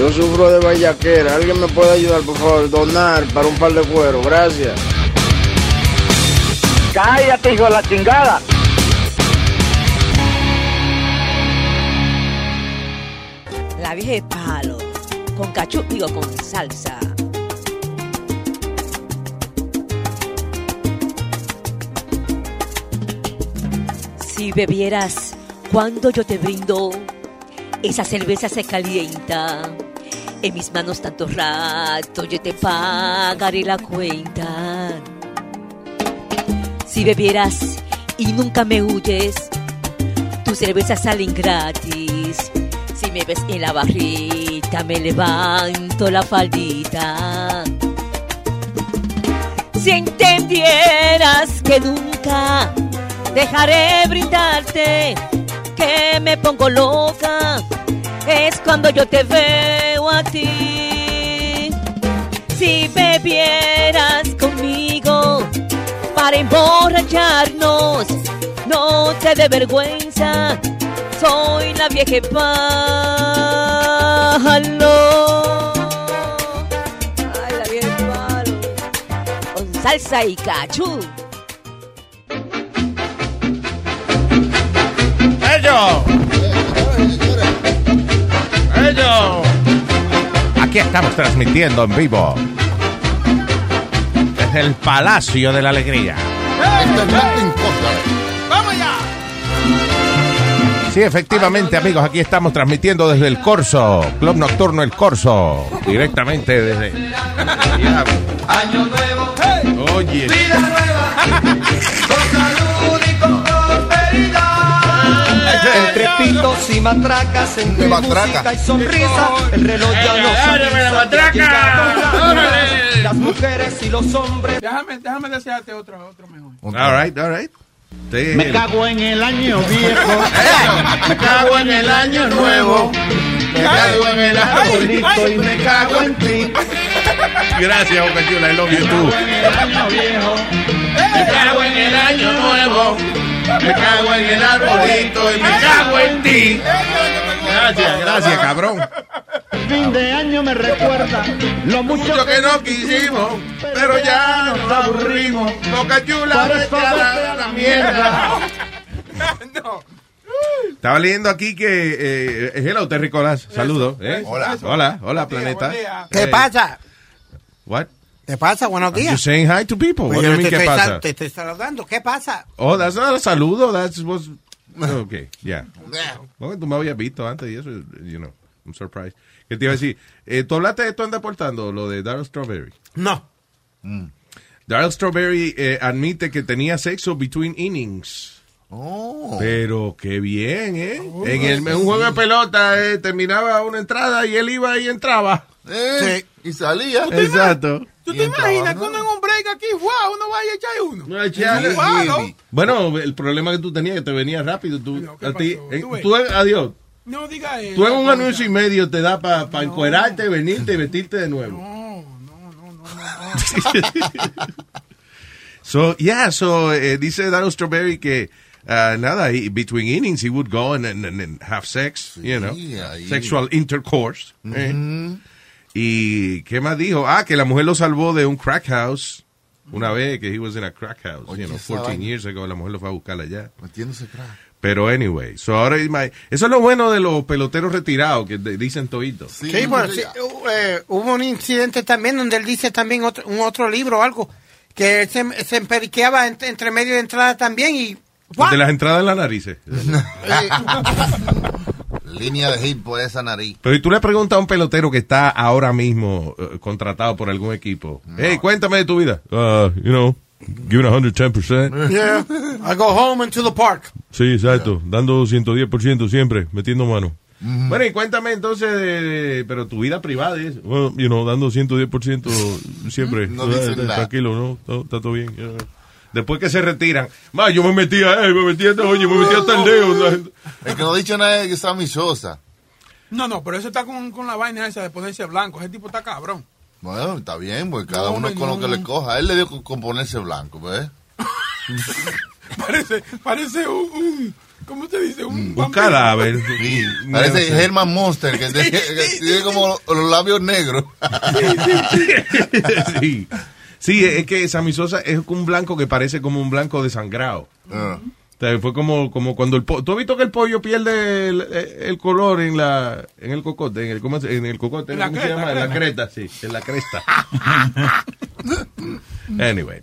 Yo sufro de vallaquera. ¿Alguien me puede ayudar, por favor? Donar para un par de cuero. Gracias. Cállate, hijo de la chingada. La vieja de palo. Con cachú, digo, con salsa. Si bebieras cuando yo te brindo, esa cerveza se calienta. En mis manos tanto rato yo te pagaré la cuenta. Si bebieras y nunca me huyes, tus cervezas salen gratis. Si me ves en la barrita, me levanto la faldita. Si entendieras que nunca dejaré brindarte, que me pongo loca, es cuando yo te veo a ti. Si bebieras conmigo para emborracharnos, no te dé vergüenza, soy la vieja palo. Ay, la vieja palo. Con salsa y cachú. ¡Ellos! ¡Ellos! Aquí estamos transmitiendo en vivo. Desde el Palacio de la Alegría. ¡Vamos ya! Sí, efectivamente, amigos, aquí estamos transmitiendo desde el Corso, Club Nocturno El Corso, directamente desde... Año nuevo, Oye, vida nueva, pitos y matracas, entre música y sonrisa, el reloj ya no ¡Ábreme la. Las mujeres y los hombres. Déjame, déjame desearte otro, otro mejor. all right, all right. Sí. Me cago en el año viejo. Me cago en el año nuevo. Me cago en el arbolito y me cago en ti. Gracias, Boca Chula, I love you too. En el año viejo. Me cago en el año nuevo. Me cago en el arbolito y me cago en ti. Gracias, gracias, cabrón. Fin de año me recuerda lo mucho Mucho que no quisimos, pero ya nos aburrimos. Boca Chula, a la, mierda. No. Estaba leyendo aquí que. Eh, hello, Terry Colas. Saludos. ¿eh? Hola. Hola, hola, Buen día, planeta. buen día. ¿Qué Eh, pasa? What? ¿Qué pasa? Buenos I'm días. just saying hi to people. What Pues do you yo mean, ¿qué pasa? sal- te estoy saludando. ¿Qué pasa? Oh, that's not a saludo. That's was. Okay, yeah. Bueno, tú me habías visto antes y eso, you know, I'm surprised. ¿Qué te iba a decir? Eh, ¿Tú hablaste de esto en Deportando, lo de Daryl Strawberry? No. Daryl Strawberry eh, admite que tenía sexo between innings. Oh. Pero qué bien, ¿eh? en, el, en un juego de pelota eh, terminaba una entrada y él iba y entraba. Eh, Y salía. Exacto. ¿Tú te imaginas que uno en un break aquí, wow, uno vaya a echar uno? No, echar- Sí, malo. Bueno, el problema que tú tenías que te venía rápido. Tú, No, ¿qué a ti- pasó? en- Tú adiós. No diga eso. Tú en un anuncio y medio te da para pa encuerarte, venirte y vestirte de nuevo. No, no, no, no, no. So, yeah, so, eh, dice Daryl Strawberry que, uh, nada, he- between innings he would go and, and, and have sex, you know, ahí. sexual intercourse. eh. Y, ¿qué más dijo? Ah, que la mujer lo salvó de un crack house una vez, que he was in a crack house, Oye, you know, esa 14 vaina. years ago, la mujer lo fue a buscar allá. Metiéndose crack. Pero anyway, so ahora eso es lo bueno de los peloteros retirados, que de- dicen toditos. Sí, Sí, bueno, sí, hu- eh, hubo un incidente también donde él dice también otro, un otro libro o algo, que él se, se emperiqueaba ent- entre medio de entrada también y... De las entradas en las narices. Línea de hit por esa nariz. Pero si tú le preguntas a un pelotero que está ahora mismo eh, contratado por algún equipo, hey, cuéntame de tu vida. Uh, you know, giving 110%. Yeah. I go home and to the park. Sí, exacto. Dando 110% siempre, metiendo mano. Bueno, y cuéntame entonces, de- pero tu vida privada es, well, you know, dando 110% siempre. No dicen Eh, nada. Tranquilo, ¿no? Está todo bien. Después que se retiran, más yo me metía, eh, me metía, oye, me metía hasta el dedo. El que no ha dicho nada es que Sammy Sosa. No, no, pero eso está con, con la vaina esa de ponerse blanco. Ese tipo está cabrón. Bueno, está bien, porque cada No, uno con lo no, que no. le coja. Él le dio con, con ponerse blanco, ¿ves? Parece, parece un, un- ¿cómo te dice? Un, Un cadáver. Sí, No parece sé. Herman Monster, que, tiene- que tiene como los, labios negros. sí. Sí, es que Sammy Sosa es un blanco que parece como un blanco desangrado. Ah. O sea, fue como, como cuando el pollo... ¿Tú has visto que el pollo pierde el, el color en la en el cocote? En el, ¿cómo se- en el cocote, En la ¿cómo se cresta, llama? En la cresta. cresta, sí. En la cresta. anyway.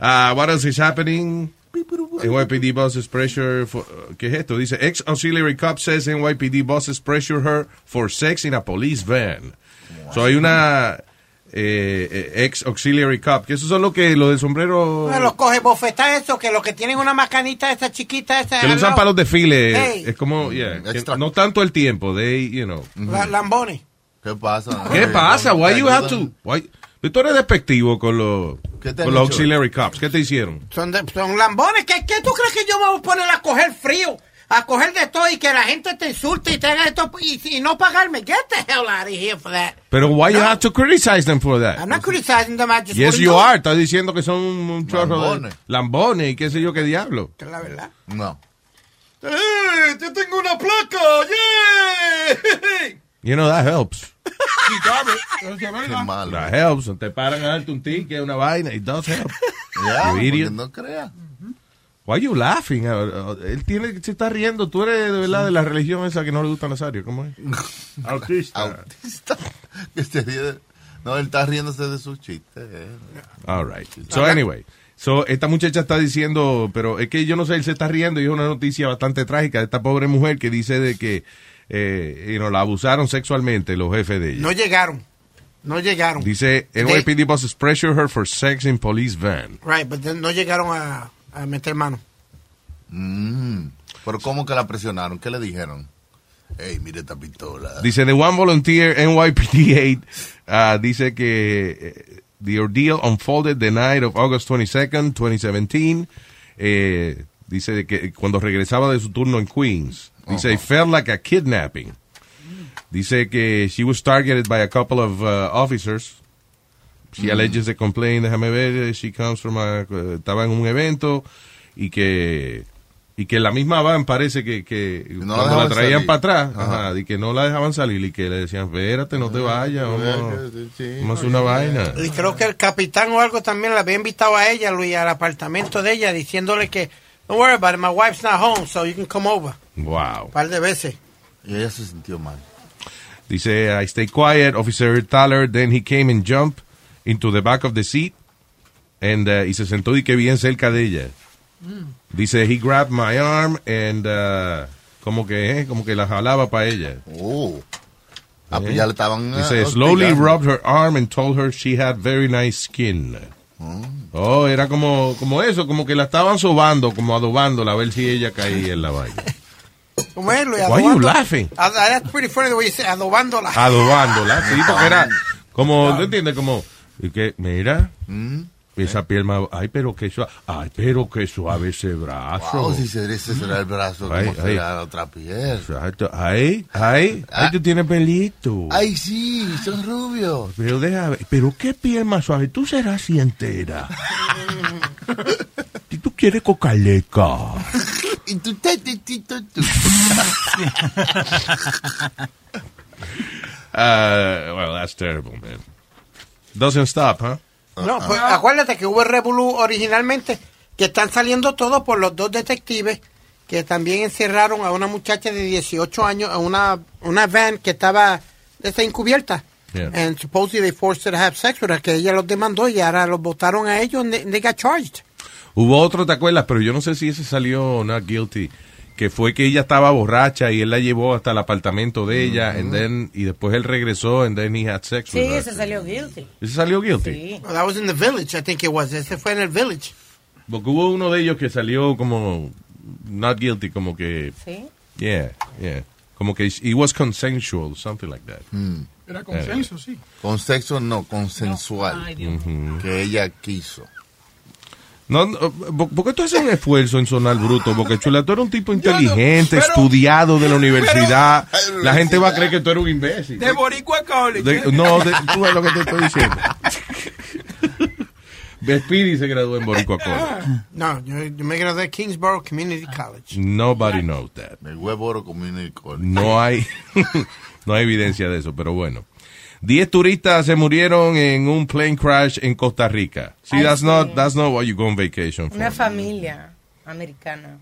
Uh, what else is happening? NYPD bosses pressure for, ¿Qué es esto? Dice, ex-auxiliary cop says NYPD bosses pressure her for sex in a police van. So hay una eh, eh, ex-auxiliary cop, que esos son los que, los de sombrero... Bueno, los coge bofetas eso, que los que tienen una macanita esa chiquita esa. Que lo usan para los desfiles. Hey. Es como, yeah, que Extra. no tanto el tiempo, they, you know. La- Lambones. ¿Qué pasa? ¿Qué pasa? Why you have to? Why? Tú eres despectivo con los, ¿Qué te han con los auxiliary cops. ¿Qué te hicieron? Son, de- son lambones. ¿Qué, ¿Qué tú crees que yo me voy a poner a coger frío? A coger de todo y que la gente te insulte y te haga esto y, y no pagarme. Get the hell out of here for that. Pero why you No. have to criticize them for that? I'm not criticizing them. I just Yes, you know. are. Estás diciendo que son un, un chorro Lambones. de lambones y qué sé yo qué diablo. Es la verdad. No. ¡Eh! ¡Yo tengo una placa! ¡Yeah! You know, that helps. Sí, Qué malo. That helps. Te paran a darte un ticket, una vaina. It does help. Ya, You idiot. no crea. Why you laughing? Uh, uh, Él tiene, se está riendo. Tú eres de verdad de la religión esa que no le gusta a Nazario. ¿Cómo es? Autista. Autista. Que se ríe de- No, él está riéndose de sus chistes. eh. All right. So anyway, so esta muchacha está diciendo, pero es que yo no sé, él se está riendo y es una noticia bastante trágica de esta pobre mujer que dice de que eh, you know, la abusaron sexualmente los jefes de ella. No llegaron. No llegaron. Dice NYPD bosses pressure her for sex in police van. Right, but then no llegaron a, a meter mano. Mm. Pero ¿cómo que la presionaron? ¿Qué le dijeron? Ey, mire esta pistola. Dice the one volunteer NYPD 8 uh, dice que eh, the ordeal unfolded the night of August 22nd, 2017. Eh, dice de que cuando regresaba de su turno en Queens, dice it felt like a kidnapping. Dice que she was targeted by a couple of uh, officers. She alleges the complaint, déjame ver, she comes from a, estaba en un evento y que y que la misma van parece que, que no la cuando la, dejaban traían salir. para atrás, Ajá. ajá, y que no la dejaban salir y que le decían, espérate, no te vayas, vamos, Sí, una vaina. Y creo que el capitán o algo también la había invitado a ella, Luis, al apartamento de ella, diciéndole que, don't worry about it, my wife's not home, so you can come over. Wow. Un par de veces. Y ella se sintió mal. Dice, I stay quiet, Officer Thaler, then he came and jumped into the back of the seat, and, uh, y se sentó y que bien cerca de ella. Dice, he grabbed my arm and, uh, como que, eh, como que la jalaba para ella. Oh. Ah, pues Eh. ya le estaban. ah, Dice, slowly hostigando. rubbed her arm and told her she had very nice skin. Oh, era como, como eso, como que la estaban sobando, como adobándola, a ver si ella caía en la vaina. ¿Cómo es, Luis? Why you Adobando- laughing? Ah, That's pretty funny the way you say, adobándola. Adobándola, sí, porque era como, ¿tú entiendes? Como, y que, mira, esa piel más, ay, pero que suave, ay, pero que suave ese brazo. Wow, si se- ese será el brazo, Ay, como ay. será la otra piel. Exacto. Ay, ay, ay, tú tienes pelito. Ay, sí, son rubios. Pero deja ver, pero qué piel más suave, tú serás así entera. Si tú quieres cocaleca. Y tú. Uh, well, that's terrible, man. Doesn't stop, huh? No, pues acuérdate que hubo el revolú originalmente, que están saliendo todos por los dos detectives que también encerraron a una muchacha de 18 años en una, una van que estaba esta encubierta. Yeah. And supposedly they forced her to have sex with her, que ella los demandó y ahora los votaron a ellos and they, they got charged. Hubo otro, ¿te acuerdas? Pero yo no sé si ese salió not guilty. Que fue que ella estaba borracha y él la llevó hasta el apartamento de ella and then, y después él regresó and then he had sex Sí, with her. ese salió guilty. ¿Ese salió guilty? Sí. Well, that was in the village, I think it was. Ese fue en el village. Porque hubo uno de ellos que salió como not guilty, como que... Sí. Yeah, yeah. como que it was consensual, something like that. Era consenso, sí. Con sexo no, consensual. Ujú. Que ella quiso. No, no, ¿por por qué tú haces un esfuerzo en sonar bruto? Porque Chula, tú eres un tipo inteligente, pero- estudiado de la universidad. la gente va a creer que tú eres un imbécil. De Boricua College. De- no, de- tú ves lo que te estoy diciendo. Speedy se graduó en Boricua College. No, yo, yo me gradué de Kingsborough Community College. Nobody knows that. El huevo oro community college. No hay, no hay evidencia de eso, pero bueno. Diez turistas se murieron en un plane crash en Costa Rica. See, that's sí. not, that's not what you go on vacation for. Una familia americana.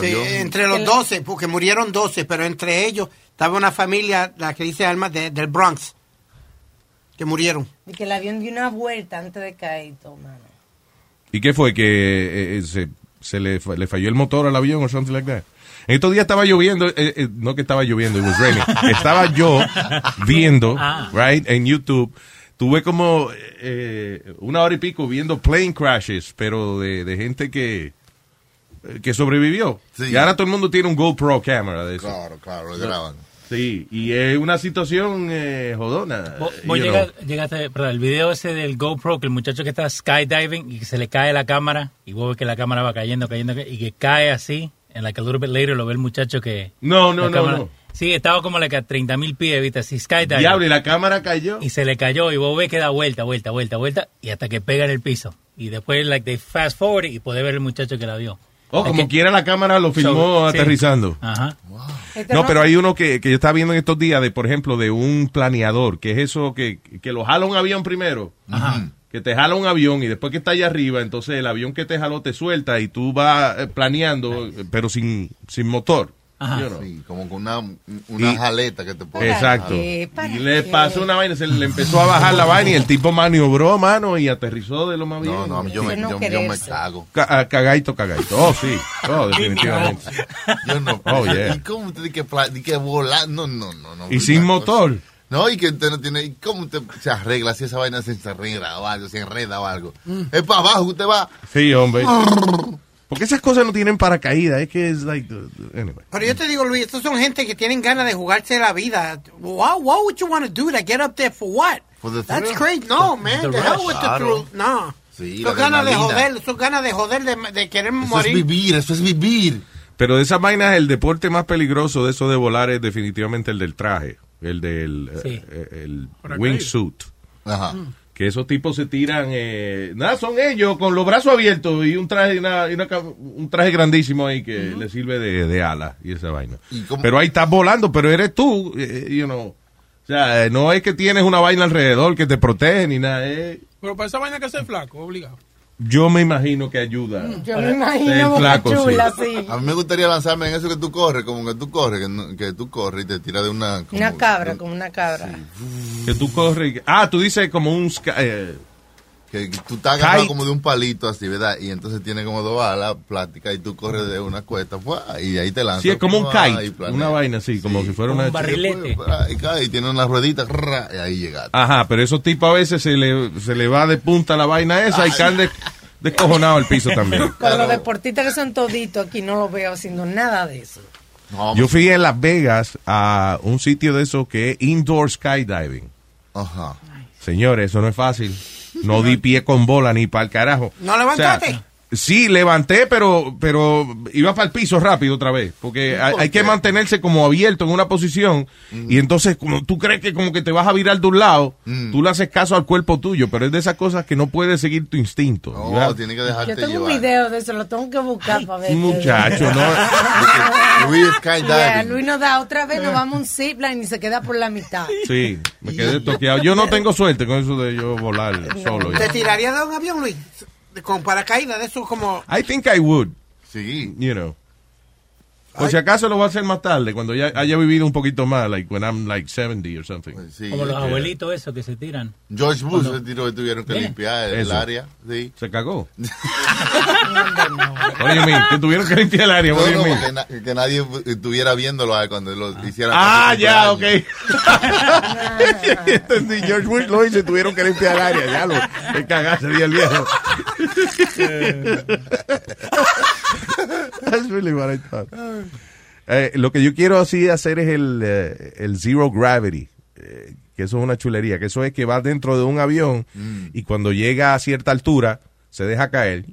Sí, entre los 12, porque murieron 12, pero entre ellos estaba una familia, la que dice Alma, de- del Bronx, que murieron. Y que el avión dio una vuelta antes de caer y todo, mano. ¿Y qué fue? ¿Que eh, eh, se, se le, fa- le falló el motor al avión o something like that? En estos días estaba lloviendo, eh, eh, no que estaba lloviendo, it was raining. Estaba yo viendo, Ah. right, en YouTube. Tuve como eh, una hora y pico viendo plane crashes, pero de, de gente que, eh, que sobrevivió. Sí. Y ahora todo el mundo tiene un GoPro cámara de eso. Claro, claro, lo graban. Sí, y es una situación eh, jodona. Vos, llegaste, perdón, el video ese del GoPro, que el muchacho que está skydiving y que se le cae la cámara, y vos ves que la cámara va cayendo, cayendo, y que cae así, en la que a little bit later lo ve el muchacho que... No, no, no, cámara- no. Sí, estaba como like a 30 mil pies, viste, así skydiving. Diablo, y la cámara cayó. Y se le cayó, y vos ves que da vuelta, vuelta, vuelta, vuelta, y hasta que pega en el piso. Y después, like, they fast forward y puede ver el muchacho que la vio. Oh, Es como que- quiera la cámara lo filmó So, sí. aterrizando. Ajá. No, pero hay uno que, que yo estaba viendo en estos días, de por ejemplo, de un planeador, que es eso que, que lo jala un avión primero. Ajá. Que te jala un avión y después que está allá arriba, entonces el avión que te jaló te suelta y tú vas eh, planeando, pero sin, sin motor. Ajá. You know. Sí, como con una, una Y- jaleta que te pone. Exacto. Y le qué? pasó una vaina, se le empezó a bajar la vaina y el tipo maniobró, mano, y aterrizó de lo más bien. No, no, yo me, no yo, yo me cago. Ca- ah, Cagaito, cagaito. Oh, sí. Oh, definitivamente. Yo no. Oh, yeah. ¿Y cómo te que, que volar? No, no, no. no Y sin motor. cosa. No, y que usted no tiene. ¿Y cómo te, se arregla si esa vaina se enreda o algo? Se enreda o algo. Es para abajo, usted va. Sí, hombre. Porque esas cosas no tienen paracaídas, es que es like, uh, anyway. Pero yo te digo, Luis, estos son gente que tienen ganas de jugarse la vida. Why, why would you want to do that? Get up there for what? For the That's crazy. No, man. the The hell with the thrill. No. Sí, Son ganas de joder, son ganas de joder, de, de querer Eso es morir. vivir, eso es vivir. Pero de esas vainas, el deporte más peligroso de eso de volar es definitivamente el del traje, el del eh, Sí. eh, el wingsuit. Ajá. Que esos tipos se tiran, eh, nada, son ellos con los brazos abiertos y un traje, una- y una un traje grandísimo ahí que le sirve de, de ala y esa vaina. ¿Y cómo- Pero ahí estás volando, pero eres tú, eh, you know. O sea, eh, no es que tienes una vaina alrededor que te protege ni nada. eh. Pero para esa vaina que ser flaco, obligado. Yo me imagino que ayuda. Yo me imagino flaco. Chula, sí. A mí me gustaría lanzarme en eso que tú corres, como que tú corres, que, no- que tú corres y te tiras de una... como- Una cabra, como una cabra. Que tú corres. y- Ah, tú dices como un. eh, Que tú estás agarrado Kite. como de un palito así, ¿verdad? Y entonces tiene como dos alas plásticas y tú corres de una cuesta ¡fua! y ahí te lanzas. sí, es como un kite. Una vaina así, como si fuera Como una. un barrilete. Y cae y tiene una ruedita ¡ra! y ahí llegaste. Ajá, pero esos tipos a veces se le, se le va de punta la vaina esa y caen de- descojonados al piso también. Pero los deportistas que son toditos aquí no los veo haciendo nada de eso. No, Yo fui en Las Vegas a un sitio de eso que es indoor skydiving. Ajá. Señores, eso no es fácil. No di pie con bola ni para el carajo. ¿No levantaste? O sea, sí, levanté, pero, pero iba para el piso rápido otra vez. Porque hay, ¿Por hay que mantenerse como abierto en una posición. Y entonces, como tú crees que como que te vas a virar de un lado, Mm. tú le haces caso al cuerpo tuyo. Pero es de esas cosas que no puedes seguir tu instinto. No, tiene que dejarte Yo tengo llevar. un video de eso, lo tengo que buscar para ver. Muchacho, ¿no? Luis Skydiving. Yeah, Luis nos da otra vez, nos vamos a un zipline y se queda por la mitad. Sí, me quedé toqueado. Yo no tengo suerte con eso de yo volar solo. ¿Te tirarías de un avión, Luis? Con paracaídas, de eso como... I think I would, Sí. you know. Por si acaso lo voy a hacer más tarde, cuando ya haya vivido un poquito más, like when I'm like 70 or something. sí. Como los abuelitos esos que se tiran. George Bush Cuando- se tiró y tuvieron que Yeah. limpiar el Eso. área. Sí. Se cagó. Oye, que tuvieron que limpiar el área, No, no, que, na- que nadie estuviera viéndolo ahí cuando lo hiciera. Ah, hace ya, 50 ok. Entendí, George Bush lo hizo y tuvieron que limpiar el área, ya lo, el cagarse el viejo. That's really what I thought. Eh, lo que yo quiero así hacer es el, eh, el Zero Gravity, eh, que eso es una chulería, que eso es que va dentro de un avión Mm. y cuando llega a cierta altura se deja caer,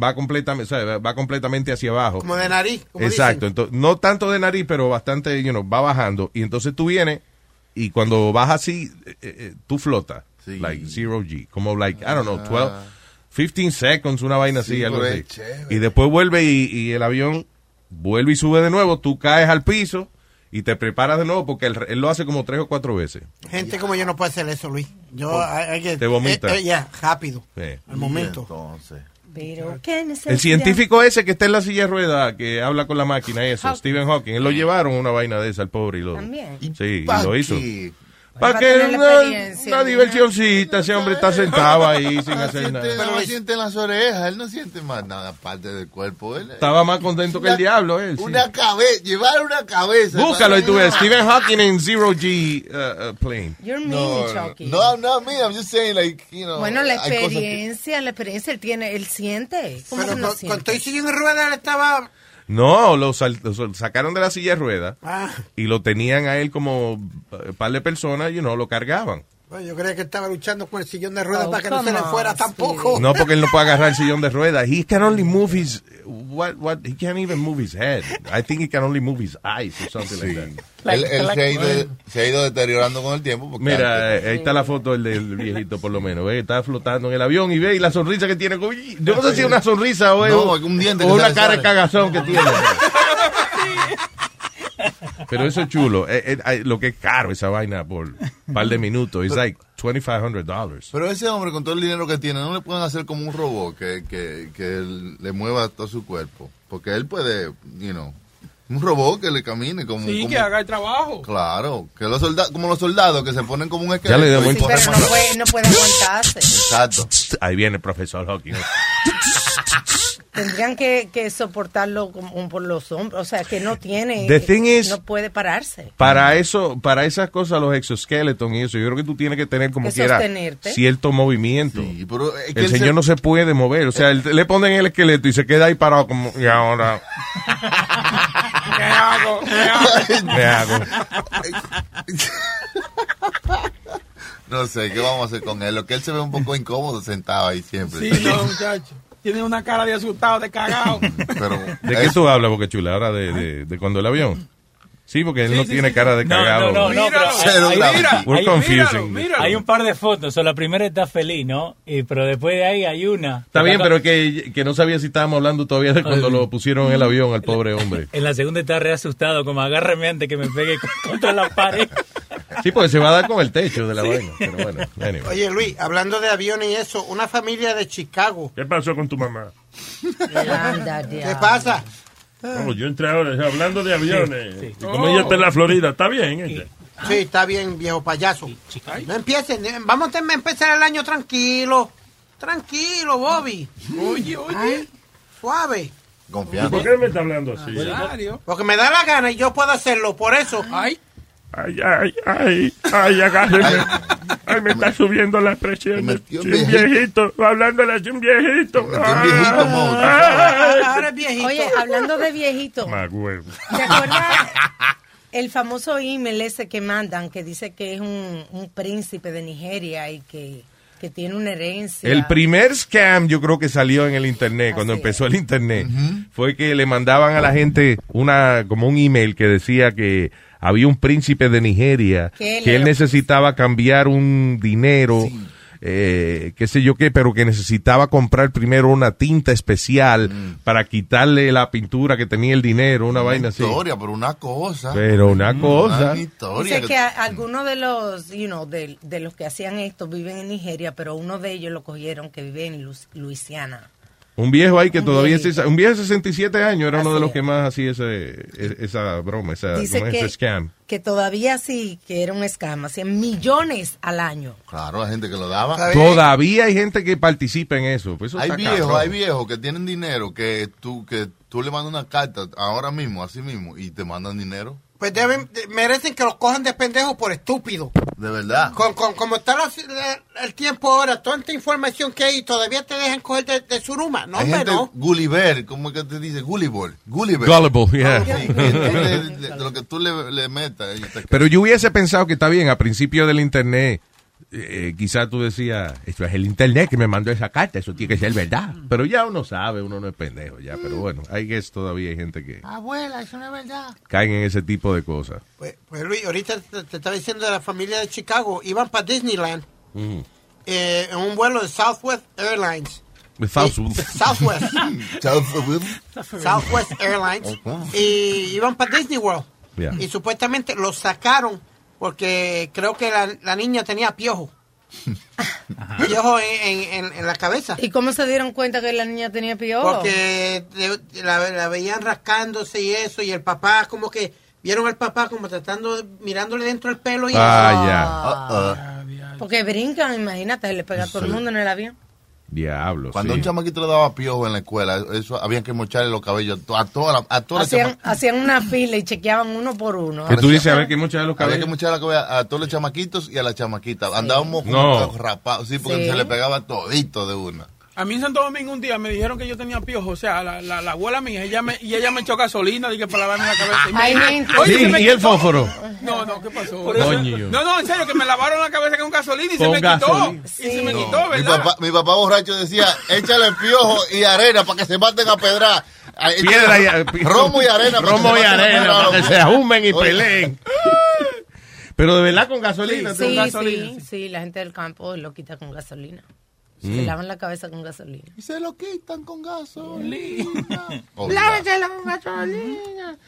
va completamente, o sea, va completamente hacia abajo. Como de nariz. Como Exacto, dicen. entonces, no tanto de nariz, pero bastante, you know, va bajando. Y entonces tú vienes y cuando vas así, eh, eh, tú flotas. Like zero G. Como like, I don't know, 12, 15 seconds, una vaina así, Sí, algo pero así. chévere. Y después vuelve y, y el avión vuelve y sube de nuevo, tú caes al piso y te preparas de nuevo porque él, él lo hace como tres o cuatro veces. Gente como yo no puede hacer eso, Luis. Yo hay, hay que... Te vomita. eh, eh, Ya, rápido. Sí. Al momento. Entonces. Pero. El científico ese que está en la silla de ruedas, que habla con la máquina y eso, Hawking. Stephen Hawking, él lo llevaron una vaina de esa al pobre y lo... También. Sí, y lo hizo. Para que una, experiencia, una ¿no? diversioncita, ese hombre está sentado ahí sin No hacer siente, nada. no siente en las orejas, él no siente más nada aparte del cuerpo. Él, Estaba más contento que el diablo, él. sí. Una cabeza, llevar una cabeza. Búscalo y tú ves. Stephen Hawking en Zero G uh, uh, plane. You're mean, No, Chucky. no, no, me, I'm just saying, like, you know. Bueno, la cosas que- experiencia, la experiencia, él tiene, él siente. ¿Cómo Pero no con, siente? con todo y silla en ruedas él estaba... No, lo, sal- lo sacaron de la silla de ruedas Ah, y lo tenían a él como un par de personas y no lo cargaban. Bueno, yo creía que estaba luchando con el sillón de ruedas Oh, para que no se le fuera on, tampoco. No, porque él no puede agarrar el sillón de ruedas. He can only move his what what he can't even move his head. I think he can only move his eyes or something like that. Él, él se, ha ido, se ha ido deteriorando con el tiempo. Porque Mira, antes- eh, ahí está la foto del, del viejito por lo menos. Ve, está flotando en el avión y ve y la sonrisa que tiene. Yo no sé si es una sonrisa o es No, un- un diente o una sale, cara de cagazón que tiene. Pero eso es chulo. Eh, eh, lo que es caro esa vaina por un par de minutos. Es like $2,500. Pero ese hombre con todo el dinero que tiene, no le pueden hacer como un robot que, que, que le mueva todo su cuerpo. Porque él puede, you know, un robot que le camine como... Sí, como- que haga el trabajo. Claro, que los soldados, como los soldados que se ponen como un esqueleto. Ya le Sí, pero no puede, no puede aguantarse. Exacto. Ahí viene el profesor Hawking. Tendrían que, que soportarlo como por los hombros. O sea, que no tiene. The thing is- no puede pararse. Para eso, para esas cosas, los exoskeletons y eso, yo creo que tú tienes que tener como Que quiera cierto movimiento. Sí, pero es que El él señor se- no se puede mover, o sea, él- le ponen el esqueleto y se queda ahí parado como, y ahora, ¿Qué hago? ¿Qué hago? ¿qué hago? No sé, ¿qué vamos a hacer con él? Lo que él se ve un poco incómodo sentado ahí siempre. Sí, no, muchacho. Tiene una cara de asustado, de cagado. Pero ¿De qué tú hablas, Boca Chula? Ahora de, de, de cuando el avión. Sí, porque él Sí, no sí, tiene sí. cara de cagado. no, no, no, pero hay, grado. Mira, We're hay- confusing. míralo, míralo. hay un par de fotos. O la primera está feliz, ¿no? Y, pero después de ahí hay una. Está bien, pero que, que no sabía si estábamos hablando todavía de cuando lo pusieron en el avión al pobre hombre. En la segunda está re asustado, como agárreme antes que me pegue contra la pared. Sí, porque se va a dar con el techo de la vaina. Pero bueno, anyway. Oye, Luis, hablando de aviones y eso, una familia de Chicago. ¿Qué pasó con tu mamá? ¿Qué pasa? No, yo entré ahora hablando de aviones. Sí, sí. Y como ella está en la Florida, está bien ella. Sí, está bien, viejo payaso. No empiecen, eh, vamos a empezar el año tranquilo. Tranquilo, Bobby. Oye, oye. Ay, suave. ¿Y confianza. por qué me está hablando así? Nazario. Porque me da la gana y yo puedo hacerlo, por eso. Ay, Ay, ay, ay, ay, agárreme. Ay, me está subiendo la presión. Me metió Soy un viejito, hablándole de un viejito. Me metió un viejito, mo. Ay. Ahora es viejito. Oye, hablando de viejito. ¿te acuerdas el famoso email ese que mandan que dice que es un, un príncipe de Nigeria y que, que tiene una herencia? El primer scam yo creo que salió en el internet, cuando Así empezó el internet, fue que le mandaban a la gente una como un email que decía que había un príncipe de Nigeria Que él necesitaba cambiar un dinero, eh, qué sé yo qué, pero que necesitaba comprar primero una tinta especial para quitarle la pintura que tenía el dinero, una, vaina así. historia, pero una cosa. Pero una cosa. Una historia. Dice que algunos de los, you know, de, de los que hacían esto viven en Nigeria, pero uno de ellos lo cogieron que vive en Lu- Luisiana. Un viejo ahí que Un todavía, un viejo de 67 años era uno de los es. que más hacía ese, e- esa broma, esa, Dice que, ese scam. que todavía sí, que era un scam, hacían millones al año. Claro, hay gente que lo daba. Todavía hay gente que participa en eso. Pues eso Hay viejos, hay viejos que tienen dinero que tú, que tú le mandas una carta ahora mismo, así mismo, y te mandan dinero. Pues deben, de- merecen que los cojan de pendejos por estúpido. De verdad. Con, con, como está la- la- el tiempo ahora, tanta información que hay, todavía te dejan coger de, de suruma. No, Hay hombre, gente no. Gulliver, ¿cómo es que te dice? Gulliver. Gulliver. Gullible, yeah. Sí, le- le- lo que tú le, le metas. Pero yo hubiese pensado que está bien, a principio del internet, eh, quizás tú decías, esto es el internet que me mandó esa carta, eso tiene que ser verdad. Pero ya uno sabe, uno no es pendejo ya. Pero bueno, hay que todavía hay gente que Abuela, eso no es verdad. caen en ese tipo de cosas. Pues, pues Luis, ahorita te, te estaba diciendo de la familia de Chicago. Iban para Disneyland Mm. eh, en un vuelo de Southwest Airlines. South- Southwest. Southwest Airlines. Y iban para Disney World. Yeah. Y supuestamente los sacaron porque creo que la, la niña tenía piojo. Piojo en, en- en- en la cabeza. ¿Y cómo se dieron cuenta que la niña tenía piojo? Porque la, la veían rascándose y eso, y el papá como que vieron al papá como tratando, mirándole dentro del pelo y Ah, Porque brincan, imagínate, le pega a todo el mundo en el avión. Diablo, Cuando sí. un chamaquito le daba piojo en la escuela, eso había que mocharle los cabellos a todas las a todas las Hacían, hacían una fila y chequeaban uno por uno. Que tú dices, a ver, que muchas de los Había que cabellos. mochar la cabeza a todos los chamaquitos y a las chamaquitas. Andábamos No. rapados, sí, porque Sí. se le pegaba todito de una. A mí en Santo Domingo un día me dijeron que yo tenía piojo, o sea, la, la, la abuela mía, ella me, y ella me echó gasolina, dije, para lavarme la cabeza. Y me- Ay, gente. Oye, Sí, se me y el fósforo. No, no, ¿qué pasó? Coño. No, no, en serio, que me lavaron la cabeza con gasolina y se me gasolina. quitó. Y se me No, quitó, mi, ¿verdad? papá, mi papá borracho decía, échale piojo y arena para que se maten a pedrar. Piedra y- Romo y arena. para Romo y arena, para que se ajumen y peleen. Pero de verdad con gasolina. Sí, tú- sí, sí, la gente del campo lo quita con gasolina. Se Mm. lavan la cabeza con gasolina. Y se lo quitan con gasolina. Lávenselo con gasolina.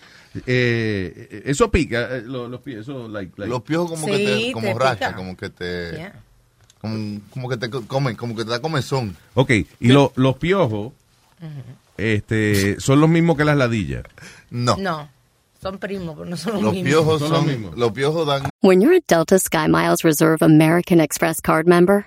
Eh, eso pica, eh, lo- los pies, eso, like, like- Los piojos como Sí, que te, como te pica. como que te, Yeah. como, como que te co- comen, como que te da comezón. Ok, y lo- los piojos este, son los mismos que las ladillas. No. No, son primos, pero no son los Los mismos. piojos Son los son, mismos. los piojos dan When you're a Delta SkyMiles Reserve American Express card member,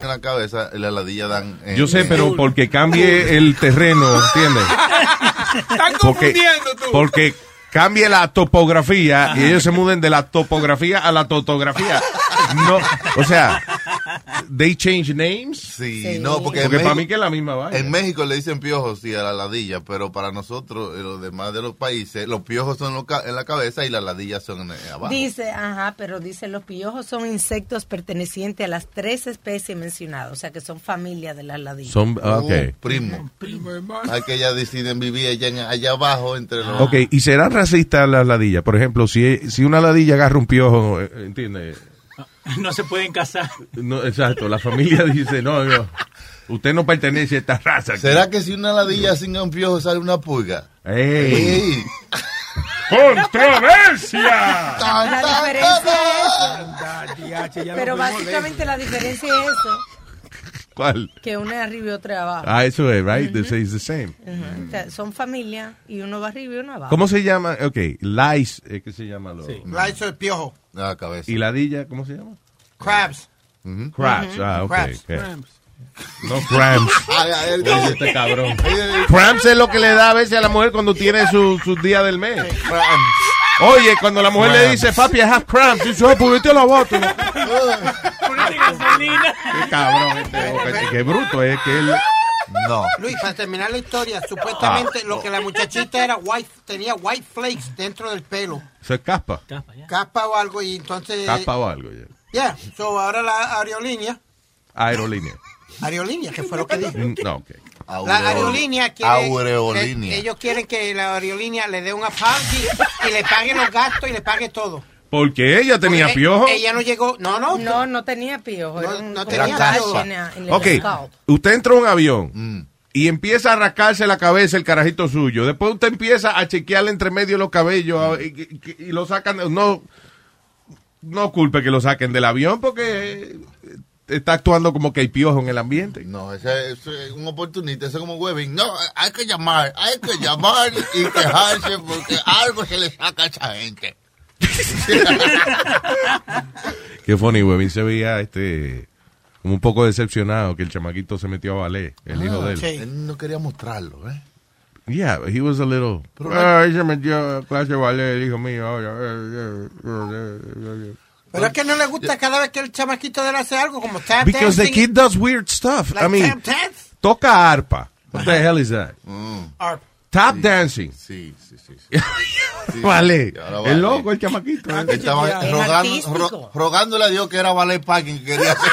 En la cabeza la ladilla dan. en- Yo sé, en- pero porque cambie el terreno, ¿entiendes? Están Porque, confundiendo tú. porque cambie la topografía y ellos se muden de la topografía a la totografía. No, o sea, they change names. Sí, no, porque, para México- mí que es la misma vaina. En México le dicen piojos, sí, a la ladilla, pero para nosotros, eh, los demás de los países, los piojos son en la cabeza y las ladillas son eh, abajo. Dice, ajá, pero dice, los piojos son insectos pertenecientes a las tres especies mencionadas, o sea que son familia de las ladillas. Son, ah, ok. Uh, primo. Hay que ellas deciden vivir allá, abajo entre los... Ok, y será racista las ladillas. Por ejemplo, si, si una ladilla agarra un piojo, eh, ¿entiendes? No se pueden casar. No, exacto, la familia dice, no, no, usted no pertenece a esta raza. aquí". ¿Será que si una ladilla sin un piojo sale una pulga? ¡Ey! ¡Ey! ¡Controversia! La diferencia es ya Pero básicamente la diferencia es eso, ¿Cuál? que uno es arriba y otro es abajo. Ah, eso es, right? They say it's the same. Ujú, o sea, son familia y uno va arriba y uno abajo. ¿Cómo se llama? Ok, lice, eh, ¿qué se llama? Lo, Lice el piojo. La cabeza. ¿Y ladilla, cómo se llama? Crabs. Crabs, Ujú. ah, ok. Crabs. ok. No cramps. Oye, este cabrón. Cramps es lo que le da a veces a la mujer cuando tiene su, su día del mes. Oye, cuando la mujer le dice, papi, I have cramps, dice, ah, pues vete a la bota. Qué cabrón, este, qué bruto es que él. No. Luis, para terminar la historia, supuestamente lo que la muchachita era white, tenía white flakes dentro del pelo. Eso es caspa. Capa o algo y entonces... Caspa o algo. ya. Yeah, so ahora la aerolínea, Aerolínea. Aerolínea, que fue lo que dije. No, ok. La aerolínea quiere, Aureolínea. le- ellos quieren que la aerolínea le dé un apology y le pague los gastos y le pague todo. Porque ella tenía Porque piojo. Ella no llegó, no, no, No, no tenía piojo. era un- no como tenía piojo. Ok, usted entra a un avión Mm. y empieza a rascarse la cabeza el carajito suyo. Después usted empieza a chequearle entre medio los cabellos y, y- y lo sacan. No, no culpe que lo saquen del avión porque eh, está actuando como que hay piojo en el ambiente. No, ese, ese es un oportunista, ese es como Webin. No, hay que llamar, hay que llamar y quejarse porque algo se le saca a esa gente. Qué funny, Webin se veía este como un poco decepcionado que el chamaquito se metió a ballet, el hijo de él. Él no quería mostrarlo, ¿eh? Yeah, he was a little. Pero- Ah, ahí se metió a clase de ballet, el hijo mío. Eh, eh, eh, eh, eh. Pero es que no le gusta cada vez que el chamaquito de él hace algo, como tap Because the kid does weird stuff. like I mean, tap dance. toca arpa. What the hell is that? Arp. Tap dancing. Sí, sí, sí. vale. vale. loco el chamaquito. ¿eh? Él estaba rogando, ro- rogándole a Dios que era ballet parking que quería hacer.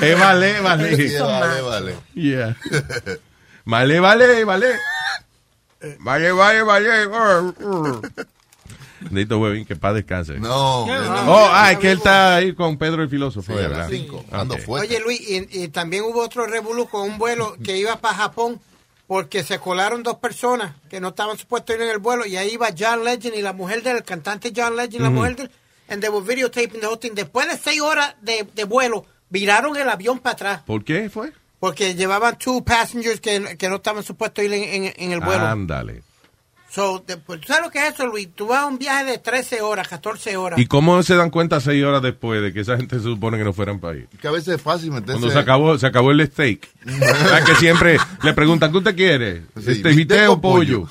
Es vale, vale. Sí, vale, vale. Yeah. Vale, vale, vale. Vale, vale, vale. Necesito, huevín, que paz descanse. No. Oh, ah, es que él está ahí con Pedro el filósofo, Sí, ¿verdad? cinco, Ok. ando fuerte. Oye, Luis, y, y también hubo otro revolú con un vuelo que iba para Japón porque se colaron dos personas que no estaban supuestos a ir en el vuelo y ahí iba John Legend y la mujer del cantante John Legend y la mujer del... And they were videotaping the whole thing. Después de seis horas de, de vuelo, viraron el avión para atrás ¿Por qué fue? porque llevaban two passengers que, que no estaban supuestos a ir en, en- en el vuelo. Ándale. So, después, ¿Tú sabes lo que es eso, Luis? Tú vas a un viaje de 13 horas, 14 horas. ¿Y cómo se dan cuenta seis horas después de que esa gente se supone que no fueran para ir? Que a veces es fácil meterse. Cuando se acabó, se acabó el steak. ¿Verdad que siempre le preguntan, ¿qué usted quiere? Sí, este, ¿Bistec o pollo?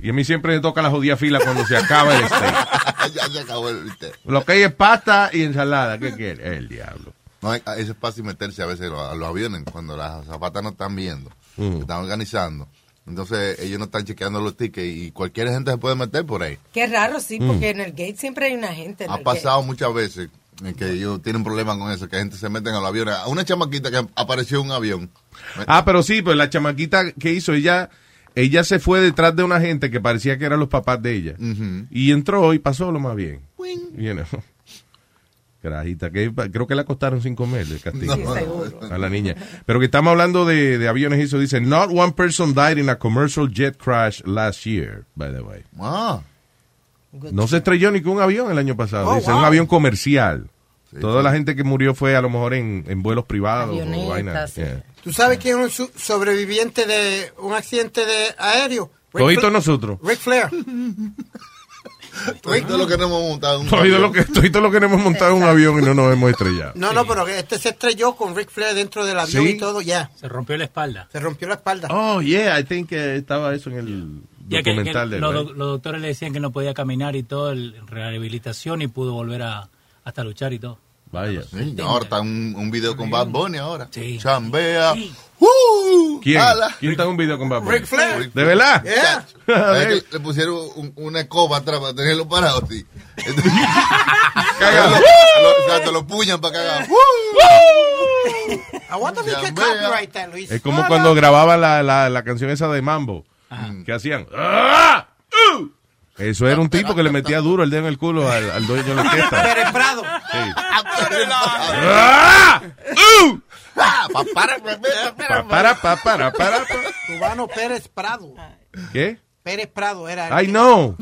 Y a mí siempre me toca la jodida fila cuando se acaba el steak. ya se acabó el ¿viste? Lo que hay es pasta y ensalada. ¿Qué quiere? El diablo. No, hay- eso es fácil meterse a veces a los aviones cuando las zapatas no están viendo, Mm. están organizando. Entonces ellos no están chequeando los tickets y cualquier gente se puede meter por ahí. Qué raro, sí, Mm. porque en el gate siempre hay una gente. en Ha el pasado muchas veces en que ellos tienen problemas con eso, que gente se meten a los aviones. A una chamaquita que apareció en un avión. Ah, pero sí, pues la chamaquita que hizo, ella ella se fue detrás de una gente que parecía que eran los papás de ella. Y entró y pasó lo más bien. You know. Carajita, que creo que le costaron cinco meses de castigo a la niña. Pero que estamos hablando de, de aviones y eso dice, not one person died in a commercial jet crash last year, by the way. Ah. No se estrelló ni con un avión el año pasado, Oh, dice, wow. un avión comercial. Toda la gente que murió fue a lo mejor en, en vuelos privados o vainas. sí. Yeah. ¿Tú sabes quién es un sobreviviente de un accidente de aéreo? Todito nosotros. Ric Flair. Todo lo que no hemos montado. en un Todito lo avión. que, todito lo que no hemos montado un avión y no nos hemos estrellado. No, no, pero este se estrelló con Ric Flair dentro del avión ¿Sí? y todo, ya. Se rompió la espalda. Se rompió la espalda. Oh, yeah, I think que estaba eso en el Ya que, que documental de él, los, right? los doctores le decían que no podía caminar y todo, el, rehabilitación y pudo volver a hasta luchar y todo. Vaya. Sí, ahora está un, un video con Bad Bunny ahora. Sí. Chambea. ¡Uh! ¿Quién? Ala. ¿Quién está en un video con Bad Bunny? Ric Flair. ¿De verdad? Yeah. ¿Sabes que le pusieron un- una escoba atrás para tenerlo parado así. Entonces, Caga. lo, lo- o sea, te lo puñan para cagar. Copyright that, Luis. Es como cuando grababan la, la, la canción esa de Mambo. Que hacían. ¡Ah! Eso era un tipo que le metía duro el dedo en el culo al, al dueño de la orquesta. Pérez Prado. Sí. ¡Ah! ¡Uh! Ah, pa- para, pa- pa- Pa- Para, pa, para, para, pa. Cubano Pérez Prado. ¿Qué? Pérez Prado era. I know.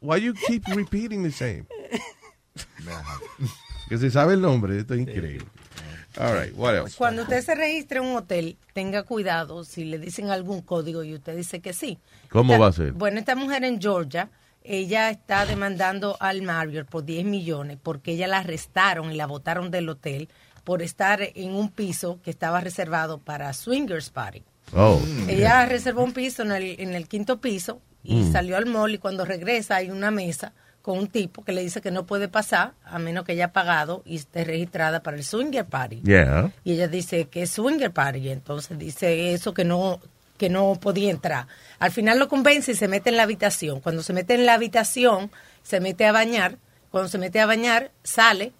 Why you keep repeating the same? Que se sabe el nombre, esto es increíble. All right, what else? Cuando usted se registre en un hotel, tenga cuidado si le dicen algún código y usted dice que sí. ¿Cómo Esta- va a ser? Bueno, esta mujer en Georgia, ella está demandando al Marriott por 10 millones porque ella la arrestaron y la botaron del hotel por estar en un piso que estaba reservado para swingers party. Oh. Ella reservó un piso en el, en el quinto piso y Mm. salió al mall y cuando regresa hay una mesa con un tipo que le dice que no puede pasar a menos que haya pagado y esté registrada para el swinger party. Yeah. Y ella dice que es swinger party, y entonces dice eso que no que no podía entrar. Al final lo convence y se mete en la habitación. Cuando se mete en la habitación, se mete a bañar Cuando se mete a bañar, sale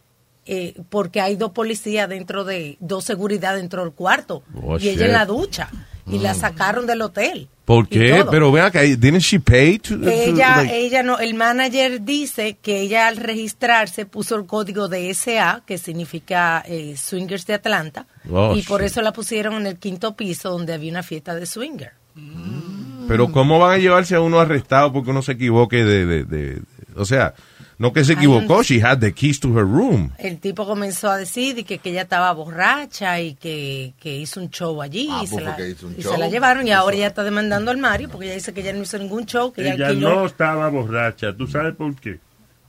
eh, porque hay dos policías dentro de, dos seguridad dentro del cuarto. Oh, y ella en la ducha. Y la sacaron del hotel. ¿Por qué? Pero vea acá, didn't she pay to, to, Ella, like- ella no, el manager dice que ella al registrarse puso el código de SA, que significa eh, Swingers de Atlanta, Oh, y por shit. eso la pusieron en el quinto piso donde había una fiesta de swinger. Pero ¿cómo van a llevarse a uno arrestado porque uno se equivoque de... de, de- de- o sea, no que se equivocó, she had the keys to her room. El tipo comenzó a decir que, que ella estaba borracha y que, que hizo un show allí Ah, y, se pues la, porque hizo un y show. se la llevaron y ahora ella está demandando al Mario porque ella dice que ella no hizo ningún show, que ella, Ella no estaba borracha. ¿Tú sabes por qué?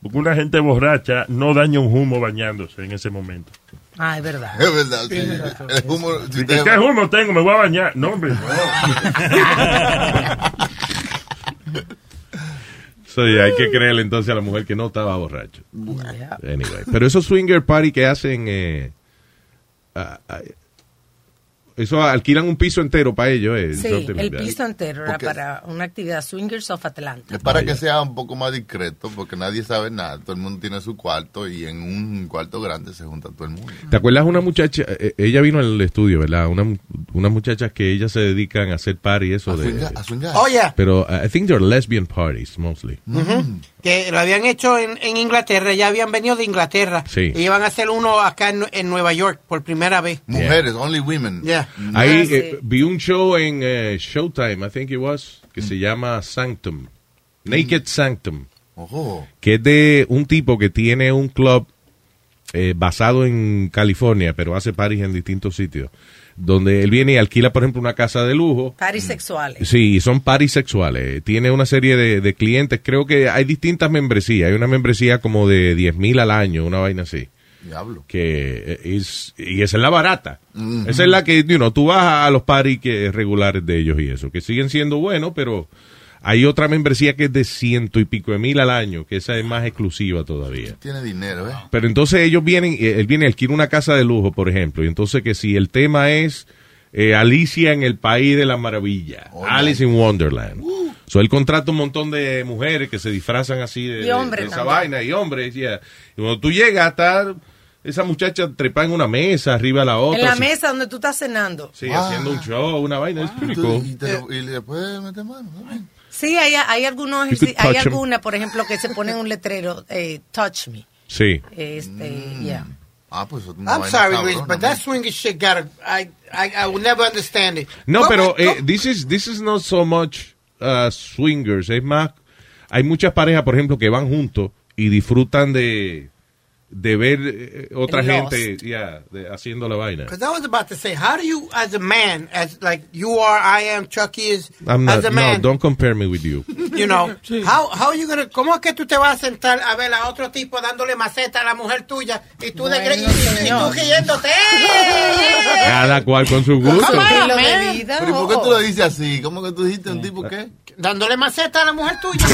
Porque una gente borracha no daña un humo bañándose en ese momento. Ah, es verdad. Es verdad, sí. Razón. El humo, si ¿Y usted- ¿Qué humo tengo? Me voy a bañar. No, hombre. So, yeah, hay que creerle entonces a la mujer que no estaba borracho. Anyway, pero esos swinger party que hacen, eh, eso alquilan un piso entero para ellos. Eh, Sí, el piso entero era para una actividad Swingers of Atlanta. Es para que sea un poco más discreto, porque nadie sabe nada. Todo el mundo tiene su cuarto y en un cuarto grande se junta todo el mundo. ¿Te acuerdas una muchacha? eh, ella vino al estudio, ¿verdad? Una, unas muchachas que ellas se dedican a hacer party, eso A de. swingar, a swingar. Oh, yeah. Pero uh, I think they're lesbian parties mostly. Ujú. Que lo habían hecho en, en Inglaterra, ya habían venido de Inglaterra. Sí. Y iban a hacer uno acá en, en Nueva York por primera vez. Mujeres, only women. Yeah. Ahí Ah, sí. eh, vi un show en eh, Showtime, I think it was, que se llama Sanctum. Naked Sanctum. Que es de un tipo que tiene un club eh, basado en California, pero hace parties en distintos sitios. Donde él viene y alquila, por ejemplo, una casa de lujo. Paris sexuales. Sí, son parties sexuales. Tiene una serie de, de clientes. Creo que hay distintas membresías. Hay una membresía como de 10 mil al año, una vaina así. Diablo. Que eh, es, y esa es la barata. Esa es la que, you know, tú vas a los parties que, regulares de ellos y eso, que siguen siendo buenos, pero hay otra membresía que es de ciento y pico de mil al año, que esa es más exclusiva todavía. Tiene dinero, ¿eh? Pero entonces ellos vienen, eh, él viene a alquilar una casa de lujo, por ejemplo, y entonces que si el tema es eh, Alicia en el País de la Maravilla, Alice in Wonderland. So, él contrata un montón de mujeres que se disfrazan así de, Y de- hombres de esa también. vaina, y hombres, yeah. Y cuando tú llegas, está esa muchacha trepada en una mesa, arriba de la otra. En la así- mesa donde tú estás cenando. Sí, haciendo un show, una vaina, es pretty cool. Y, te y después mete mano. ¿no? Sí, hay, hay algunos, hay 'em. algunas, por ejemplo, que se ponen un letrero, eh, touch me. Sí. Este, Mm. yeah. Ah, pues I'm sorry, Luis, but that swinging shit got I, I, I will never understand it. No, ¿Cómo- pero eh, this is this is not so much uh, swingers, es más hay muchas parejas, por ejemplo, que van juntos y disfrutan de de ver eh, otra El gente yeah, de- haciendo la vaina. Because I was about to say, how do you, as a man, as like you are, I am, Chucky is, I'm as not, a no, man, don't compare me with you. you know, how, how you gonna, ¿cómo es que tú te vas a sentar a ver a otro tipo dándole maceta a la mujer tuya y tú, de, Bueno, y, y- y tú riéndote? ¡eh! Cada cual con su gusto. De vida. Pero ¿y por qué tú lo dices así? ¿Cómo que tú dijiste un tipo qué? Dándole maceta a la mujer tuya.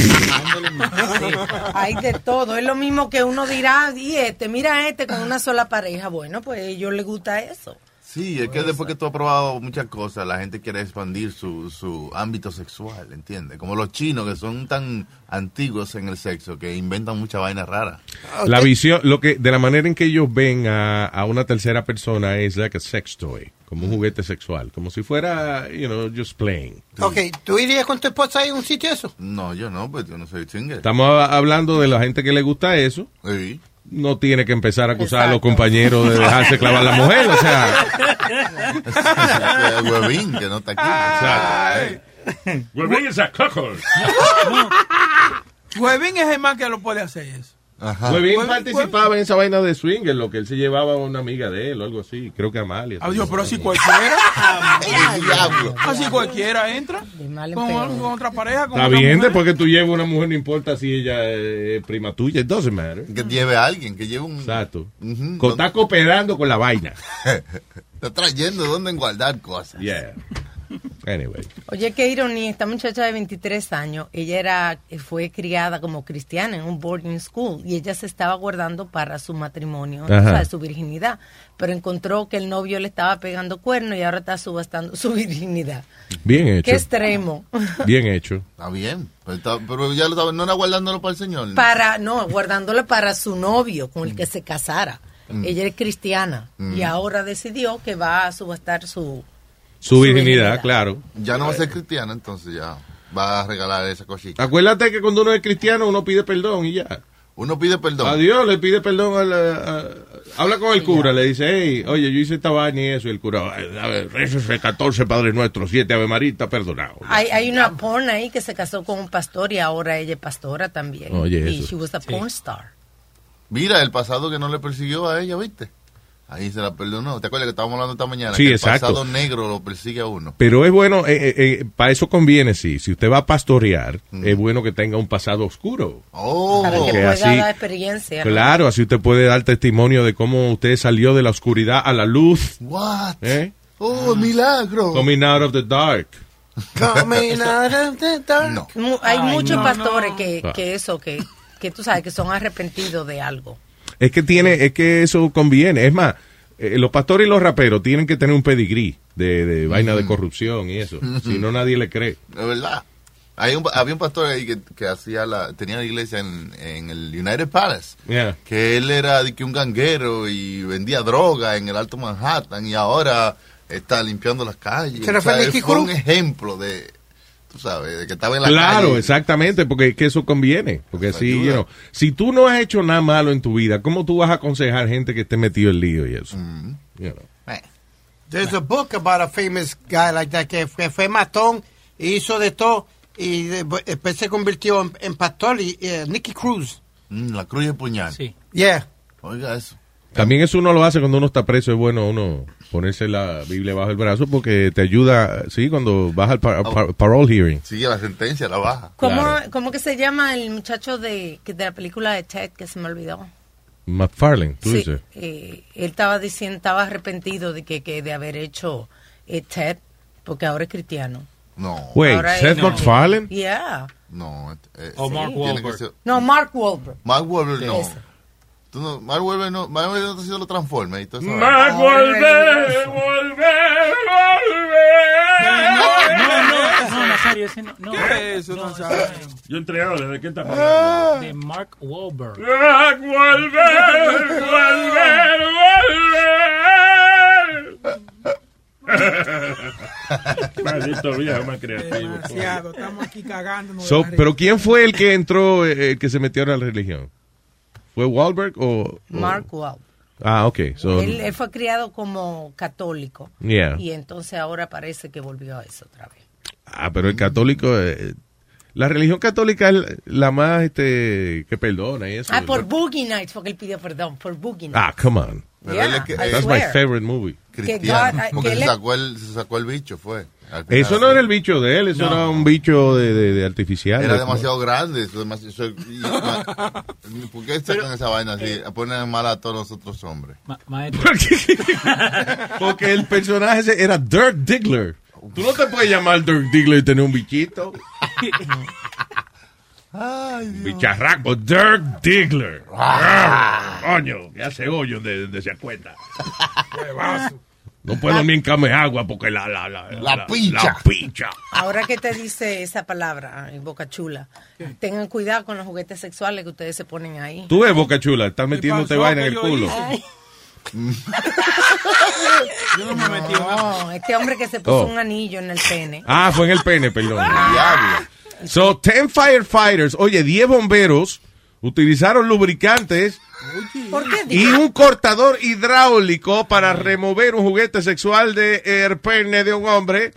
Hay de todo. Es lo mismo que uno dirá, y este, mira este con una sola pareja. Bueno, pues a ellos les gusta eso. Sí, es que después que tú has probado muchas cosas, la gente quiere expandir su, su ámbito sexual, ¿entiendes? Como los chinos que son tan antiguos en el sexo que inventan mucha vaina rara. La visión, lo que de la manera en que ellos ven a, a una tercera persona es like a sex toy, como un juguete sexual, como si fuera, you know, just playing. ok, ¿tú irías con tu esposa a un sitio eso? No, yo no, pues yo no soy swinger. Estamos hablando de la gente que le gusta eso. Sí. No tiene que empezar a acusar a los compañeros de dejarse clavar la mujer, o sea. Huevín que no está aquí. Huevín is a cuckold. Huevín es el más que lo puede hacer eso. Ajá. Muy bien participaba en esa vaina de swinger, lo que él se llevaba a una amiga de él o algo así. Creo que Amalia. Adiós, pero así cualquiera. Así cualquiera entra. De mal en Con, con otra pareja. Con Está una bien, mujer. después que tú lleves una mujer, no importa si ella es prima tuya, it doesn't matter. Que lleve a alguien, que lleve un... Exacto. Co- Está cooperando con la vaina. Está trayendo dónde guardar cosas. Yeah. Anyway. Oye, qué ironía, esta muchacha de 23 años, ella era, fue criada como cristiana en un boarding school y ella se estaba guardando para su matrimonio, o sea, su virginidad, pero encontró que el novio le estaba pegando cuerno y ahora está subastando su virginidad. Bien hecho. Qué extremo. Bien hecho. Está bien. Pero, está- pero ya lo estaba, no era guardándolo para el señor. Para, no, guardándole para su novio con el que se casara. Mm. Ella es cristiana Mm. y ahora decidió que va a subastar su... Su virginidad, virginidad. claro. Ya no va a ser cristiana, entonces ya va a regalar esa cosita. Acuérdate que cuando uno es cristiano uno pide perdón y ya. Uno pide perdón. A Dios le pide perdón. a- a- habla con el cura, le dice, hey, oye, yo hice esta vaina y eso. Y el cura, "Ay, a ver, eso es 14 Padre Nuestro, 7 Ave está perdonado. Hay, hay una porn ahí que se casó con un pastor y ahora ella es pastora también. Oye, y eso. she was a porn star. Mira, el pasado que no le persiguió a ella, ¿viste? Ahí se la perdonó. ¿Te acuerdas que estábamos hablando esta mañana? Sí, que exacto. El pasado negro lo persigue a uno. Pero es bueno, para eso conviene, sí. Si usted va a pastorear, Mm. es bueno que tenga un pasado oscuro. Oh, Para que pueda así- dar experiencia. ¿no? Claro, así usted puede dar testimonio de cómo usted salió de la oscuridad a la luz. What? ¿eh? Oh, milagro. Coming out of the dark. Coming out of the dark. Hay Ay, muchos no, pastores no. Que, Ah. que eso, que, que tú sabes, que son arrepentidos de algo. Es que tiene, es que eso conviene. Es más, eh, los pastores y los raperos tienen que tener un pedigrí de, de vaina de corrupción y eso. Si no, nadie le cree. Es verdad. Hay un, había un pastor ahí que, que hacía la, tenía la iglesia en, en el United Palace. Yeah. Que él era de que un ganguero y vendía droga en el Alto Manhattan y ahora está limpiando las calles. ¿Se refiere a él Nicky fue un ejemplo de, tú sabes, de que estaba en la Claro, calle. exactamente, porque es que eso conviene. Porque si, you know, si tú no has hecho nada malo en tu vida, ¿cómo tú vas a aconsejar gente que esté metido en lío y eso? Mm. You know. There's a book about a famous guy like that que fue, fue matón y hizo de todo y de- después se convirtió en, en pastor y eh, Nicky Cruz. Mm, la cruz el puñal. Sí. Yeah. Oiga eso. También eso uno lo hace cuando uno está preso, es bueno uno ponerse la Biblia bajo el brazo porque te ayuda, sí, cuando par- par- parole hearing. Sigue la sentencia, la baja. ¿Cómo, Claro. ¿Cómo que se llama el muchacho de, que- de la película de Ted que se me olvidó? McFarlane, tú Sí, dices. eh, él estaba diciendo, estaba arrepentido de que, que de haber hecho eh, Ted, porque ahora es cristiano. No. Wait, Ahora Seth MacFarlane? Yeah. No. eh, O Mark Wahlberg. ser- No, Mark Wahlberg. Mark Wahlberg no. Tú no. Mark Wahlberg no. Mark Wahlberg no está haciendo los transformes y todo eso. Mark Wahlberg, volver, volver. No, no, no, Nazario, ese no. no. ¿Qué es eso, No, Nazario? Yo entré ahora, ¿de qué está no. hablando? De Mark Wahlberg. Mark Wahlberg, volver, volver. Maldito viejo más creativo. Demasiado, estamos aquí cagándonos. So, pero ¿quién fue el que entró, eh, el que se metió a la religión? ¿Fue Wahlberg o...? Mark Wahlberg. Ah, ok. So, Él, él fue criado como católico. Yeah. Y entonces ahora parece que volvió a eso otra vez. ah, pero el católico... eh, la religión católica es la más este, que perdona y eso. Ah, por. Boogie Nights fue que él pidió perdón, por Boogie Nights. Ah, come on. Yeah, que- I That's my swear. favorite movie. Cristiano. God- porque que se sacó, el, se sacó el bicho, fue. Eso no era el bicho de él, eso No. era un bicho de, de- de artificial. Era de- demasiado grande. Eso, demasiado, eso- y- ma- ¿Por qué sacan esa vaina así? Ponen mal a todos los otros hombres. Ma- maestro. Porque el personaje era Dirk Diggler. Tú no te puedes llamar Dirk Diggler y tener un bichito. Ay, Dios. Bicharraco, Dirk Diggler. Ah, Coño, ya se hoyo de donde se acuerda. No puedo ni encame agua porque la la la La picha. La picha. Ahora que te dice esa palabra en Boca Chula, tengan cuidado con los juguetes sexuales que ustedes se ponen ahí. Tú ves, Boca Chula, estás metiéndote vaina en ¿Qué el culo. Yo no me metí no, este hombre que se puso Oh. un anillo en el pene. Ah, fue en el pene, perdón. Diablo. So, 10 firefighters, oye, 10 bomberos utilizaron lubricantes ¿Por qué? y un cortador hidráulico para remover un juguete sexual de el pene de un hombre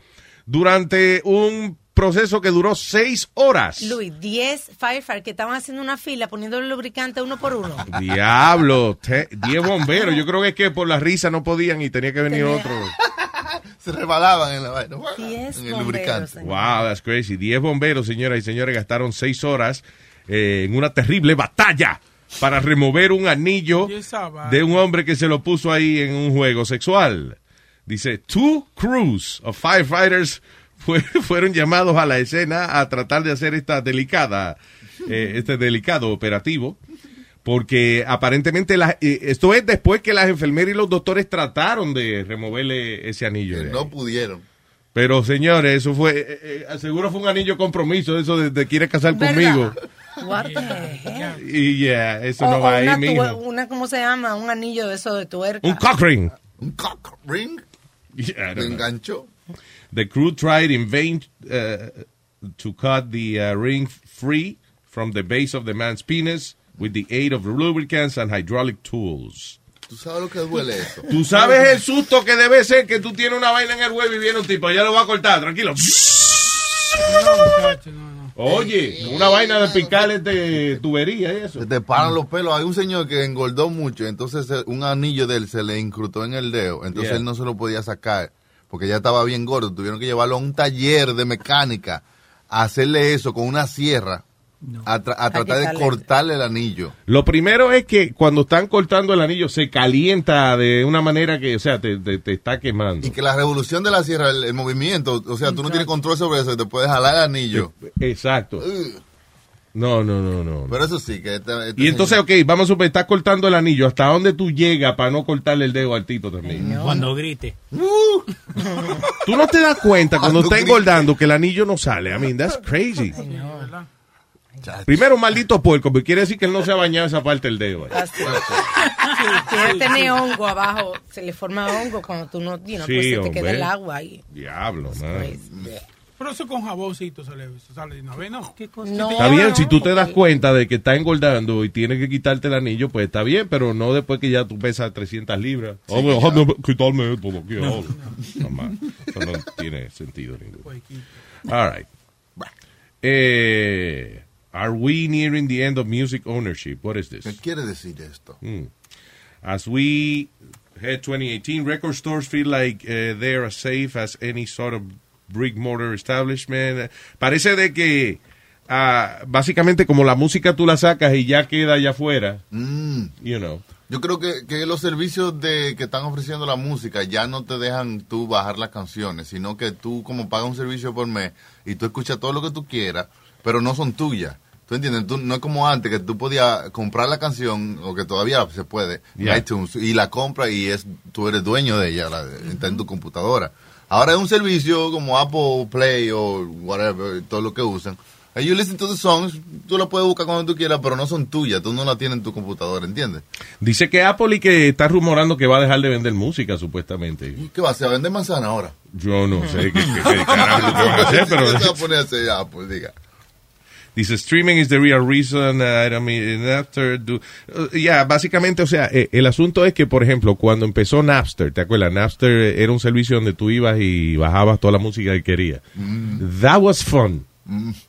durante un proceso que duró 6 horas. Luis, 10 firefighters que estaban haciendo una fila poniendo el lubricante uno por uno. Diablo, te- 10 bomberos. Yo creo que es que por la risa no podían y tenía que venir Tenía- otro. Se rebalaban en la vaina. 10 En el bomberos, lubricante. señor. Wow, that's crazy. 10 bomberos, señoras y señores, gastaron 6 horas eh, en una terrible batalla para remover un anillo de un hombre que se lo puso ahí en un juego sexual. Dice, two crews of firefighters fue- fueron llamados a la escena a tratar de hacer esta delicada, eh, este delicado operativo. Porque aparentemente la- eh, esto es después que las enfermeras y los doctores trataron de removerle ese anillo. ahí. No pudieron. Pero señores, eso fue, eh, eh, seguro fue un anillo compromiso, eso de, de quiere casar ¿Verdad? conmigo. Y ya, eso O- no va ahí, una, mijo. tue- una, ¿cómo se llama? Un anillo de eso de tuerca. Un cock ring. Un cock ring. Yeah, Me enganchó. The crew tried in vain uh, to cut the uh, ring free from the base of the man's penis with the aid of lubricants and hydraulic tools. ¿Tú sabes lo que duele eso? Tú sabes el susto que debe ser que tú tienes una vaina en el huevo y viene un tipo, ya lo va a cortar, tranquilo. Oye, una vaina de picar de tubería y eso. Se te paran los pelos. Hay un señor que engordó mucho, entonces eh, un anillo de él se le incrustó en el dedo, entonces Yeah. él no se lo podía sacar porque ya estaba bien gordo. Tuvieron que llevarlo a un taller de mecánica a hacerle eso con una sierra, a, tra- a tratar de cortarle el anillo. Lo primero es que cuando están cortando el anillo se calienta de una manera que, o sea, te, te- te está quemando. Y que la revolución de la sierra, el, el movimiento, o sea, tú no tienes control sobre eso, te puedes jalar el anillo. Exacto. No, no, no, no. Pero eso sí, que este Y entonces, ok, vamos a suponer, estás cortando el anillo. ¿Hasta dónde tú llegas para no cortarle el dedo al tito también? Cuando grite. Tú no te das cuenta cuando Cuando está engordando que el anillo no sale. I mean, that's crazy. Primero, un maldito puerco, porque quiere decir que él no se ha bañado esa parte del dedo. ahí. Así. Sí, quiere tener hongo abajo, se le forma hongo cuando tú no, you know, Sí, pues se te queda el agua ahí. Diablo, man. Pero eso con jaboncito sale, se sale de una vez, ¿no? ¿Qué cosa? No, Está bien, no, si tú te das porque- cuenta de que está engordando y tienes que quitarte el anillo, pues está bien, pero no después que ya tú pesas 300 libras. oh, bueno, déjame quitarme esto. lo quiero. No. No, man. Eso no tiene sentido ninguno. All right. Eh, are we nearing the end of music ownership? What is this? ¿Qué quiere decir esto? Hmm. As we head 2018, record stores feel like uh, they're as safe as any sort of brick mortar establishment. Parece de que ah, básicamente como la música tú la sacas y ya queda allá afuera, Mm. you know. Yo creo que, que los servicios de que están ofreciendo la música ya no te dejan tú bajar las canciones, sino que tú como pagas un servicio por mes y tú escuchas todo lo que tú quieras, pero no son tuyas. ¿Tú entiendes? Tú, no es como antes que tú podías comprar la canción, o que todavía se puede, Yeah. iTunes, y la compra y es tú eres dueño de ella, la, está en tu computadora. Ahora es un servicio como Apple Play o whatever, todo lo que usan. And you listen to the songs, tú la puedes buscar cuando tú quieras, pero no son tuyas, tú no la tienes en tu computadora, ¿entiendes? Dice que Apple y que está rumorando que va a dejar de vender música supuestamente. ¿Qué va a hacer? ¿A vender manzana ahora? Yo no sé qué, qué- qué carajo van a hacer, pero ¿Qué se va a poner a hacer Apple? Diga. Dice, streaming is the real reason. uh, I don't mean, Napster do... Uh, yeah, básicamente, o sea, eh, el asunto es que, por ejemplo, cuando empezó Napster, ¿te acuerdas? Napster era un servicio donde tú ibas y bajabas toda la música que querías. That was fun.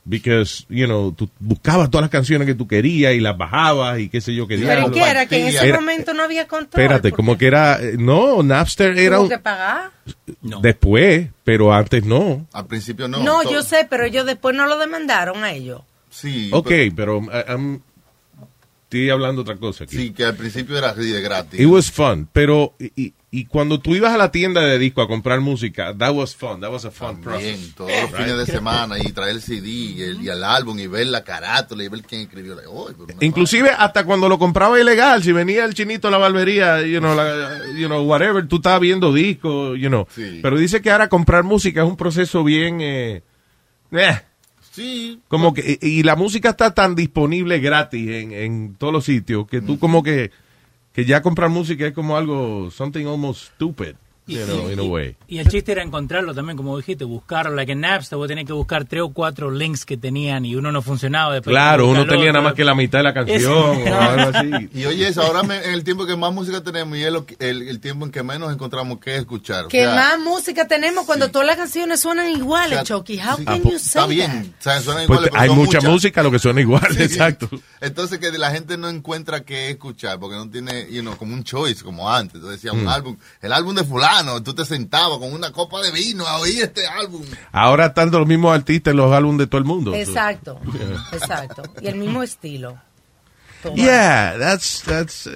Because, you know, tú buscabas todas las canciones que tú querías y las bajabas y qué sé yo qué Pero ¿y diablo. qué era? Que en ese Era- momento no había control. Espérate, como que era... eh, No, Napster era ¿Tuvo un... que pagar? Después, pero antes no. Al principio No, yo sé, pero ellos después no lo demandaron a ellos. Sí. Ok, pero... uh, I'm- estoy hablando otra cosa aquí. Sí, que al principio era así de gratis. It was fun, pero y, y- cuando tú ibas a la tienda de disco a comprar música, that was fun, that was a fun process. Bien, todos los fines de semana y traer el CD y el, y el álbum y ver la carátula y ver quién escribió. la- pero una- Inclusive hasta cuando lo compraba ilegal, si venía el chinito a la barbería, you know, la- you know, whatever, tú estabas viendo discos, you know. Sí. Pero dice que ahora comprar música es un proceso bien eh, eh, Sí. como que y la música está tan disponible gratis en, en todos los sitios que tú como que que ya comprar música es como algo something almost stupid, you know, in a way. Y el chiste era encontrarlo también, como dijiste, buscarlo. Like en Napster, vos tenés que buscar tres o cuatro links que tenían y uno no funcionaba. después Claro, uno el tenía otro. nada más que la mitad de la canción Ese- o algo así. Y oye, eso, ahora me- en el tiempo que más música tenemos y es lo que- el, el tiempo en que menos encontramos que escuchar. O Que sea, más música tenemos cuando todas las canciones suenan iguales, O sea, Chucky. How sí. can Ah, you pues, say Está bien, o sea, suenan Pues iguales, hay mucha música, lo que suena igual, Sí. exacto. Entonces que la gente no encuentra qué escuchar porque no tiene, you know, como un choice como antes. Entonces decía un Mm. álbum, el álbum de fulano, tú te sentabas con una copa de vino a oír este álbum. Ahora están los mismos artistas en los álbumes de todo el mundo. Exacto, Yeah. exacto. Y el mismo estilo. Yeah, that's, that's uh,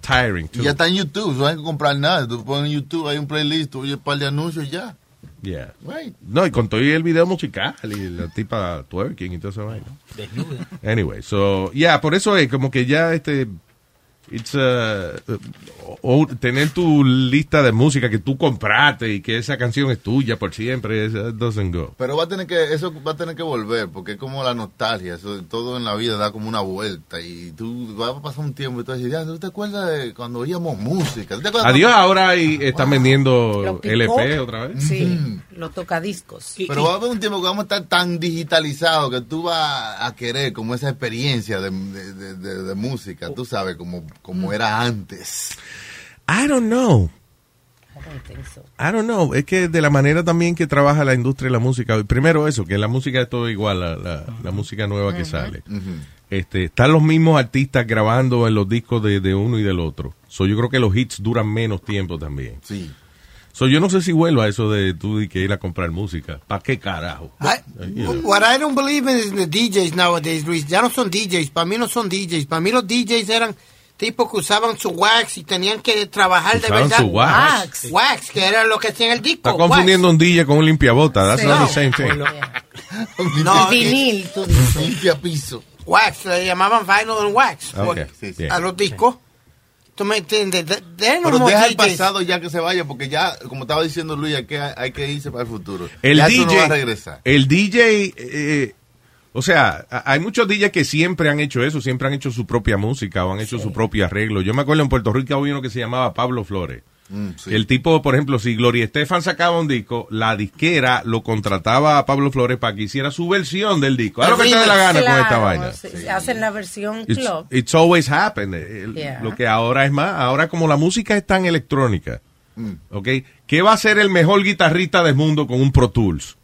tiring Y too. ya está en YouTube, no hay que comprar nada. Tú pones en YouTube, hay un playlist, tú oyes un par de anuncios y ya. Yeah. No, y con todo el video musical y la tipa twerking y todo eso. Desnuda. Anyway, so, yeah, por eso es como que ya este, it's, uh, o- o tener tu lista de música que tú compraste y que esa canción es tuya por siempre, that doesn't go. Pero va a tener que, eso va a tener que volver, porque es como la nostalgia, eso, todo en la vida da como una vuelta, y tú vas a pasar un tiempo y tú vas a decir, ya, ¿tú te acuerdas de cuando oíamos música? ¿Tú te acuerdas Adiós, cuando- ahora ahí están vendiendo. LP otra vez. Sí, los tocadiscos. Pero va a haber un tiempo que vamos a estar tan digitalizados que tú vas a querer como esa experiencia de, de- de- de- de música, tú sabes, como, como era antes. I don't know. I don't know. Es que de la manera también que trabaja la industria de la música. Primero eso, que la música es todo igual, la, la- la música nueva que sale. Este, están los mismos artistas grabando en los discos de, de uno y del otro. So, yo creo que los hits duran menos tiempo también. Sí. So, yo no sé si vuelvo a eso de tú y que ir a comprar música. ¿Para qué carajo? You know. What I don't believe in is the DJs nowadays, Luis. Ya no son DJs. Para mí no son DJs. Para mí los DJs eran tipos que usaban su wax y tenían que trabajar de verdad. su wax. Wax, que era lo que hacía en el disco. Está confundiendo un DJ con un limpiabota. That's Sí. not No. the same thing. No, Vinil, tú dices. Limpia piso. Wax, le llamaban vinyl and wax. Sí, sí. A los discos. ¿Tú me entiendes? De- de- no Pero deja el pasado ya que se vaya, porque ya, como estaba diciendo Luis, hay que, hay que irse para el futuro. El ya DJ, no va a regresar. el DJ, eh, o sea, hay muchos DJs que siempre han hecho eso, siempre han hecho su propia música o han hecho su propio arreglo. Yo me acuerdo en Puerto Rico había uno que se llamaba Pablo Flores. Mm, sí. El tipo, por ejemplo, si Gloria Estefan sacaba un disco, la disquera lo contrataba a Pablo Flores para que hiciera su versión del disco. Haz lo que te dé la gana con esta vaina. sí, Hacen la versión It's, club. it's always happened. El- Yeah. Lo que ahora es más, ahora como la música es tan electrónica, Mm. ¿ok? ¿Qué va a ser el mejor guitarrista del mundo con un Pro Tools?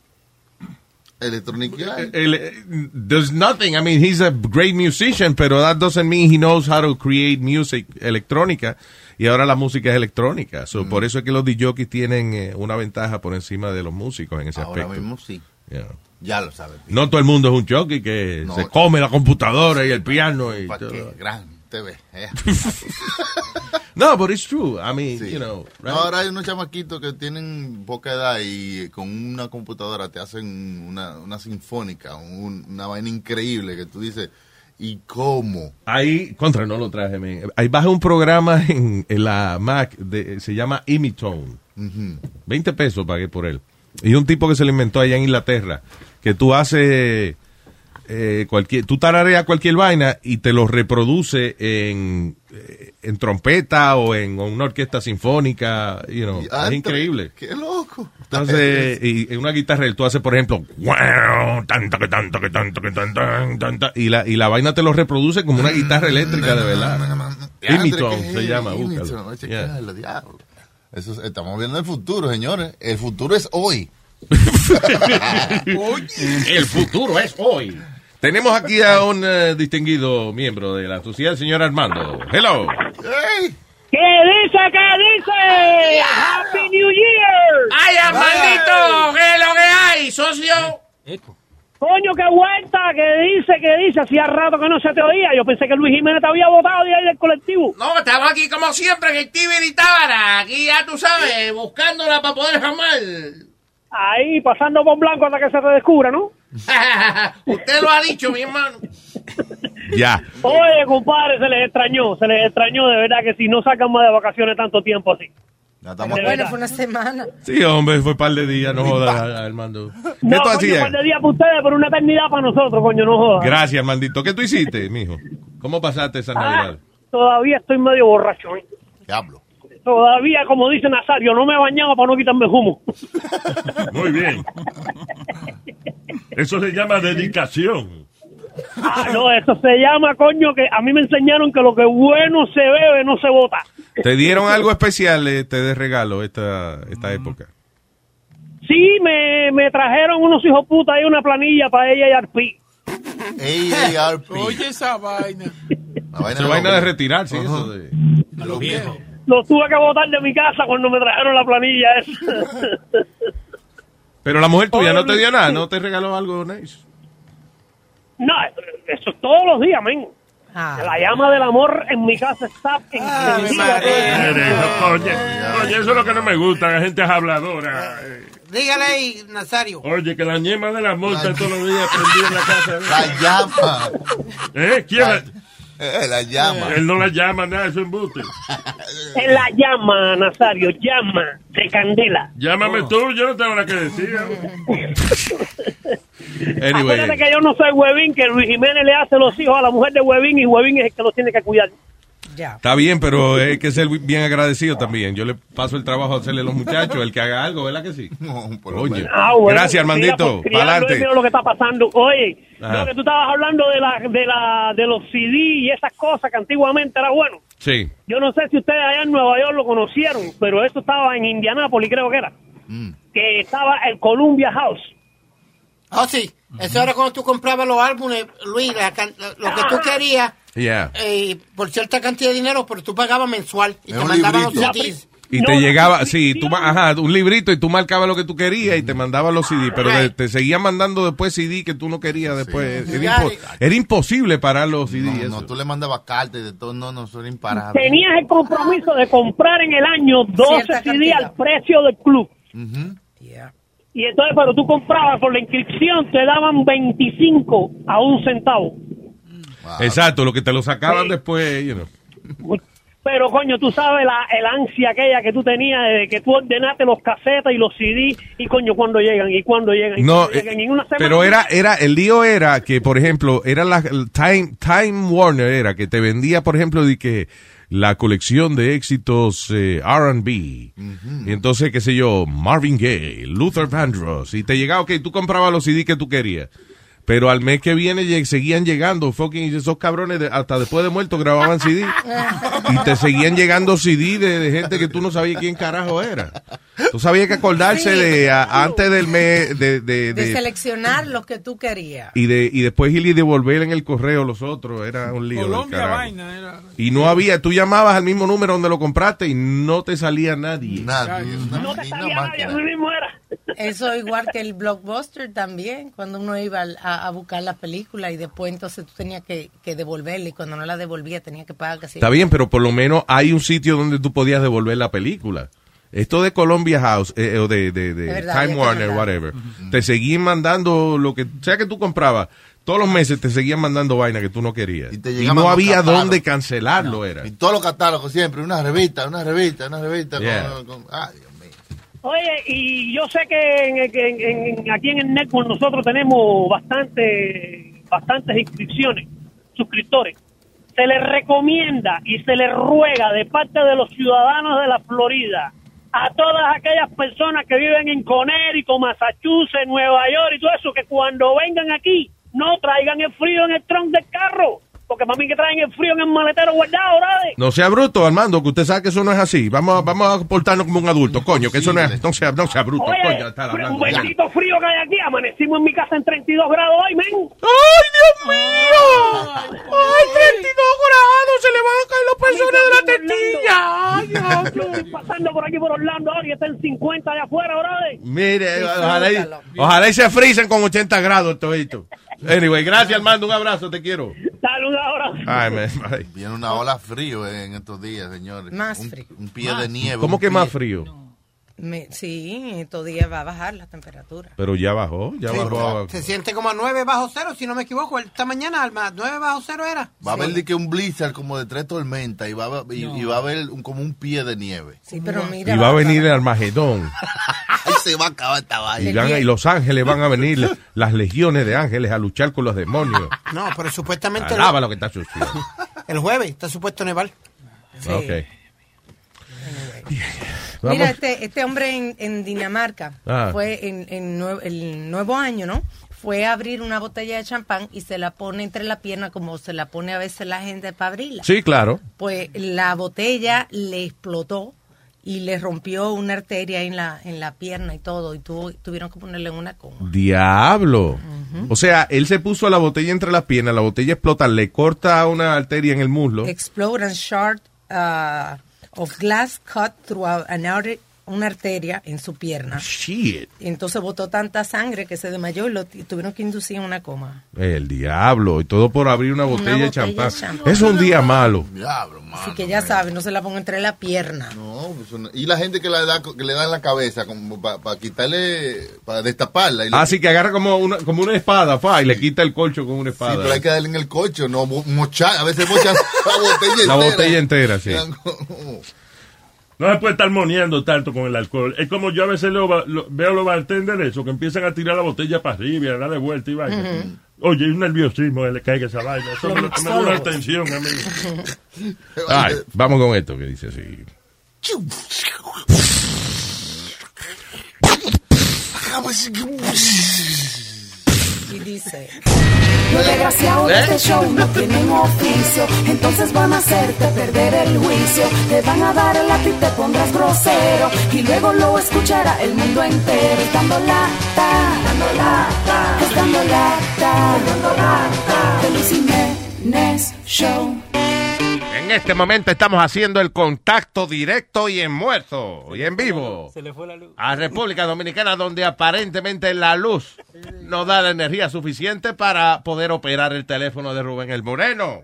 Electronic El- eh, there's nothing. I mean, he's a great musician, pero that doesn't mean he knows how to create music electrónica. Y ahora la música es electrónica. So, Mm. Por eso es que los DJs tienen eh, una ventaja por encima de los músicos en ese Ahora aspecto. mismo sí. Yeah. Ya lo sabes. No todo el mundo es un jockey que No. se come la computadora y el piano. Y ¿Para todo. qué? Gran TV. eh. No, but it's true. I mean, you know. No, ahora hay unos chamaquitos que tienen poca edad y con una computadora te hacen una, una sinfónica, un- una vaina increíble que tú dices, ¿y cómo? Ahí, contra, no lo traje, men. Ahí baja un programa en, en la Mac, de, se llama Imitone. 20 pesos pagué por él. Y un tipo que se lo inventó allá en Inglaterra, que tú haces eh, cualquier, tú tarareas cualquier vaina y te lo reproduce en, eh, en trompeta o en una orquesta sinfónica, you know, es increíble. ¡Qué loco! Entonces, y en una guitarra tú haces, por ejemplo, tanto que tanto que tanto que tanto, tanto, y la, y la vaina te lo reproduce como una guitarra eléctrica de verdad. ¿qué se llama, búscalo. Eso es- estamos viendo el futuro, señores. El futuro es hoy. El futuro es hoy. Tenemos aquí a un eh, distinguido miembro de la sociedad, el señor Armando. Hello. ¿Qué dice? ¿Qué dice? ¡Happy New Year! ¡Ay, Armandito! ¿Qué es lo que hay, socio? Coño, qué vuelta, que dice, que dice, hacía rato que no se te oía. Yo pensé que Luis Jiménez te había votado de ahí del colectivo. No, estamos aquí como siempre en el Tiberi Tábara. Aquí ya tú sabes, buscándola para poder jamar. Ahí, pasando por blanco hasta que se te descubra, ¿no? Usted lo ha dicho, mi hermano. Ya. Oye, compadre, se les extrañó, se les extrañó, de verdad que si no sacan más de vacaciones tanto tiempo así. Bueno, fue una semana. Sí, hombre, fue un par de días, no jodas, Armando. ¿Qué No, tú coño, hacías? un par de días para ustedes, pero una eternidad para nosotros, coño, no jodas. Gracias, Armandito. ¿Qué tú hiciste, mijo? ¿Cómo pasaste esa Ah, Navidad? todavía estoy medio borracho, ¿eh? Diablo. Todavía, como dice Nazario, no me he bañado para no quitarme el humo. Muy bien. Eso se llama dedicación. Ah, no, eso se llama, coño, que a mí me enseñaron que lo que bueno se bebe no se bota. ¿Te dieron algo especial este, de regalo esta, esta época? Sí, me, me trajeron unos hijos puta ahí una planilla para ella y Arpi. AARP. Oye esa vaina. Esa vaina de retirar, sí, eso de... A los viejos. Los tuve que botar de mi casa cuando me trajeron la planilla esa. Pero la mujer tuya no te dio nada, no te regaló algo nice. no, eso es todos los días, men. La llama del amor en mi casa está encendida. No, Oye, oye, eso es lo que no me gusta, la gente es habladora. Dígale ahí, Nazario. Oye, que la ñema de la multa todos los días prendida en la casa. La llama. ¿Eh? ¿Quién la, Eh, la llama. Él no la llama, nada, eso es embuste. Es la llama, Nazario, llama de candela. Llámame tú, yo no tengo nada que decir. Anyway. Acuérdate que yo no soy Huevín, que Luis Jiménez le hace los hijos a la mujer de Huevín y Huevín es el que los tiene que cuidar. Está bien, pero hay que ser bien agradecido también. Yo le paso el trabajo a hacerle a los muchachos, el que haga algo, ¿verdad que sí? Oye, Ah, bueno, gracias, Armandito. Para Mira lo que está pasando. Oye, Ajá. lo que tú estabas hablando de la, de la, de los CD y esas cosas que antiguamente era bueno. Sí. Yo no sé si ustedes allá en Nueva York lo conocieron, pero esto estaba en Indianápolis, creo que era. Que estaba el Columbia House. Oh, sí. Eso era cuando tú comprabas los álbumes, Luis, lo que tú querías Yeah. eh, por cierta cantidad de dinero, pero tú pagabas mensual y Es te mandaban los. CDs. Y te llegaba, sí, tú, ajá, un librito y tú marcabas lo que tú querías y te mandaban los CD, pero de- te seguían mandando después CD que tú no querías después. Era, impo- era imposible parar los CD. No, eso. no, tú le mandabas cartas y de todo, no, no, son imparables. Tenías el compromiso de comprar en el año 12 Cierta CD cantidad. al precio del club. Y entonces, pero tú comprabas por la inscripción, te daban 25 a un centavo. Exacto, lo que te lo sacaban después, you know. Pero, coño, tú sabes la el ansia aquella que tú tenías de que tú ordenaste los casetas y los CD y, coño, cuando llegan y cuando llegan. y No, llegan, eh, y en una semana- pero era, era, el lío era que, por ejemplo, era la el Time, Time Warner era que te vendía, por ejemplo, de que la colección de éxitos eh, R&B. Y entonces, qué sé yo, Marvin Gaye, Luther Vandross. Y te llegaba, ok, tú comprabas los CD que tú querías. Pero al mes que viene lleg- seguían llegando, fucking esos cabrones, de- hasta después de muerto grababan CD. Y te seguían llegando CD de, de gente que tú no sabías quién carajo era. Tú sabías que acordarse de a- antes del mes de, de- De de- seleccionar lo que tú querías. y de y después ir y devolver en el correo los otros era un lío. Colombia carajo. vaina era. Y no había, tú llamabas al mismo número donde lo compraste y no te salía nadie. Nadie. No te sabía nadie, así mismo era. Eso igual que el blockbuster también, cuando uno iba a, a buscar la película y después entonces tú tenías que, que devolverla y cuando no la devolvía tenía que pagar casi. Está bien, pero por lo menos hay un sitio donde tú podías devolver la película. Esto de Columbia House eh, o de, de- de verdad, Time Warner, whatever, te seguían mandando lo que sea que tú comprabas. Todos los meses te seguían mandando vaina que tú no querías. Y, no había catálogos. dónde cancelarlo, era. Y todos los catálogos siempre, una revista, una revista, una revista. con- Yeah. con- ay, mío. Oye, y yo sé que, en- en- en- aquí en el network nosotros tenemos bastante, bastantes inscripciones, suscriptores. Se les recomienda y se les ruega de parte de los ciudadanos de la Florida a todas aquellas personas que viven en Connecticut, Massachusetts, Nueva York y todo eso, que cuando vengan aquí no traigan el frío en el tronco del carro, porque mí que traen el frío en el maletero guardado. No sea bruto, Armando, que usted sabe que eso no es así. Vamos a, vamos a portarnos como un adulto, coño, que eso no es, no sea, no sea bruto, Oye, coño, está un hablando. bendito frío que hay aquí. Amanecimos en mi casa en 32 grados hoy, men. ¡Ay, Dios mío! ¡Ay, 32 grados! ¡Se le van a caer los pezones de la tetilla! ¡Ay, Yo estoy pasando por aquí por Orlando ahora y está en 50 de afuera, brother. Mire, ojalá y, ojalá y se frisen con 80 grados todito. Anyway, gracias, Armando, un abrazo, te quiero. Saludos ahora. Ay, man, bye. Viene una ola frío en estos días, señores. Más un, frío. Un pie Más. de nieve. ¿Cómo que pie- más frío? Me- sí, estos días va a bajar la temperatura. Pero ya bajó, ya Sí, bajó. Se siente como a 9 bajo cero, si no me equivoco. Esta mañana, Alma, 9 bajo cero era. Va a haber de que un blizzard como de tres tormentas y va a, haber- y, y va a haber un- como un pie de nieve. Sí, pero mira. Y va a venir el Armagedón. Se va a acabar esta vaina. Y, van a- y los ángeles van a venir, la- las legiones de ángeles a luchar con los demonios. No, pero supuestamente el, Alaba lo que está sucio. el jueves está supuesto nevar. Ok. Mira, Vamos. este, este hombre en, en Dinamarca Ah. fue en, en nue- el nuevo año, ¿no? Fue a abrir una botella de champán y se la pone entre la pierna como se la pone a veces la gente para abrirla. Sí, claro. Pues la botella le explotó y le rompió una arteria en la, en la pierna y todo, y tuvo- tuvieron que ponerle una coma. Diablo. O sea, él se puso la botella entre las piernas, la botella explota, le corta una arteria en el muslo. Explode and shard uh, of glass cut through an artery una arteria en su pierna. Shit. Y entonces botó tanta sangre que se desmayó y lo tuvieron que inducir en una coma. El diablo. Y todo por abrir una botella, de botella de champán. champán. Es un día malo. Diablo, Así que ya saben, no se la pongan entre la pierna. No, pues una- y la gente que, la da, que le da en la cabeza como para quitarle, para destaparla. Y le- Así que agarra como una, como una espada, fa, y le quita el colcho con una Sí, espada. pero hay que darle en el coche, no mo- mochar. A veces mochan la botella La entera. botella entera, sí. No se puede estar moneando tanto con el alcohol. Es como yo a veces ba- lo- veo los bartenders eso, que empiezan a tirar la botella para arriba y a dar de vuelta y vaina. Ujú. Oye, hay un nerviosismo que le caiga esa vaina. Eso me, me da una tensión a mí. Ay, vamos con esto que dice así. Y dice... Los desgraciados de este show no tienen oficio, entonces van a hacerte perder el juicio. Te van a dar el lápiz, te pondrás grosero y luego lo escuchará el mundo entero. Dando lata, dando lata, es dando lata, dando lata. De Luis Jiménez Show. En este momento estamos haciendo el contacto directo y en muerto y en vivo Se le fue la luz. a República Dominicana donde aparentemente la luz no da la energía suficiente para poder operar el teléfono de Rubén el Moreno.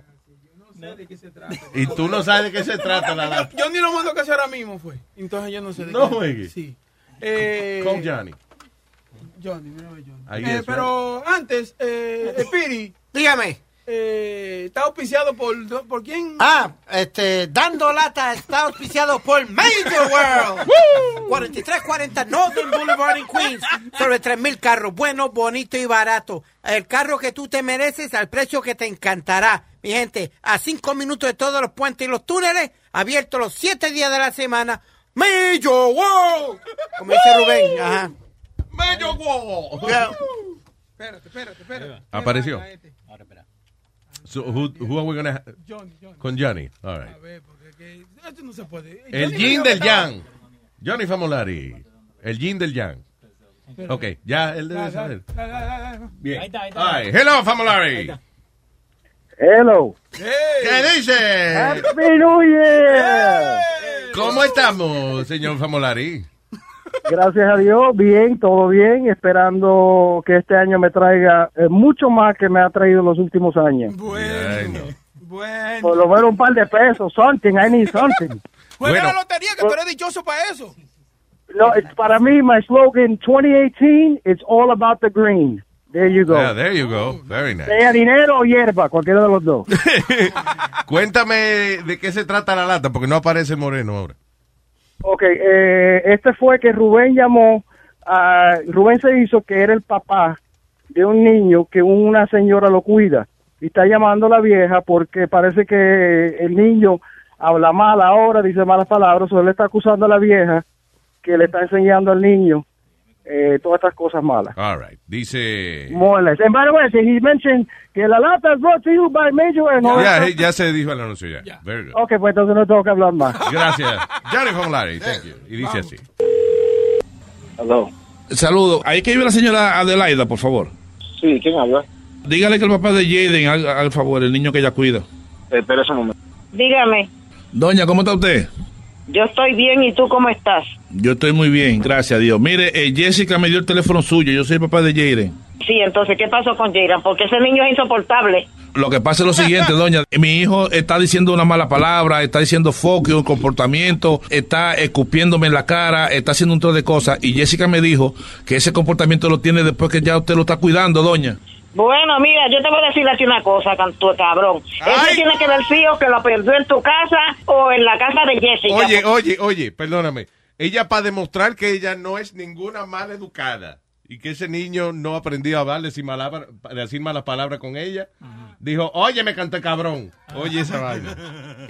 Y tú no sabes de qué se trata la lata. Yo ni lo mando casi ahora mismo fue. Entonces yo no sé de No qué. juegue. Sí. Eh, Con Johnny. Johnny, mira, Johnny. Eh, pero antes, eh, Spiri. Dígame. Eh, está auspiciado por, por quién? Ah, este, Dando Lata está auspiciado por Major World. 4340 Northern Boulevard en Queens. Sobre 3.000 carros, buenos, bonitos y baratos. El carro que tú te mereces al precio que te encantará. Mi gente, a 5 minutos de todos los puentes y los túneles, abiertos los 7 días de la semana. Major World. Como dice Rubén. Ajá. Major World. Espérate, espérate, espérate. Apareció. So, who, who are we gonna ha- Johnny, Johnny. Con Johnny. All right. A ver, porque que- esto no se puede. El Johnny yin del yang. Johnny Famolari. El yin del yang. Ok, ya él debe saber. Bien. All right. Hello, Famolari. Hello. ¿Qué dice? Happy New Year. ¿Cómo estamos, señor Famolari? Gracias a Dios, bien, todo bien, esperando que este año me traiga eh, mucho más que me ha traído los últimos años. Bueno. Por lo menos un par de pesos, something, I need something. Juega la lotería, que tú eres dichoso para eso. No, it's, para mí, my slogan 2018, it's all about the green. There you go. Yeah, there you go. Very nice. Sea dinero o hierba, cualquiera de los dos. Cuéntame de qué se trata la lata, porque no aparece Moreno ahora. Ok, eh, este fue que Rubén llamó, a, Rubén se hizo que era el papá de un niño que una señora lo cuida. Y está llamando a la vieja porque parece que el niño habla mal ahora, dice malas palabras, o él está acusando a la vieja que le está enseñando al niño eh, todas estas cosas malas. All right. Dice. More or less. And by the way, he mentioned que la lata es brought to you by Major and all Ya, that ya se dijo el anuncio ya. Very good. Ok, pues entonces no tengo que hablar más. Gracias. Johnny Famolari, thank you. Y dice así. Hello. Saludos. Ahí que vive la señora Adelaida, por favor. Sí, ¿quién habla? Dígale que el papá de Jaden haga al favor, el niño que ella cuida. Espera ese momento. Dígame, Doña, ¿cómo está usted? Yo estoy bien y tú cómo estás. Yo estoy muy bien, gracias a Dios. Mire, eh, Jessica me dio el teléfono suyo, yo soy el papá de Jaden. Sí, entonces, ¿qué pasó con Jairan? Porque ese niño es insoportable. Lo que pasa es lo siguiente, doña. Mi hijo está diciendo una mala palabra, está diciendo foco, un comportamiento, está escupiéndome en la cara, está haciendo un montón de cosas. Y Jessica me dijo que ese comportamiento lo tiene después que ya usted lo está cuidando, doña. Bueno, mira, yo te voy a decir así una cosa, canto cabrón. Eso tiene que ver sí o que lo perdió en tu casa o en la casa de Jessica. Oye, oye, oye, perdóname. Ella para demostrar que ella no es ninguna mal educada y que ese niño no aprendió a hablarle sin malabra- a decir malas palabras con ella, dijo, oye, me canté cabrón. Oye esa vaina.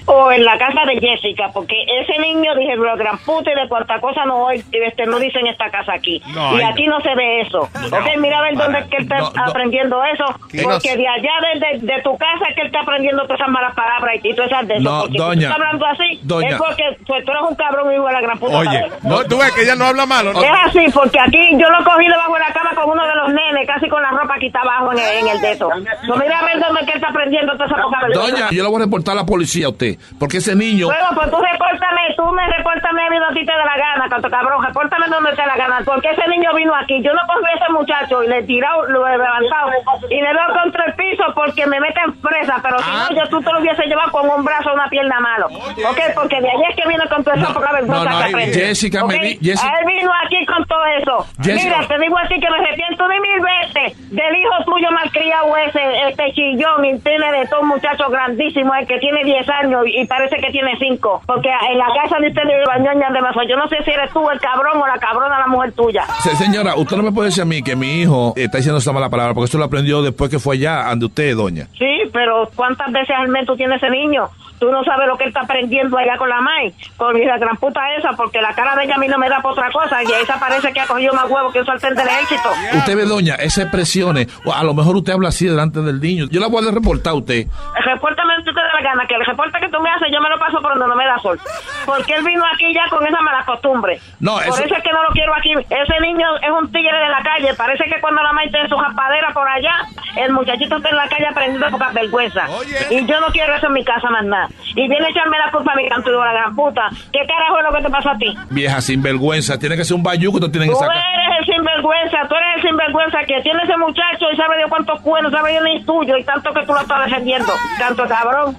O en la casa de Jessica, porque ese niño dije, bro, gran puta y de cuánta cosa no hoy, este, no dice en esta casa aquí. No, y aquí no. se ve eso. No, ok, mira a ver para. dónde es que él está No, no. aprendiendo eso. Porque de allá de, de- de tu casa es que él está aprendiendo todas esas malas palabras y, y todas esas de eso. No, porque si tú doña, estás hablando así, doña. es porque pues, tú eres un cabrón hijo de la gran puta. Oye, no, tú ves que ella no habla malo, ¿no? Es así, porque aquí yo lo cogí de abajo de la cama con uno de los nenes, casi con la ropa quita abajo en el, en el dedo. No mira a ver dónde que está aprendiendo toda esa poca vergüenza. Doña, yo le voy a reportar a la policía a usted, porque ese niño... Bueno, pues tú repórtame, tú me repórtame a mí donde te dé la gana, canto cabrón, repórtame donde te dé la gana, porque ese niño vino aquí, yo no cogí a ese muchacho y le he tirado, lo he levantado y le veo contra el piso porque me meten presa, pero si Ah. no, yo tú te lo hubiese llevado con un brazo o una pierna malo. Ok, porque de ayer que vino con toda esa poca vergüenza no, que aprende. Jessica, me Ok, di- Jessica- Él vino aquí con todo eso. Jessica- Mira, te digo así que me arrepiento de mil veces del hijo tuyo malcriado ese, este chillón, y tiene de todo un muchacho grandísimo, el que tiene 10 años y parece que tiene 5. Porque en la casa de ustedes bañoñan demasiado. Yo no sé si eres tú el cabrón o la cabrona la mujer tuya. Se- Señora, usted no me puede decir a mí que mi hijo está diciendo esa mala palabra, porque esto lo aprendió después que fue allá, ante usted, doña. Sí, pero ¿cuántas veces al mes tú tienes ese niño? Tú no sabes lo que él está aprendiendo allá con la May, con la gran puta esa, porque la cara de ella a mí no me da por otra cosa, y esa parece que ha cogido más huevo que un sartén del ejército. Usted ve, doña, esas expresiones, o a lo mejor usted habla así delante del niño. Yo la voy a reportar a usted. Repórtame si te da la gana, que el reporte que tú me haces yo me lo paso por donde no me da sol. Porque él vino aquí ya con esa mala costumbre. No, por eso- es que no lo quiero aquí. Ese niño es un tigre de la calle. Parece que cuando la maíz tiene su japadera por allá, el muchachito está en la calle aprendiendo poca vergüenza. Y yo no quiero eso en mi casa más nada. Y viene a echarme la culpa a mi canto de la gran puta. ¿Qué carajo es lo que te pasó a ti? Vieja sinvergüenza, tiene que ser un bayuco que usted tiene que Tú sacar. eres el sinvergüenza, tú eres el sinvergüenza que tiene ese muchacho y sabe de cuántos cuernos, sabe de ni tuyo y tanto que tú lo estás defendiendo. Tanto cabrón.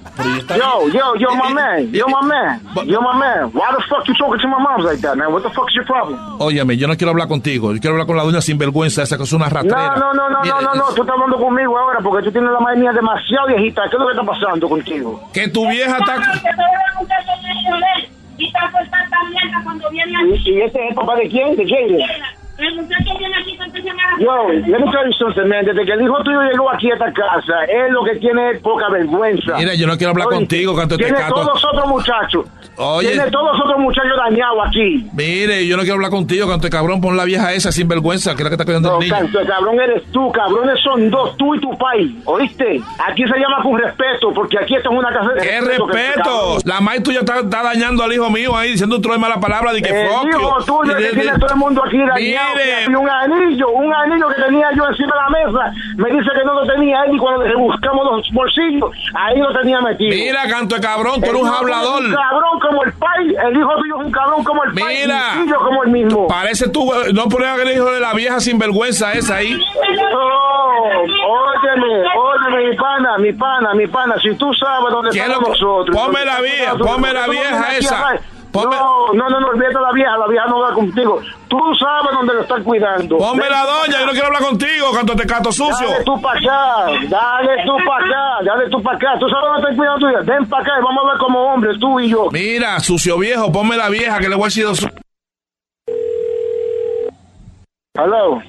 Yo, yo, yo, my man, yo, my man, yo, my man. Why the fuck you talking to my moms like that, man? What the fuck is your problem? Óyeme, yo no quiero hablar contigo, yo quiero hablar con la doña sinvergüenza, esa que es una ratrera. No, no, no, no, no, no, tú estás hablando conmigo ahora porque tú tienes la madre mía demasiado viejita. ¿Qué es lo que está pasando contigo? Que tu vieja está... Y está por tanta mierda cuando viene ¿Y, y este es el papá de quién? ¿De Jaden? Mala Yo, let me tell you something, man. Desde que el hijo tuyo llegó aquí a esta casa, él lo que tiene es poca vergüenza. Mira, yo no quiero hablar Oye, contigo, canto de Tiene todos los otros muchachos. Oye. Tiene todos los otros muchachos dañados aquí. Mire, yo no quiero hablar contigo, canto de cabrón, pon la vieja esa sinvergüenza, que es la que está cuidando No, al niño. canto, cabrón eres tú, cabrones son dos, tú y tu país, ¿oíste? Aquí se llama con respeto, porque aquí esto es una casa de ¡Qué respeto. La maíz tuya está, está dañando al hijo mío ahí, diciendo un trozo de mala palabra de que El fuck hijo tuyo que tiene de- todo el mundo aquí dañado. Y un anillo, un anillo que tenía yo encima de la mesa, me dice que no lo tenía él y cuando le buscamos los bolsillos, ahí lo tenía metido. Mira, canto de cabrón, tú eres un hablador. Un cabrón como el país, el hijo tuyo es un cabrón como el país, Mira. y yo como el mismo. Parece tú, no poner el hijo de la vieja sinvergüenza esa ahí. Oh, óyeme, óyeme, mi pana, mi pana, mi pana, si tú sabes dónde ¿Qué es estamos lo nosotros. Ponme la vieja, ponme la no esa. A- No, no, no, no, olvídate la vieja, la vieja no va contigo. Tú sabes dónde lo están cuidando. Ponme la doña, yo no quiero hablar contigo, canto de cato sucio. Dale tú para acá, dale tú para acá, dale tú para acá. Tú sabes dónde están cuidando tuya. Ven para acá y vamos a ver como hombres, tú y yo. Mira, sucio viejo, ponme la vieja que le voy a decir. su- Hello.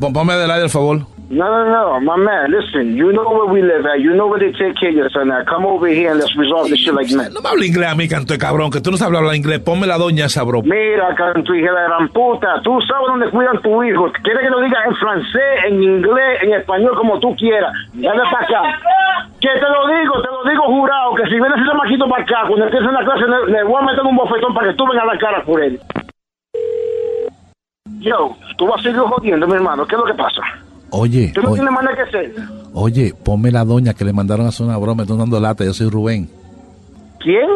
Pon- Ponme del aire, por favor. No, no, no, my man, listen, you know where we live at, you know where they take care of your son. Now come over here and let's resolve this shit like men. No me hable inglés a mí, canto de cabrón, que tú no sabes hablar inglés. Ponme la doña esa, bro. Mira, canto hija de la gran puta, tú sabes dónde cuidan tu hijo. Quieres que lo digas en francés, en inglés, en español, como tú quieras. Dale para acá. Que te lo digo, te lo digo jurado, que si viene ese maquito para acá, cuando empiece la clase, le, le voy a meter un bofetón para que tú vengas a la cara por él. Yo, tú vas a seguir jodiendo, mi hermano. ¿Qué es lo que pasa? Oye, Tú no oye, tienes más que hacer. oye, ponme la doña que le mandaron a hacer una broma, estoy dando lata, yo soy Rubén. ¿Quién?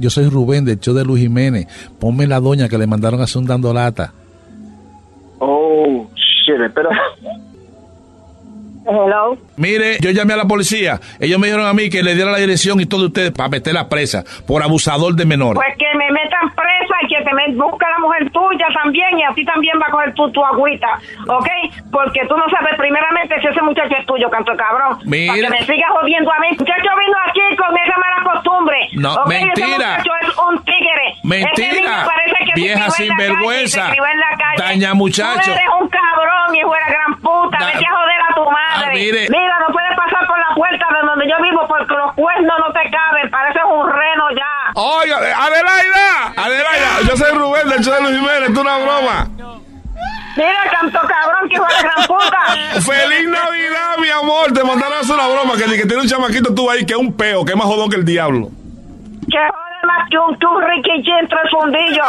Yo soy Rubén del show de Luis Jiménez. Ponme la doña que le mandaron a hacer un dando lata. Oh, shit, espera. Hello. Mire, yo llamé a la policía. Ellos me dijeron a mí que le diera la dirección y todo de ustedes para meter la presa por abusador de menores. Pues que me metan presa y que te me busca la mujer tuya también y a ti también va a coger tu, tu agüita, ¿ok? Porque tú no sabes primeramente si ese muchacho es tuyo, canto cabrón. Mira. Para que me sigas jodiendo a mí. Muchacho vino aquí con esa mala costumbre. No, ¿ok? mentira. Ese muchacho es un tigre. Mentira. Parece que Vieja sinvergüenza. Daña muchacho. Tú eres un cabrón, hijo de la gran puta. Da- Vete a joder a tu madre. Ah, mire. Mira, no puedes pasar por la puerta de donde yo vivo porque los cuernos no te caben. Pareces un reno ya. Oiga, Adelaida, Adelaida, yo soy Rubén del show de Luis Jiménez, es una broma. Mira, canto cabrón, que hijo de gran puta. Feliz Navidad, mi amor. Te mandaron a hacer una broma que, que tiene un chamaquito tú ahí que es un peo, que es más jodón que el diablo. Jode más que un, que un Ricky el fundillo.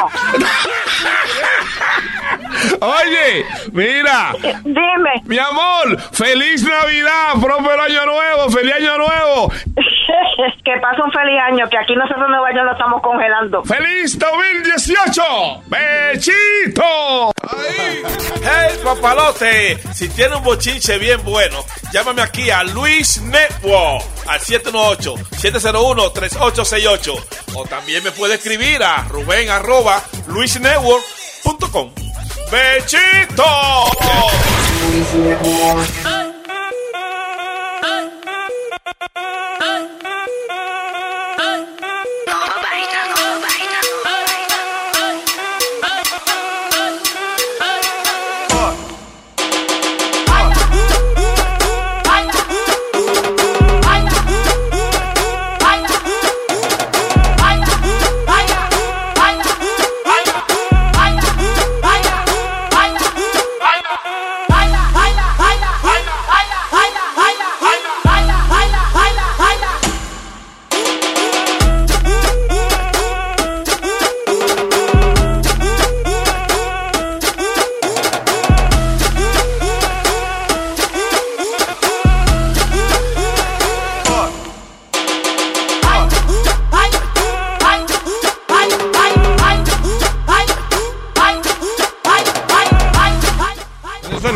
Oye, mira. Dime. Mi amor, feliz Navidad, próspero año nuevo, feliz año nuevo. que pase un feliz año, que aquí nosotros en Nueva York lo estamos congelando. ¡Feliz 2018! ¡Bechito! ¡Hey, papalote! Si tiene un bochinche bien bueno, llámame aquí a Luis Network al 718-701-3868. O también me puede escribir a Rubén arroba. ¡Bechito!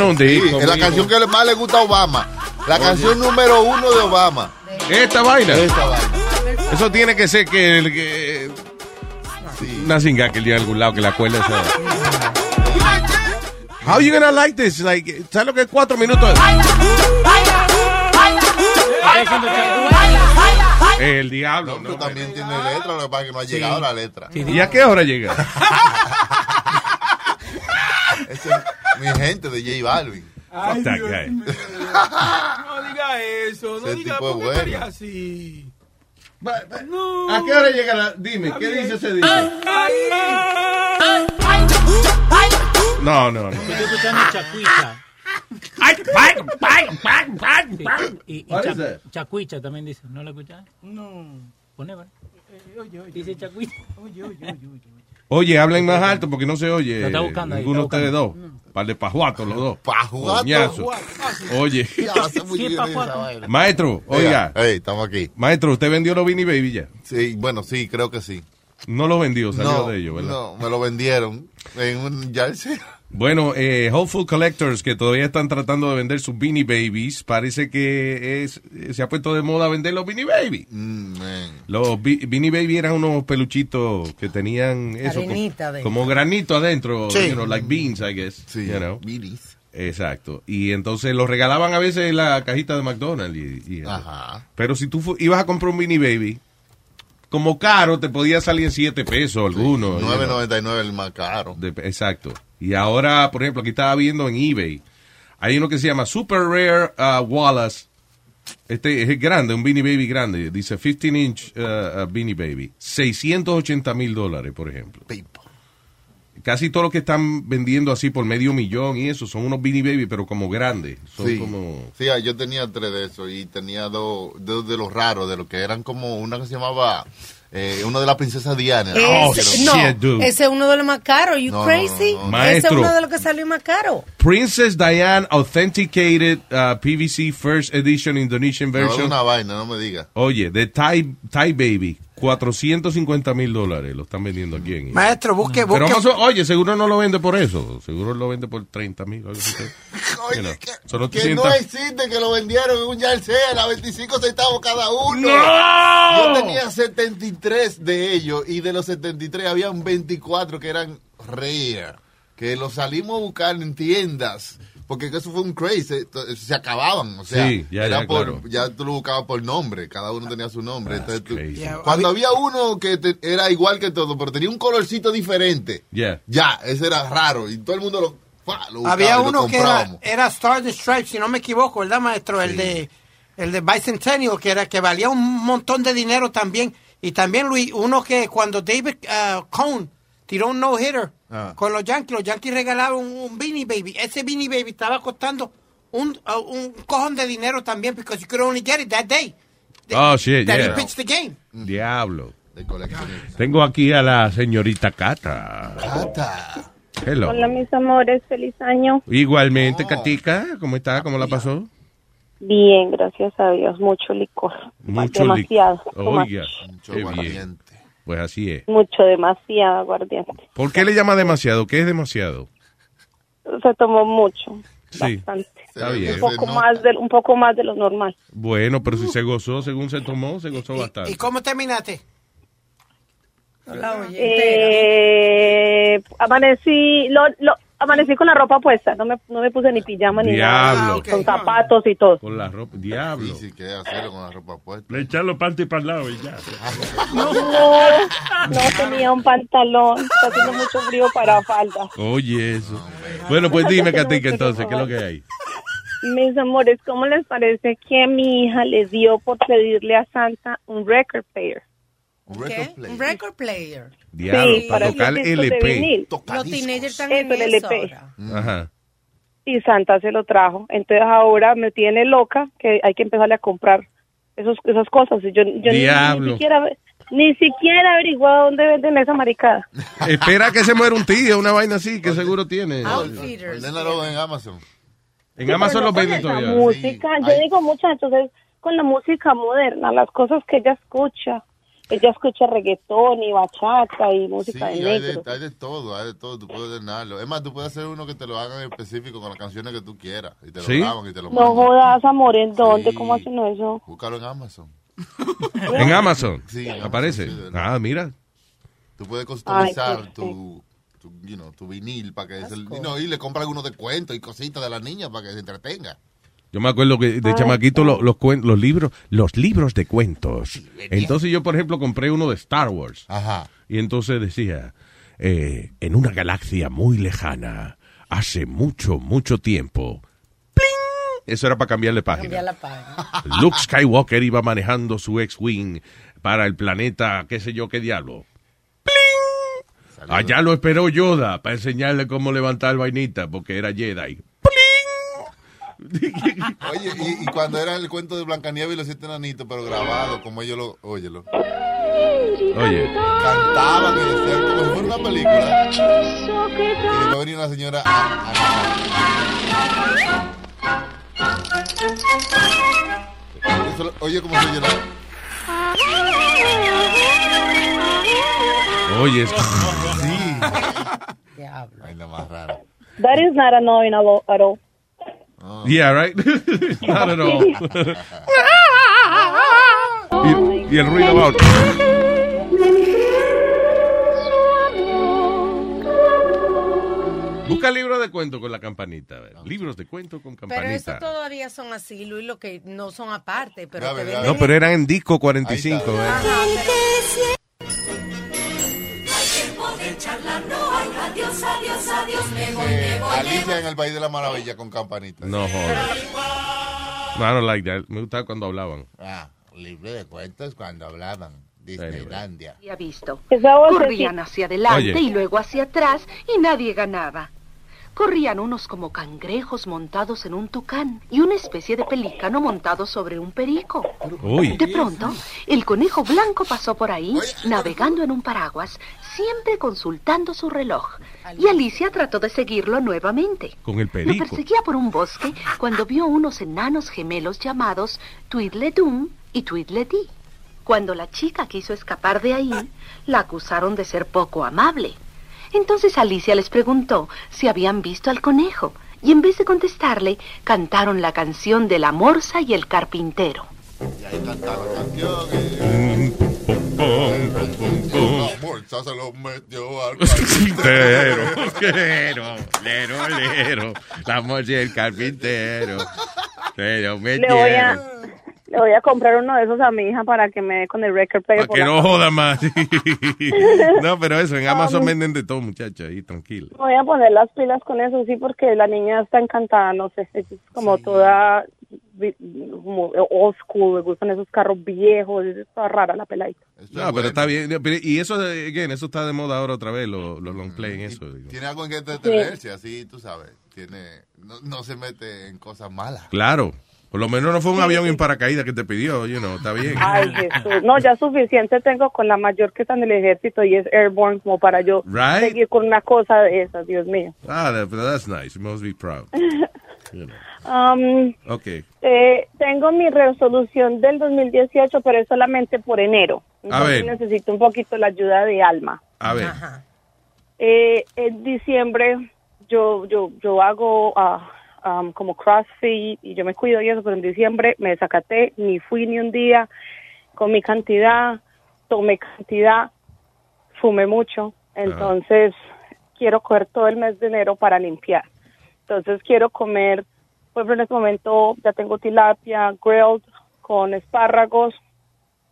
Un disco. es la canción que más le gusta a Obama. La canción número uno de Obama. Esta vaina. Esta vaina. Eso tiene que ser que, el- que una singa que el día de algún lado que la cuela esa. How you gonna like this? Like, ¿sabes lo que es cuatro minutos? El diablo, Pero también tiene letra, lo que pasa es que no ha llegado la letra. ¿Y a qué hora llega? Mi gente de J Balvin. Ay, That Dios guy. mío. No diga eso, no Ese diga tipo es ¿por qué bueno. estaría así? ¿A qué hora llega la? Dime, ¿qué dice ese disco? No, no, no. Estoy escuchando Chacuicha. Y, y What Cha- that? Chacuicha también dice. ¿No lo escuchas? No. Pone, ¿vale? Oye, oye. Dice Chacuicha. Oye, oye, oye, oye. Oye, hablen más alto porque no se oye. Lo está buscando ahí, Ninguno de está ustedes dos. Par de pajuatos los dos. Pajuatos. Coñazo. Oye. Maestro, oiga. Hey, estamos aquí. Maestro, ¿usted vendió los Beanie Baby ya? Sí, bueno, sí, creo que sí. No los vendió, salió no, de ellos, ¿verdad? no, me lo vendieron en un jersey. Bueno, eh, Hopeful Collectors, que todavía están tratando de vender sus Beanie Babies, parece que es, se ha puesto de moda vender los Beanie Baby. Mm. Los Be- Beanie Baby eran unos peluchitos que tenían eso, como, adentro. como granito adentro, Sí. you know, like beans, I guess. Sí, you know. Beanies. Exacto. Y entonces los regalaban a veces en la cajita de McDonald's. Y. Ajá. Pero si tú ibas a comprar un Beanie Baby, como caro, te podía salir en 7 pesos algunos. you know. 9.99 el más caro. De- exacto. Y ahora, por ejemplo, aquí estaba viendo en eBay, hay uno que se llama Super Rare uh, Wallace. Este es grande, un Beanie Baby grande. Dice 15 inch uh, uh, Beanie Baby. 680 mil dólares, por ejemplo. Casi todo lo que están vendiendo así por medio millón y eso son unos Beanie Baby, pero como grandes. Son Sí. como. Sí, ah, yo tenía tres de esos y tenía dos, dos de los raros, de los que eran como una que se llamaba, eh, uno de la princesa Diana. Ese- no, ese es uno de los más caros. You No, no, crazy? no, no. Ese es uno de los que salió más caro. Princess Diane Authenticated uh, PVC First Edition Indonesian No, es Version. una vaina, no me diga. Oye, de Thai, Thai Baby, 450 mil dólares lo están vendiendo aquí en Maestro, busque, busque. oye, seguro no lo vende por eso. Seguro lo vende por 30 mil. solo te Que no existe que lo vendieron en un jersey a 25 centavos cada uno. ¡No! Yo tenía 73 de ellos y de los 73 habían 24 que eran rare. Que los salimos a buscar en tiendas. Porque eso fue un crazy. Se, se acababan. O sea, Sí, ya, era ya, por- claro. ya tú lo buscabas por nombre. Cada uno tenía su nombre. Entonces tú-. Yeah, cuando había uno que te- era igual que todo, pero tenía un colorcito diferente. Yeah. Ya, ese era raro. Y todo el mundo lo, lo buscaba Había lo uno que era, era Star the Stripes, si no me equivoco, ¿verdad, maestro? El de el de Bicentennial, que era que valía un montón de dinero también. Y también, Luis, uno que cuando David uh, Cohn tiró un no-hitter Ah. con los Yankees, los Yankees regalaron un, un Beanie Baby. Ese Beanie Baby estaba costando un, uh, un cojón de dinero también, because you could only get it that day. Oh, shit, that yeah. he pitched the game. Diablo. Tengo aquí a la señorita Cata. Cata. Hello. Hola, mis amores, feliz año. Igualmente, Katica, ¿cómo está? ¿Cómo la pasó? Bien, gracias a Dios, mucho licor. Mucho demasiado. lic- too much. Oiga, qué bien. Pues así es. Mucho, demasiado aguardiente. ¿Por qué le llama demasiado? ¿Qué es demasiado? Se tomó mucho, Sí, bastante. está bien. Un poco, más de, un poco más de lo normal. Bueno, pero si se gozó según se tomó, se gozó ¿Y bastante. cómo terminaste? Eh, amanecí, lo, lo, amanecí con la ropa puesta, no me, no me puse ni pijama ni Diablo. nada, con zapatos y todo. Con la ropa, diablo. Sí, que hacerlo con la ropa puesta. Le echan los panties para el lado y ya. No, no tenía un pantalón, está haciendo mucho frío para falda. Oye, eso. Bueno, pues dime, Katica, entonces, ¿qué es lo que hay? Mis amores, ¿cómo les parece que mi hija les dio por pedirle a Santa un record player? Un record player. Diablo, Sí, para para tocar LP. Los teenagers están en el LP. ahora. Ajá. Y Santa se lo trajo. Entonces ahora me tiene loca que hay que empezarle a comprar esos, esas cosas. Y yo, yo ni- Ni, Diablo. siquiera, ni siquiera averiguado dónde venden esa maricada. Espera que se muera un tío, una vaina así, que seguro tiene. Ordenalo en Amazon. En Amazon los venden todavía. música, yo digo muchachos, es con la música moderna, las cosas que ella escucha. Ella escucha reggaetón y bachata y Sí, música de hay negro. de, hay de todo, hay de todo, tú puedes ordenarlo. Es más, tú puedes hacer uno que te lo hagan en específico con las canciones que tú quieras. Y te lo ¿Sí? graban y te lo No mandan. jodas, amor, ¿en dónde? ¿Cómo hacen eso? Búscalo en Amazon. En Amazon. Sí, en Amazon, Aparece. sí, ah, mira. Tú puedes customizar Ay, tu, tu, you know, tu vinil para que... se- y no, y le compras algunos descuentos y cositas de la niña para que se entretenga. Yo me acuerdo que de chamaquito lo- los, libros, los libros de cuentos. Entonces yo, por ejemplo, compré uno de Star Wars. Ajá. Y entonces decía, eh, en una galaxia muy lejana, hace mucho, mucho tiempo. ¡pling! Eso era para cambiarle página. Cambiar la página. Luke Skywalker iba manejando su X-Wing para el planeta, qué sé yo, qué diablo. ¡Pling! Allá lo esperó Yoda para enseñarle cómo levantar vainita, porque era Jedi. Oye, y, y cuando era el cuento de Blancanieves y los siete enanitos, pero grabado, como ellos lo... Óyelo. Oye. Cantaban y decían como si fuera una película. Y después venía una señora a, a- Eso lo- Oye, cómo se llora. Oye, es- Sí. Vaina más rara. That is not annoying at all. All. Yeah, right? Not at all. y, y el ruido va. Busca libros de cuento con la campanita. Libros de cuento con Pero eso campanita. todavía son así, Luis, lo que no son aparte. Pero te No, pero eran en disco 45. eh. Adiós, adiós, adiós, me voy, me Eh, voy, me Alicia en el País de la Maravilla con campanita. No jodas. No, I don't like that. Me gustaba cuando hablaban. Ah, libre de cuentos cuando hablaban. Disneylandia. había visto. Así. hacia adelante Oye. y luego hacia atrás y nadie ganaba. Corrían unos como cangrejos montados en un tucán y una especie de pelícano montado sobre un perico. Uy. De pronto, el conejo blanco pasó por ahí, navegando en un paraguas, siempre consultando su reloj. Y Alicia trató de seguirlo nuevamente. Con el Lo perico. perseguía por un bosque cuando vio unos enanos gemelos llamados Tweedledum y Tweedledee. Cuando la chica quiso escapar de ahí, la acusaron de ser poco amable. Entonces Alicia les preguntó si habían visto al conejo y en vez de contestarle, cantaron la canción de la morsa y el carpintero. Y ahí canciones. La morsa se lo metió al Carpintero, lero, lero, lero, la morsa y el carpintero. Se lo Le voy, a, metieron. Le voy a comprar uno de esos a mi hija para que me dé con el record player. Para que no casa. joda más. no, pero eso, en Amazon venden de todo, muchachos, ahí tranquilo. Me Voy a poner las pilas con eso, sí, porque la niña está encantada, no sé, es como toda como old school, me gustan esos carros viejos, es toda rara la peladita. No, pero está bien. Pero- Y eso, again, eso está de moda ahora otra vez, los los long play en eso. digo. Tiene algo en que entretenerse, así, tú sabes. Tiene, no, no se mete en cosas malas. Claro. Por lo menos no fue un avión en paracaídas que te pidió, you know, está bien. Ay, Jesús. No, ya suficiente tengo con la mayor que está en el ejército y es airborne como para yo Right. seguir con una cosa de esas, Dios mío. Ah, that- that's nice. You must be proud. You know. Um, Okay. eh, tengo mi resolución del 2018, pero es solamente por enero. A Entonces ver. necesito un poquito la ayuda de Alma. A ver. Eh, en diciembre yo yo yo hago ah, um, como CrossFit y yo me cuido y eso, pero en diciembre me desacaté, ni fui ni un día, comí cantidad, tomé cantidad, fumé mucho, entonces quiero coger todo el mes de enero para limpiar. Entonces quiero comer, por ejemplo en este momento ya tengo tilapia, grilled con espárragos,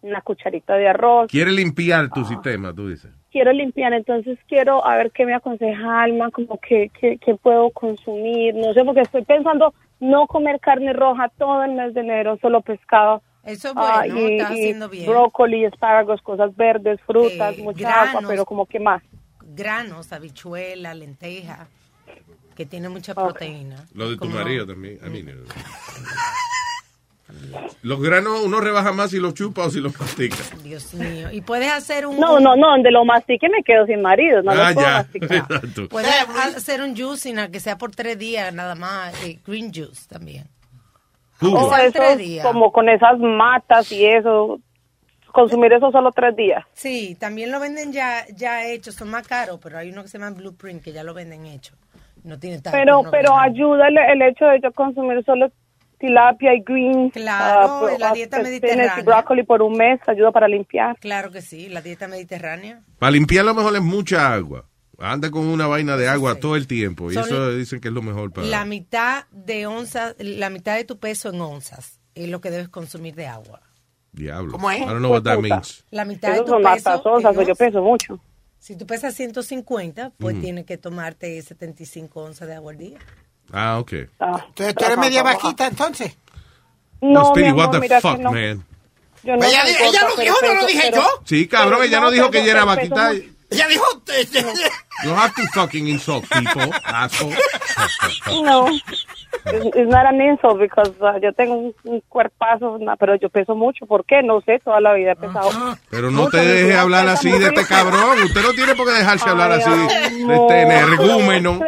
una cucharita de arroz, Quiere limpiar Ah. tu sistema, tú dices. Quiero limpiar, entonces quiero a ver qué me aconseja Alma, como que, que, que puedo consumir, no sé, porque estoy pensando no comer carne roja todo el mes de enero, solo pescado. Eso es bueno, y, estás y haciendo bien. brócoli, espárragos, cosas verdes, frutas, Eh, mucha agua, pero como que más. Granos, habichuela, lenteja, que tiene mucha proteína. Lo de tu marido también. I mean, eh. Los granos uno rebaja más si los chupa o si los mastica. Dios mío. Y puedes hacer un... No, no, no, donde lo mastique me quedo sin marido, no ah, lo puedo ya. masticar. Exacto. Puedes hacer un juicing, que sea por tres días nada más. eh, green juice también. O Sean eso, tres días. como con esas matas y eso, consumir eso solo tres días. Sí, también lo venden ya ya hecho, son más caros, pero hay uno que se llama Blueprint que ya lo venden hecho. No tiene tanto. Pero, no pero ayuda el, el hecho de yo consumir solo tilapia y green. Claro, ah, la ah, dieta mediterránea. y brócoli por un mes ayuda para limpiar. Claro que sí, la dieta mediterránea. Para limpiar lo mejor es mucha agua. Anda con una vaina de agua todo el tiempo. Y Son- eso dicen que es lo mejor para... La mitad de onzas, la mitad de tu peso en onzas es lo que debes consumir de agua. Diablo. ¿Cómo es? I don't know what that means. La mitad Esos de tu son peso. onzas, pues yo onzas. peso mucho. Si tú pesas 150, pues Ujú. tienes que tomarte 75 onzas de agua al día. Ah, ok. Entonces tú eres media vaquita entonces. No, Speedy, mi what the mira fuck, que no. man? Yo no ella, soy ella gorda, lo pero dijo, no lo dije pero- yo. Sí, cabrón, pero ella no dijo que ella era vaquita. Ella dijo... You have to fucking insult people, asshole. No, it's, it's not an insult because uh, yo tengo un, un cuerpazo, na- pero yo peso mucho. ¿Por qué? No sé, toda la vida he pesado. Pero no mucho, te deje hablar así de este cabrón. Usted no tiene por qué dejarse hablar así de este energúmeno.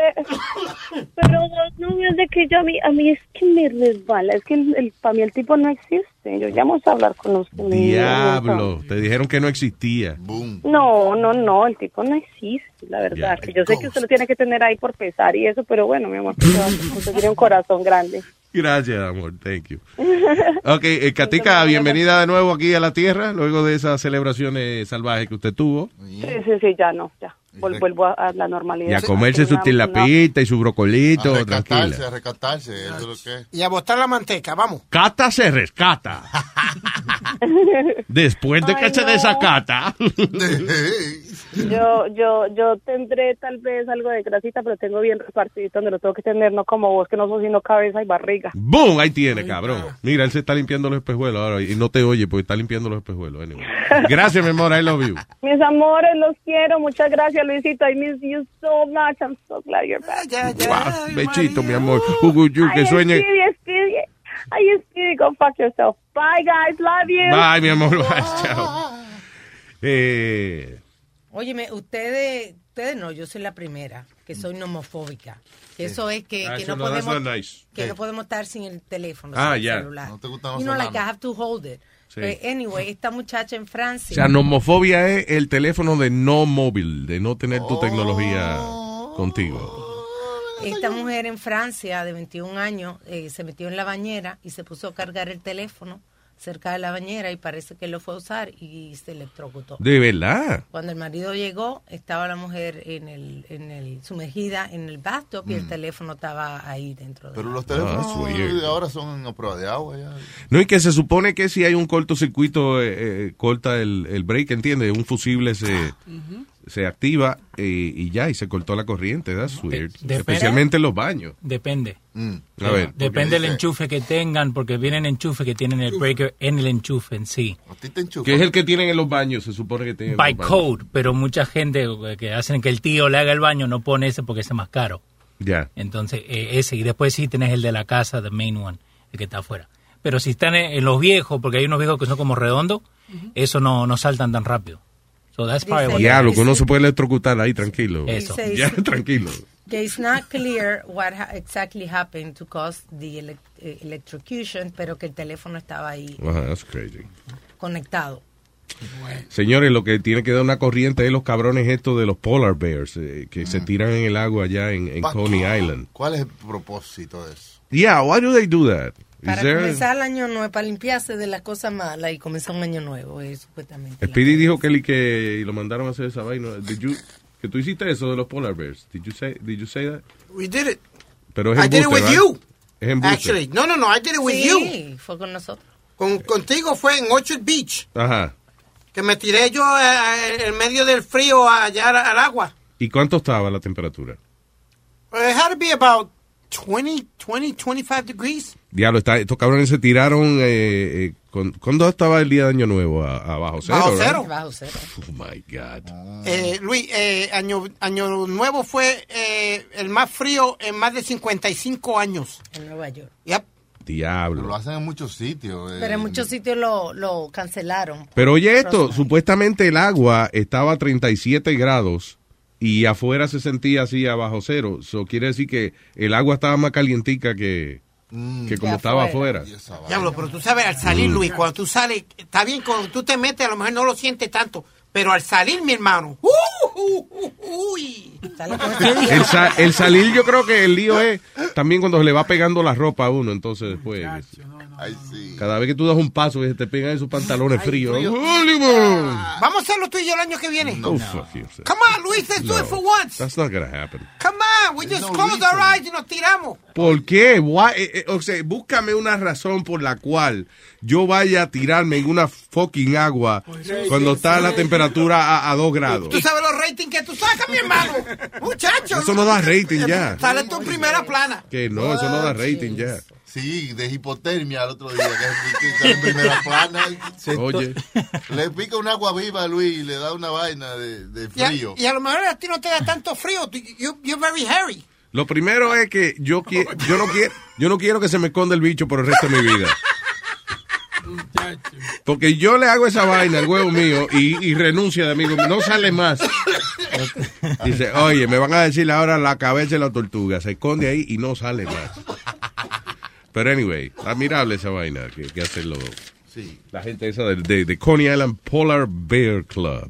Pero no, no es de que yo a mí, a mí es que me resbala, es que el, el- para mí el tipo no existe. Yo llamo a hablar con usted. Diablo, te dijeron que no existía. No, no, no, el tipo no existe, la verdad. que yo sé que usted lo tiene que tener ahí por pesar y eso, pero bueno, mi amor, usted tiene un corazón grande. Gracias, amor. Thank you. Ok, eh, Katica, bienvenida de nuevo aquí a la Tierra, luego de esas celebraciones salvajes que usted tuvo. Sí, sí, sí, ya no, ya. Vol- vuelvo a, a la normalidad. Y a comerse su tilapita y su brocolito, A recatarse, tranquila. a recatarse, eso es lo que es. Y a botar la manteca, vamos. Cata se rescata. Después de que se desacata. Yo, yo, yo tendré tal vez algo de grasita, pero tengo bien repartidito donde lo tengo que tener, no como vos que no sos sino cabeza y barriga. ¡Boom! Ahí tiene, cabrón. Mira, él se está limpiando los espejuelos ahora y no te oye porque está limpiando los espejuelos. Anyway. Gracias, mi amor. I love you. Mis amores, los quiero. Muchas gracias, Luisito. I miss you so much. I'm so glad you're back. Wow, bechito, mi amor. Hugo, you, que Ay, sueñe. Speedy, Speedy. Ay, Speedy, go fuck yourself. Bye, guys. Love you. Bye, mi amor. Bye, chao. Eh, Óyeme, ustedes, ustedes no, yo soy la primera, que soy nomofóbica. Que Eso es que, Ah, que no podemos nice. que no podemos estar sin el teléfono, Ah, sin el celular. No te gustan los you know, like I have to hold it. Sí. But anyway, esta muchacha en o Francia. sea, nomofobia es el teléfono de no móvil, de no tener tu tecnología contigo. Esta mujer en Francia de 21 años eh, se metió en la bañera y se puso a cargar el teléfono cerca de la bañera y parece que lo fue a usar y se electrocutó. De verdad. Cuando el marido llegó, estaba la mujer en el, en el sumergida en el bathtub y el teléfono estaba ahí dentro. De Pero los teléfonos weird. ahora son a prueba de agua ya. No, y que se supone que si hay un cortocircuito, eh, eh, corta el, el break, ¿entiendes? Un fusible se, se activa eh, y ya, y se cortó la corriente. That's weird. depende. Especialmente en los baños. Depende. A ver. Depende del enchufe que tengan, porque vienen enchufes que tienen el breaker en el enchufe en sí. Que es el que tienen en los baños, se supone que tienen. en By los baños. code, pero mucha gente eh, que hacen que el tío le haga el baño no pone ese porque ese es más caro. Ya. Entonces, eh, ese. Y después sí tenés el de la casa, the main one, el que está afuera. pero si están en, en los viejos, porque hay unos viejos que son como redondos, eso no, no saltan tan rápido. So that's probably what Diablo, que uno se puede electrocutar ahí tranquilo. Eso. Ya, tranquilo. que it's not clear what ha- exactly happened to cause the elec- eh, electrocution, pero que el teléfono estaba ahí Ajá, that's crazy. conectado. Señores, lo que tiene que dar una corriente es los cabrones estos de los polar bears eh, que se tiran en el agua allá en, en Coney Island. ¿Cuál es el propósito de eso? Yeah, why do they do that? Para there- comenzar el año nuevo, para limpiarse de las cosas malas y comenzar un año nuevo, es supuestamente. Speedy dijo que, él y que y lo mandaron a hacer esa vaina. Did you- que tú hiciste eso de los polar bears. Did you say, did you say that? We did it. Pero es I did it with right? you. Es embuste. Actually, no, no, no, I did it with Sí, you. fue con nosotros. Con, contigo fue en Orchard Beach, Ajá. que me tiré yo eh, eh, en medio del frío allá al, al agua. ¿Y cuánto estaba la temperatura? It had to be about 20, 20, 25 degrees. Diablo, está, estos cabrones se tiraron. Eh, eh, con, ¿Cuándo estaba el día de Año Nuevo? A, a bajo cero. Bajo right? cero. Bajo cero. Oh my God. Eh, Luis, eh, año, año Nuevo fue eh, el más frío en más de 55 años. En Nueva York. Yep. Diablo. Lo hacen en muchos sitios. eh. Pero en muchos sitios lo, lo cancelaron. Pero oye esto, supuestamente el agua estaba a 37 grados y afuera se sentía así a bajo cero. Eso quiere decir que el agua estaba más calientica que, que como estaba afuera. afuera. Diablo, pero tú sabes, al salir, Mm. Luis, cuando tú sales, está bien, cuando tú te metes, a lo mejor no lo sientes tanto, pero al salir, mi hermano, ¡uh! Uh, uh, uy. El, sa- el salir yo creo que el lío es también cuando se le va pegando la ropa a uno, entonces después... Cada vez que tú das un paso y se te pegan esos pantalones fríos. frío. ¡Hollywood! Vamos a hacerlo tú y yo el año que viene. No, fuck you. sir. Come on, Luis, let's do No, it for once. That's not gonna happen. Come on, we just close our eyes y nos tiramos. ¿Por qué? Why- eh, eh, o sea, búscame una razón por la cual yo vaya a tirarme en una fucking agua cuando está la temperatura a, a 2 grados. Tú sabes los ratings que tú sacas, mi hermano. Muchacho. Eso no da rating ya. Sale tu primera plana. Que no, eso no da rating ya. Sí, de hipotermia al otro día, que, está en primera plana. Se- Oye. Le pica un agua viva a Luis y le da una vaina de, de Y a, frío. y a lo mejor a ti no te da tanto frío. you- you're very hairy. Lo primero es que yo, qui- yo, no quiero, yo no quiero que se me esconda el bicho por el resto de mi vida. Porque yo le hago esa vaina al huevo mío y, y renuncia de amigo. No sale más. Dice, oye, me van a decir ahora la cabeza de la tortuga. Se esconde ahí y no sale más. Pero anyway, admirable esa vaina que, que hacen los, Sí. la gente esa de, de, de Coney Island Polar Bear Club.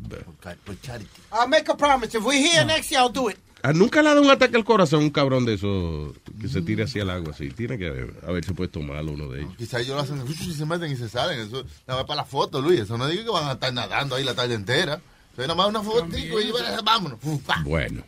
I'll make a promise. If we're here next year, I'll do it. Ah, Nunca le ha dado un ataque al corazón un cabrón de esos que se tire así al agua. así. Tiene que haber, a ver si puede tomarlo uno de ellos. Quizá ellos lo hacen y se meten y se salen. Eso nada más para la foto, Luis. Eso no digo que van a estar nadando ahí la tarde entera. Eso es nada más una fotico y bueno, vámonos. Bueno.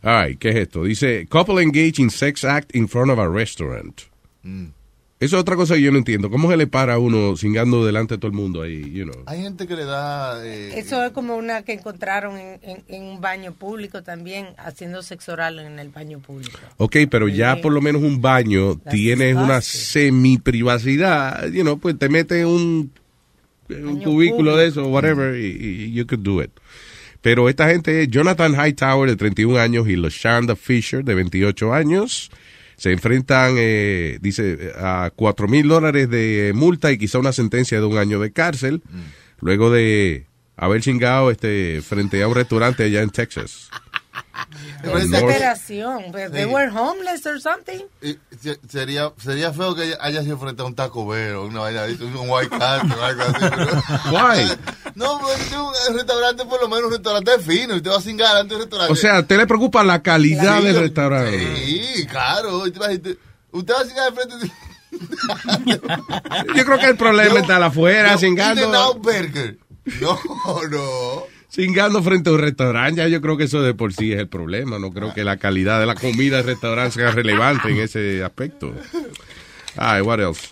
Ay, ¿qué es esto? Dice, couple engage in sex act in front of a restaurant. Mm. Eso es otra cosa que yo no entiendo. ¿Cómo se le para a uno cingando delante de todo el mundo ahí, you know? Hay gente que le da... eh, Eso es como una que encontraron en, en- en un baño público también, haciendo sexo oral en el baño público. Ok, pero ya Sí. por lo menos un baño tienes una semi-privacidad, you know, pues te metes un, un cubículo de eso, whatever, y, y you could do it. Pero esta gente es Jonathan Hightower, de 31 años, y LaShonda Fisher, de 28 años. Se enfrentan, eh, dice, a 4 mil dólares de multa y quizá una sentencia de un año de cárcel, luego de haber chingado este, frente a un restaurante allá en Texas. Desesperación. They were homeless or something. y se- sería, sería feo que haya sido frente a un Taco Bell o una vaina un White Castle o algo así. pero- Why? No, es un restaurante, por lo menos un restaurante fino. Y te vas cingar ante un restaurante. O sea, ¿a usted le preocupa la calidad del restaurante? Sí, claro. Te Usted va a cingar de frente. Yo creo que el problema está afuera. In-N-Out Burger. No, no. Cingando frente a un restaurante, ya yo creo que eso de por sí es el problema. No creo que la calidad de la comida del restaurante sea relevante en ese aspecto. Ay, what else?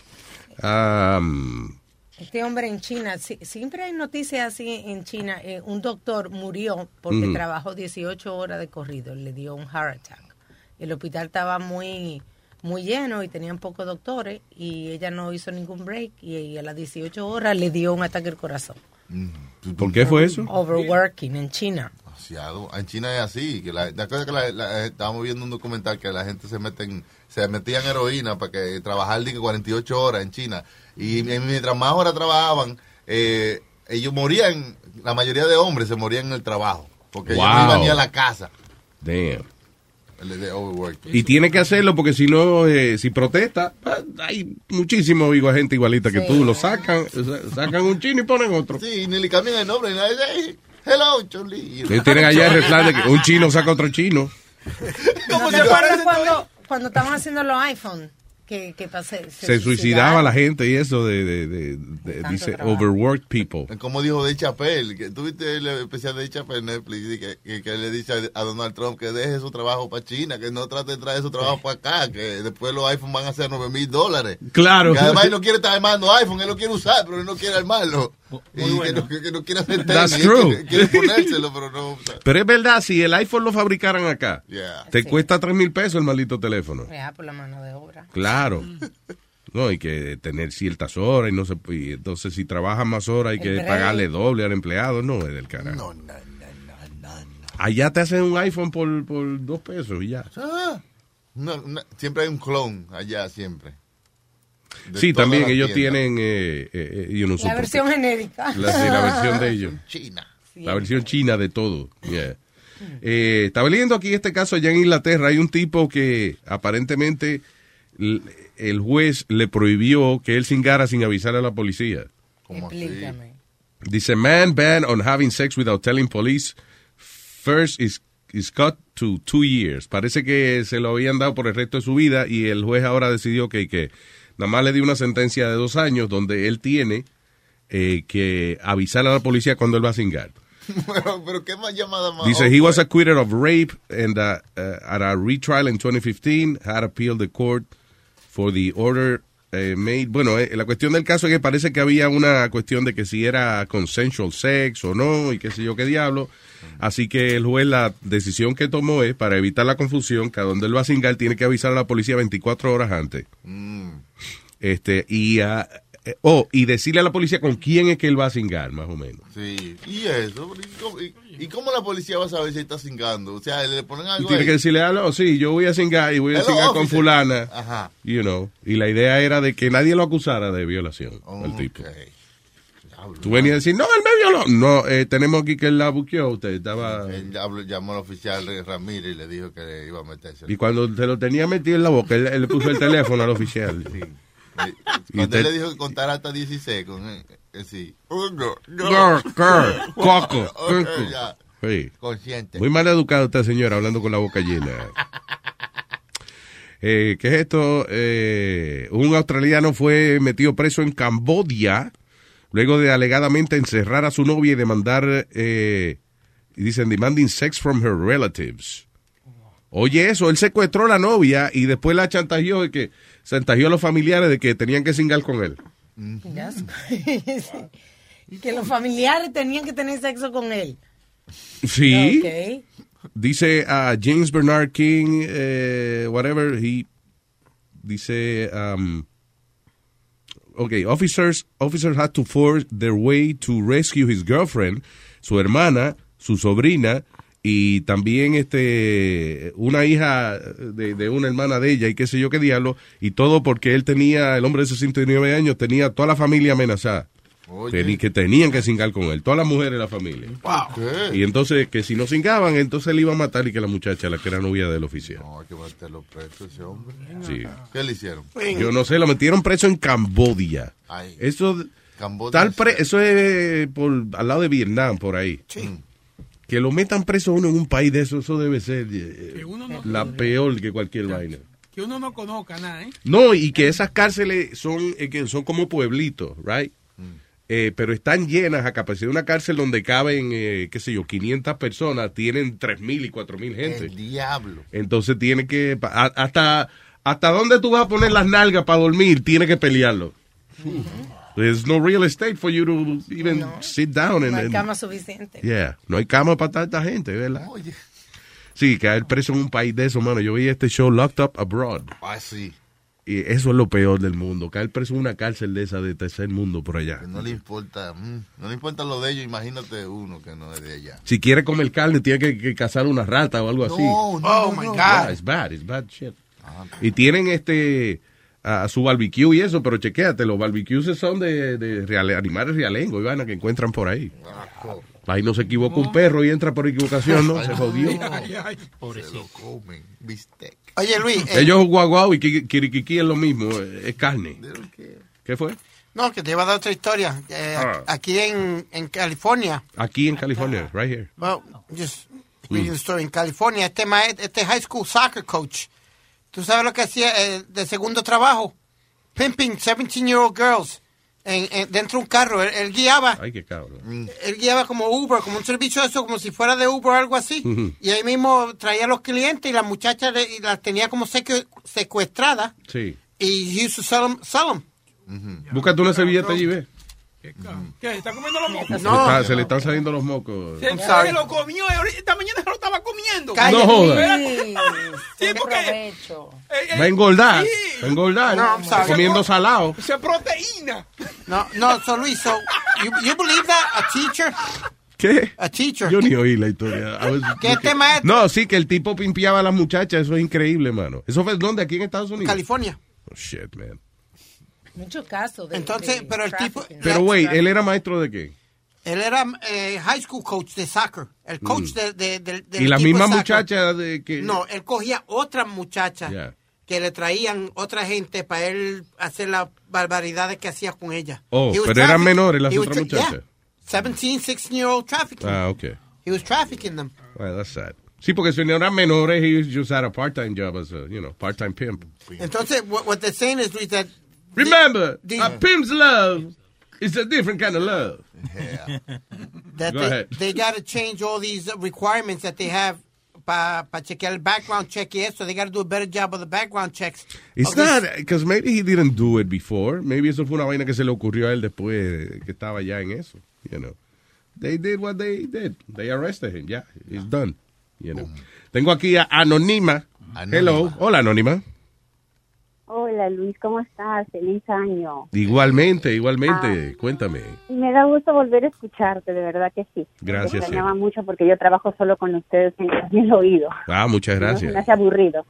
Um, Este hombre en China, si- siempre hay noticias así en China. eh, un doctor murió porque trabajó 18 horas de corrido, le dio un heart attack. El hospital estaba muy muy lleno y tenían pocos doctores y ella no hizo ningún break y, y a las 18 horas le dio un ataque al corazón. ¿Por qué fue eso? Overworking en China. Demasiado. En China es así. Que la, ¿te acuerdas que la- la- estábamos viendo un documental que la gente se meten, se metían heroína para que trabajar dice, 48 horas en China. Y mientras más horas trabajaban, eh, ellos morían, la mayoría de hombres se morían en el trabajo. Porque ellos no iban ni a la casa. Damn. Y tiene que hacerlo porque si no, eh, si protesta, ah, hay muchísimo igual, gente igualita que Sí. tú. Lo sacan, sa- sacan un chino y ponen otro. Sí, ni le cambian el nombre. Hey, hello, Choli. Tienen allá el refrán de que un chino saca otro chino. ¿No te acuerdas cuando, cuando estaban haciendo los iPhone? Que, que pasé, Se suicidaba la gente y eso de, de, de- de- dice, trabajo. overworked people. Como dijo de Chappelle, que tuviste el especial de Chappelle en Netflix, que, que, que le dice a, Donald Trump que deje su trabajo para China, que no trate de traer su trabajo para acá, que después los iPhones van a ser 9 mil dólares. Claro. Que además él no quiere estar armando iPhone, él lo quiere usar, pero él no quiere armarlo. Y que, no, que, no quiere hacer That's tenis, true. Quiere, quiere ponérselo, pero no. Pero es verdad, si el iPhone lo fabricaran acá, Yeah. te cuesta tres mil pesos el maldito teléfono. Ya, por la mano de obra. Claro. No, hay que tener ciertas horas y no se y entonces si trabajas más horas hay El que break. pagarle doble al empleado, no es del carajo. Allá te hacen un iPhone por, por dos pesos y ya. Ah, no, no, siempre hay un clon allá, siempre. Sí, también ellos tienen, eh, eh, eh, yo no sé La versión genérica. La, sí, la versión de ellos. China. La versión china de todo. Yeah. Eh, estaba leyendo aquí este caso allá en Inglaterra. Hay un tipo que aparentemente el juez le prohibió que él cingara sin avisar a la policía. Explícame. Dice, man banned on having sex without telling police first is, is cut to two years. Parece que se lo habían dado por el resto de su vida y el juez ahora decidió que, que nada más le dio una sentencia de dos años donde él tiene eh, que avisar a la policía cuando él va a cingar. pero, pero qué más llamada más. Dice, he was acquitted of rape and uh, uh, at a retrial in 2015 had appealed the court for the order eh, made. Bueno, eh, la cuestión del caso es que parece que había una cuestión de que si era consensual sex o no y qué sé yo qué diablo. Así que el juez la decisión que tomó es para evitar la confusión que a donde él va a cingar tiene que avisar a la policía 24 horas antes. Mm. Este, y, ah, eh, oh, y decirle a la policía con quién es que él va a cingar, más o menos. Sí, y eso. ¿Y cómo, y- y cómo la policía va a saber si está cingando? O sea, le ponen Y algo tiene ahí. que decirle, ah, no, sí, yo voy a cingar y voy a cingar con fulana. Ajá. You know. Y la idea era de que nadie lo acusara de violación al tipo. Tú venías a decir, no, él me violó. No, eh, tenemos aquí que él la buqueó. Usted estaba. Él llamó al oficial Ramírez y le dijo que le iba a meterse. Y cuando se lo tenía metido en la boca, él, él le puso el teléfono al oficial. Y Cuando te- él le dijo que contara hasta 16, con eh, eh, sí. Uno, grr, coco. Sí. Consciente. Muy mal educado esta señora hablando con la boca llena. Eh, ¿Qué es esto? Eh, un australiano fue metido preso en Cambodia luego de alegadamente encerrar a su novia y demandar, eh, y dicen, demanding sex from her relatives. Oye, eso, él secuestró a la novia y después la chantajeó de que chantajeó a los familiares de que tenían que cingar con él. Que los familiares tenían que tener sexo con él. Sí. Dice a James Bernard King, eh, whatever, he dice, um, okay, officers, officers had to force their way to rescue his girlfriend, su hermana, su sobrina y también este una hija de, de una hermana de ella y qué sé yo qué diablo y todo porque él tenía el hombre de 69 años tenía toda la familia amenazada. Que tenían que cingar con él todas las mujeres de la familia. Y entonces que si no cingaban entonces él iba a matar y que la muchacha la que era novia del oficial. No, hay que meterlo preso ese hombre. Sí. ¿Qué le hicieron? yo no sé lo metieron preso en Cambodia. Ay. eso Cambodia tal es- pre- eso es por al lado de Vietnam por ahí que lo metan preso uno en un país de eso eso debe ser eh, no- la peor que cualquier vaina Que uno no conozca nada, ¿eh? no y que esas cárceles son eh, que son como pueblitos right Eh, pero están llenas a capacidad de una cárcel donde caben, eh, qué sé yo, 500 personas, tienen 3.000 y 4.000 gente. El diablo. Entonces tiene que, a- hasta, hasta dónde tú vas a poner las nalgas para dormir, tiene que pelearlo. There's no real estate for you to even sit down. and- No hay and- cama suficiente. Yeah, no hay cama para tanta gente, ¿verdad? Sí, caer preso en un país de eso, mano. Yo vi este show Locked Up Abroad. Ah, sí. Y eso es lo peor del mundo. Caer preso en una cárcel de esa de tercer mundo por allá. No le importa, mm, no le importa lo de ellos, imagínate uno que no es de allá. Si quiere comer carne, tiene que, que cazar una rata o algo así. No, no, Oh, no, my no. God. Yeah, it's bad, it's bad shit. Y tienen este a su barbecue y eso, pero chequéate, los barbecues son de, de reale- animales realengos y vaina que encuentran por ahí. Ahí no se equivoca un perro y entra por equivocación, ¿no? Se jodió. Se lo comen, bistec. Oye, Luis. eh, Ellos guau guau y quiriquiqui es lo mismo, eh, es carne. ¿Qué fue? No, que te iba a dar otra historia. Eh, Ah. Aquí en, en California, Aquí en California, right here. well, just reading the story. En California, este, este high school soccer coach, ¿tú sabes lo que hacía eh, de segundo trabajo? Pimping 17-year-old girls en, en- dentro de un carro. Él, él guiaba. Ay, qué cabrón. Él guiaba como Uber, como un servicio de eso, como si fuera de Uber o algo así. Y ahí mismo traía a los clientes y las muchachas le- y las tenía como seque- secuestradas. Sí. Y he used to sell 'em- sell 'em. Búscate una servilleta allí, ve. ¿Qué? ¿Está comiendo los mocos? Se, está- se le están saliendo los mocos. Se, se lo comió esta mañana se lo estaba comiendo. Cállate. No joda. Espérate. Sí, porque... eh, eh, Va a engordar, sí. va a engordar. No, I'm sorry. comiendo salado. Esa proteína. No, no, so Luis, so you, you believe that a teacher, ¿Qué? a teacher, Yo ni oí la historia. Was ¿Qué tema es? No, sí, que el tipo pimpeaba a las muchachas. Eso es increíble, mano. ¿Eso fue dónde? ¿Aquí en Estados Unidos? California. Oh, shit, man. Muchos casos de Entonces, de pero el tipo, Pero, güey, ¿él era maestro de qué? él era eh, high school coach de soccer, el coach de, de, de- del Mm. Y la equipo misma de muchacha de que... No, él cogía otras muchachas Ya. que le traían otra gente para él hacer las barbaridades que hacía con ella. Oh, pero eran menores las otras tra- yeah. muchachas. 17, 16 year old trafficking. Ah, ok. He was trafficking them. Well, that's sad. Sí, porque si no eran menores, he just had a part-time job as a, you know, part-time pimp. Entonces, what, what they're saying is, Luis, that Remember, the- a pimp's love is a different kind of love. that Go they, ahead. they got to change all these requirements that they have para pa chequear el background check y eso. They got to do a better job of the background checks. It's not, because maybe he didn't do it before. Maybe eso fue una vaina que se le ocurrió a él después que estaba ya en eso, you know. They did what they did. They arrested him. Yeah, it's done. You know. Tengo aquí a Anonima. Hello. Hola, Anónima. Hola Luis, ¿cómo estás? Feliz año. Igualmente, Ah. igualmente. Cuéntame. Me da gusto volver a escucharte, de verdad que sí. Gracias, Me extrañaba Eva. mucho porque yo trabajo solo con ustedes en el oído. Ah, muchas No se me gracias. hace aburrido.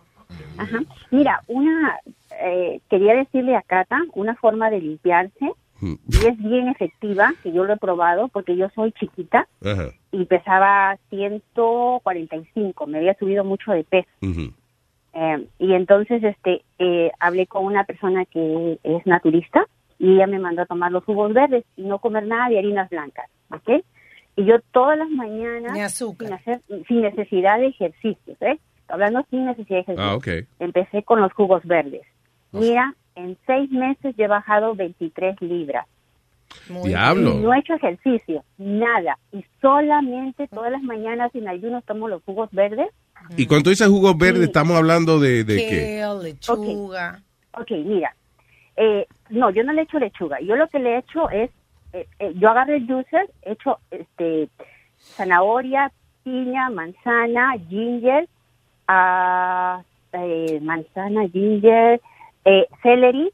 Ajá. Mira, una eh, quería decirle a Cata una forma de limpiarse Mm. y es bien efectiva, que yo lo he probado porque yo soy chiquita Ajá. y pesaba 145, me había subido mucho de peso. Ujú. Eh, y entonces este eh, hablé con una persona que es naturista y ella me mandó a tomar los jugos verdes y no comer nada de harinas blancas, ¿ok? Y yo todas las mañanas, sin, hacer, sin necesidad de ejercicios, ¿eh? Hablando sin necesidad de. Ah, ok. Empecé con los jugos verdes. Mira, en seis meses yo he bajado 23 libras. Diablo. Y no he hecho ejercicio, nada. Y solamente todas las mañanas sin ayuno tomo los jugos verdes Y cuando dices jugos verdes, Sí. estamos hablando de, de qué? Kale, lechuga. Ok, mira. Eh, no, yo no le echo lechuga. Yo lo que le echo es, eh, eh, yo agarro el juicer, echo este, zanahoria, piña, manzana, ginger, ah, eh, manzana, ginger, eh, celery,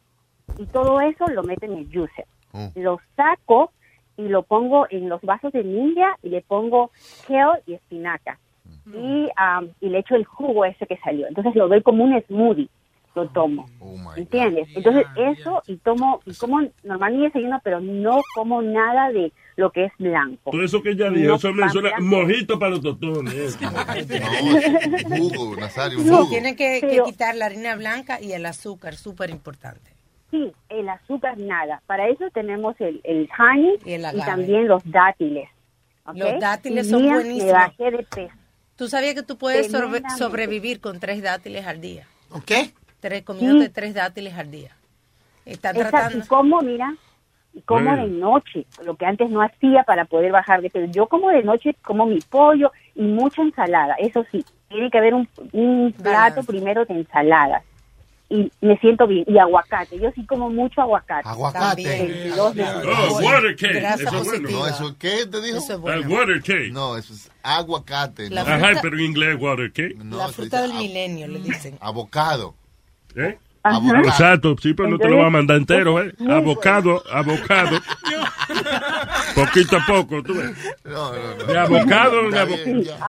y todo eso lo meto en el juicer. Lo saco y lo pongo en los vasos de ninja y le pongo kale y espinaca. Y, am, y le echo el jugo ese que salió. Entonces lo doy como un smoothie, lo tomo. ¿Entiendes? Entonces eso y tomo, y como normalmente desayuno, pero no como nada de lo que es blanco. Todo eso que ella dijo, No eso me suena blanco. mojito para los totones. un jugo, Nazario, un No, jugo. tiene que, que Pero- quitar la harina blanca y el azúcar, súper importante. Sí, el azúcar nada. Para eso tenemos el, el honey Y el y, también los dátiles. Los dátiles Y son buenísimos. Me bajé de peso. ¿Tú sabías que tú puedes sobrevivir con tres dátiles al día? ¿Qué? Tres, comiéndote Sí. tres dátiles al día. Están Exacto, tratando... y como, mira, y como Mm. de noche, lo que antes no hacía para poder bajar de peso. Yo como de noche, como mi pollo y mucha ensalada. Eso sí, tiene que haber un, un plato primero de ensaladas. Y me siento bien. Y aguacate. Yo sí como mucho aguacate. Aguacate. 22 de Oh, water cake. Grasa Eso es bueno. No, eso ¿qué te dijo? Eso es El water cake. No, eso es aguacate. Ajá, pero en inglés water cake. No, la fruta del milenio, le dicen. Avocado. ¿Eh? Ajá. Exacto, sí, pero no te lo va a mandar entero, ¿eh? Abocado, abocado. Poquito a poco, tú ves. De abocado en abocado.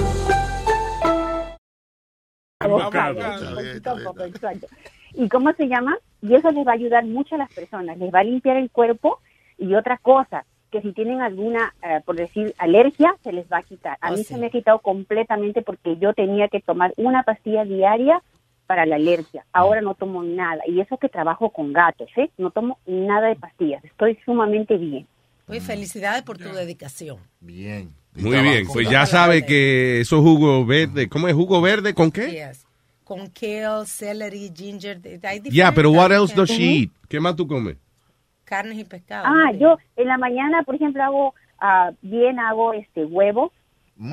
Abocado, poquito a poco, exacto. ¿Y cómo se llama? Y eso les va a ayudar mucho a las personas, les va a limpiar el cuerpo y otra cosa, que si tienen alguna, eh, por decir, alergia, se les va a quitar. A Oh, mí sí. se me ha quitado completamente porque yo tenía que tomar una pastilla diaria para la alergia. Ahora no tomo nada. Y eso que trabajo con gatos, ¿eh? No tomo nada de pastillas. Estoy sumamente bien. Oye, felicidades por tu dedicación. Bien. Muy bien, pues ya sabe que esos jugos verdes, ¿cómo es jugo verde con qué? Yes. Con kale, celery, ginger. Ya, pero diferentes what else does she eat? ¿Qué más tú comes? Carnes y pescado. Ah, yo en la mañana, por ejemplo, hago ah, bien, hago este huevos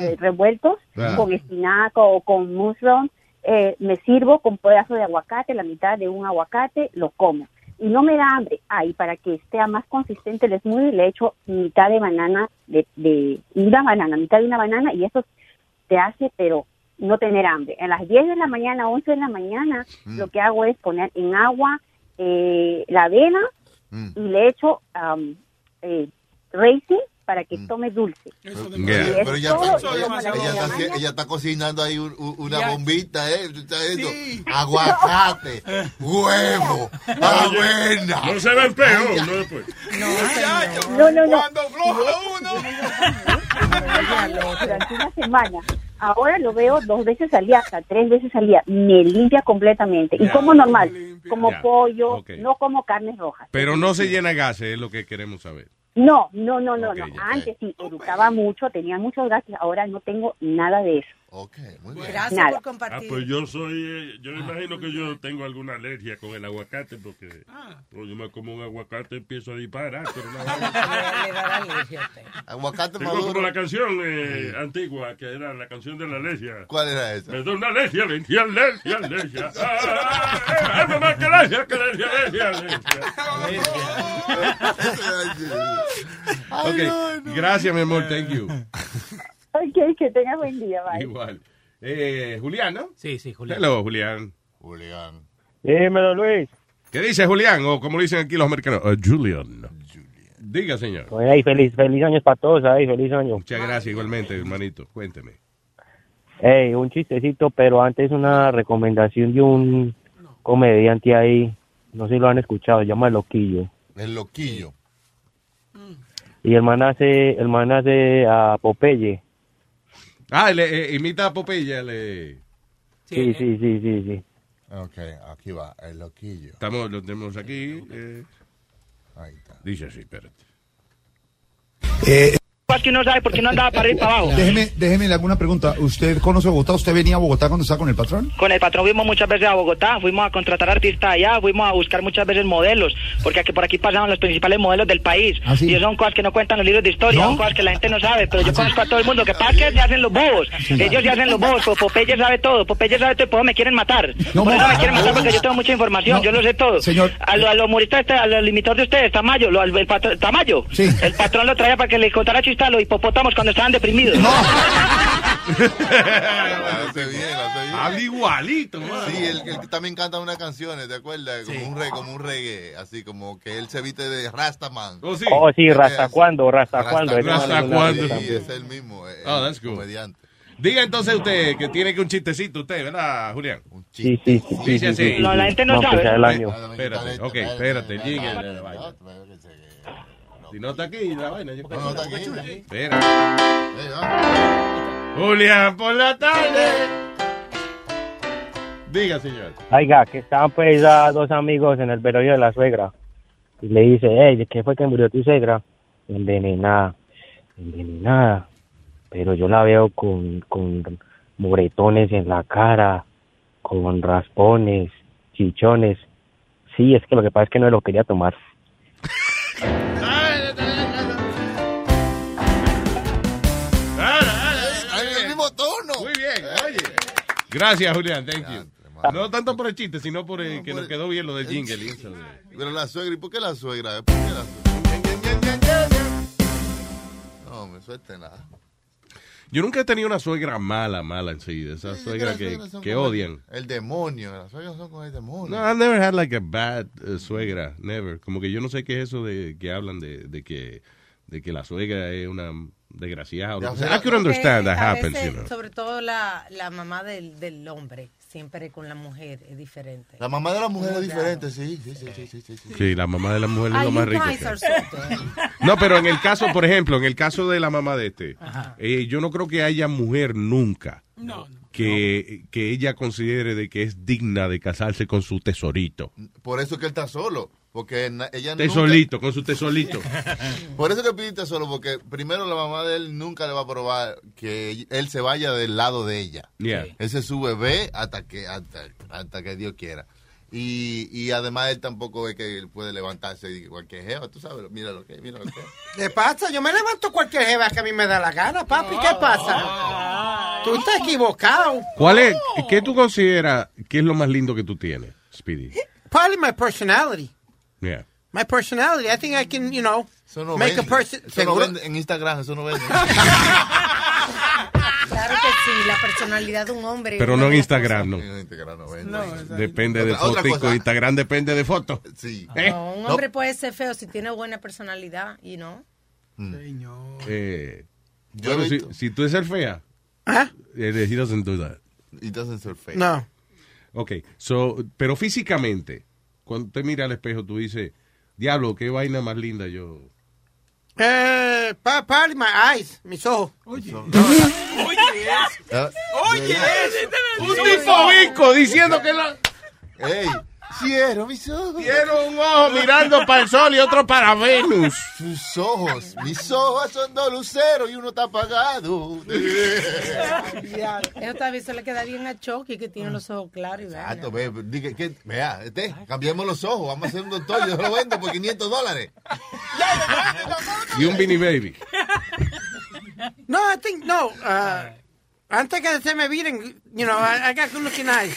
eh, revueltos Ah. con espinaca o con mushroom. Eh, me sirvo con pedazo de aguacate, la mitad de un aguacate, lo como. Y no me da hambre. Ah, y para que esté más consistente el smoothie, le echo mitad de banana, de, de una banana, mitad de una banana, y eso te hace, pero no tener hambre. A las 10 de la mañana, 11 de la mañana, Mm. lo que hago es poner en agua eh, la avena Mm. y le echo um, eh, raisin para que tome dulce. Yeah. Y Pero ella eso está, ella, ella ella cocinando ahí un- un- una bombita, ¿eh? Viendo Aguacate, huevo, avena. No se ve peor, no después. No, no, no. Cuando floja uno. Durante una semana. Ahora lo veo dos veces al día, hasta tres veces al día. Me limpia completamente. Y como normal, como Ya. pollo, no como carnes rojas. Pero no se llena gases, es lo que queremos saber. No, no, no, no, no. Antes sí, educaba mucho, tenía muchos gases, ahora no tengo nada de eso. Gracias Nada. por Ah, compartir. pues yo soy, eh, yo imagino que yo tengo alguna alergia con el aguacate porque pues yo me como un aguacate y empiezo a disparar. Pero no, Le dará alergia a usted. Aguacate Tengo maduro. como la canción eh, antigua, que era la canción de la alergia. ¿Cuál era esa? Me da una alergia, alergia, alergia, alergia. Ah, ¡Ay, mamá, que alergia, que alergia, alergia, alergia! Ok, gracias mi amor, thank you. Ok, que tenga buen día, bye. Igual. Eh, Julián, ¿no? Sí, sí, Julián. Hello, Julián. Julián. Dímelo, Luis. ¿Qué dice Julián? O como dicen aquí los americanos, uh, Julian. Diga, señor. Pues, ahí, feliz, feliz años para todos, ahí, feliz año. Muchas gracias igualmente, hermanito. Cuénteme. Ey, un chistecito, pero antes una recomendación de un comediante ahí, no sé si lo han escuchado, se llama El Loquillo. El loquillo. Y el man hace, el man hace a Popeye. Ah, le, eh, imita a Popeye. Le... Sí, sí, sí, sí, sí. Ok, aquí va, el loquillo. Estamos, lo tenemos aquí. eh. Ahí está. Dice así, espérate. Eh, que uno sabe porque no andaba para arriba y para abajo. Déjeme, déjeme le hago una pregunta. ¿Usted conoce Bogotá? ¿Usted venía a Bogotá cuando estaba con el patrón? Con el patrón fuimos muchas veces a Bogotá, fuimos a contratar artistas allá, fuimos a buscar muchas veces modelos, porque aquí por aquí pasaban los principales modelos del país. ¿Ah, sí? Y son cosas que no cuentan los libros de historia, ¿No? son cosas que la gente no sabe, pero yo conozco a todo el mundo. Que pasa que se hacen los bobos, Sí. ellos se hacen los bobos, pues Popeye sabe todo, Popeye sabe todo y por eso me quieren matar. No, por eso no. me quieren matar porque yo tengo mucha información, yo lo sé todo. Señor. A los a los humoristas, este, a los limitadores de ustedes, Tamayo, lo- al- el patro- Tamayo, el patrón lo traía para que le contara chistes a los hipopótamos cuando estaban deprimidos. Hace bien, hace bien. Habla igualito, man. Sí, él, él también canta unas canciones, ¿te acuerdas? Como, un reggae, como un reggae, así como que él se viste de Rastaman. Oh, sí. Oh, sí, ¿Rasta cuándo? ¿Rasta? Ese Rasta. Sí, es el mismo. eh, Oh, that's good. comediante. Diga entonces usted que tiene que un chistecito usted, ¿verdad, Julián? Sí, sí, sí. sí, Dice sí, así. sí. No, la gente no sabe. pues, el año. Espérate, ok, espérate, el jingle. Si no está aquí, la vaina. Yo No, no está aquí. Espera. Julián por la tarde. Diga, señor. Oiga, que estaban pues a dos amigos en el velorio de la suegra. Y le dice, hey, ¿qué fue que murió tu suegra? Envenenada. Envenenada. Pero yo la veo con, con moretones en la cara, con raspones, chichones. Sí, es que lo que pasa es que no lo quería tomar. Gracias, Julián, thank you. No tanto por el chiste, sino por el que nos quedó bien lo del jingle. Pero la suegra, ¿y por qué la suegra? ¿Por qué la suegra? No, me suelte nada. Yo nunca he tenido una suegra mala, mala en sí. de Esas suegras Las que, que el- odian. El demonio, las suegras son como el demonio. No, I've never had like a bad uh, suegra, never. Como que yo no sé qué es eso de que hablan de, de que de que la suegra es una desgraciada. o sea, I could understand that happens, veces, you know. Sobre todo la, la mamá del, del hombre, siempre con la mujer es diferente. La mamá de la mujer es Muy diferente, sí, sí, sí, sí, sí, sí, sí. Sí, la mamá de la mujer es lo más rico. No, pero en el caso, por ejemplo, en el caso de la mamá de este, eh, yo no creo que haya mujer nunca que, que ella considere de que es digna de casarse con su tesorito. Por eso es que él está solo. Porque ella nunca- Tesolito, con su tesolito. Por eso que pidiste solo, porque primero la mamá de él nunca le va a probar que él se vaya del lado de ella. Yeah. Ese es su bebé hasta que hasta, hasta que Dios quiera. Y, y además él tampoco ve que él puede levantarse y cualquier jeva, tú sabes, mira lo que, mira lo que. ¿Qué pasa? Yo me levanto cualquier jeva que a mí me da la gana, papi. ¿Qué pasa? Tú estás equivocado. ¿Cuál es, qué tú consideras que es lo más lindo que tú tienes, Speedy? Probably my personality. Yeah. My personality. I think I can, you know, Eso no make vende. a person. Eso no vende en Instagram, eso no vende. Claro que sí, la personalidad de un hombre. Pero no en Instagram, no. En Instagram no vende. No. Depende de Otra- fotico. Instagram depende de fotos. Sí. ¿Eh? No, un No. hombre puede ser feo si tiene buena personalidad, y no. Eh, Yo bueno, he si, si tú eres el fea, ¿Ah? eh, he doesn't do that. It doesn't serve fake. No. Ok, so, pero físicamente, cuando te mira al espejo, tú dices, diablo, qué vaina más linda yo. Eh, pa- my eyes, mis ojos. Oye. Ah, Oye, Un tipo bico diciendo que la... Ey, cierro mis ojos. Quiero un ojo mirando para el sol y otro para Venus. Sus ojos, mis ojos son dos luceros y uno está apagado. Eso también se le queda bien a Chucky, que tiene los ojos claros. y. Exacto, ve, que, vea, este, cambiemos los ojos, vamos a hacer un doctor, yo lo vendo por 500 dólares. Y un Beanie Baby. No, I think, no. Uh, antes que se me viren, you know, I, I got good looking eyes.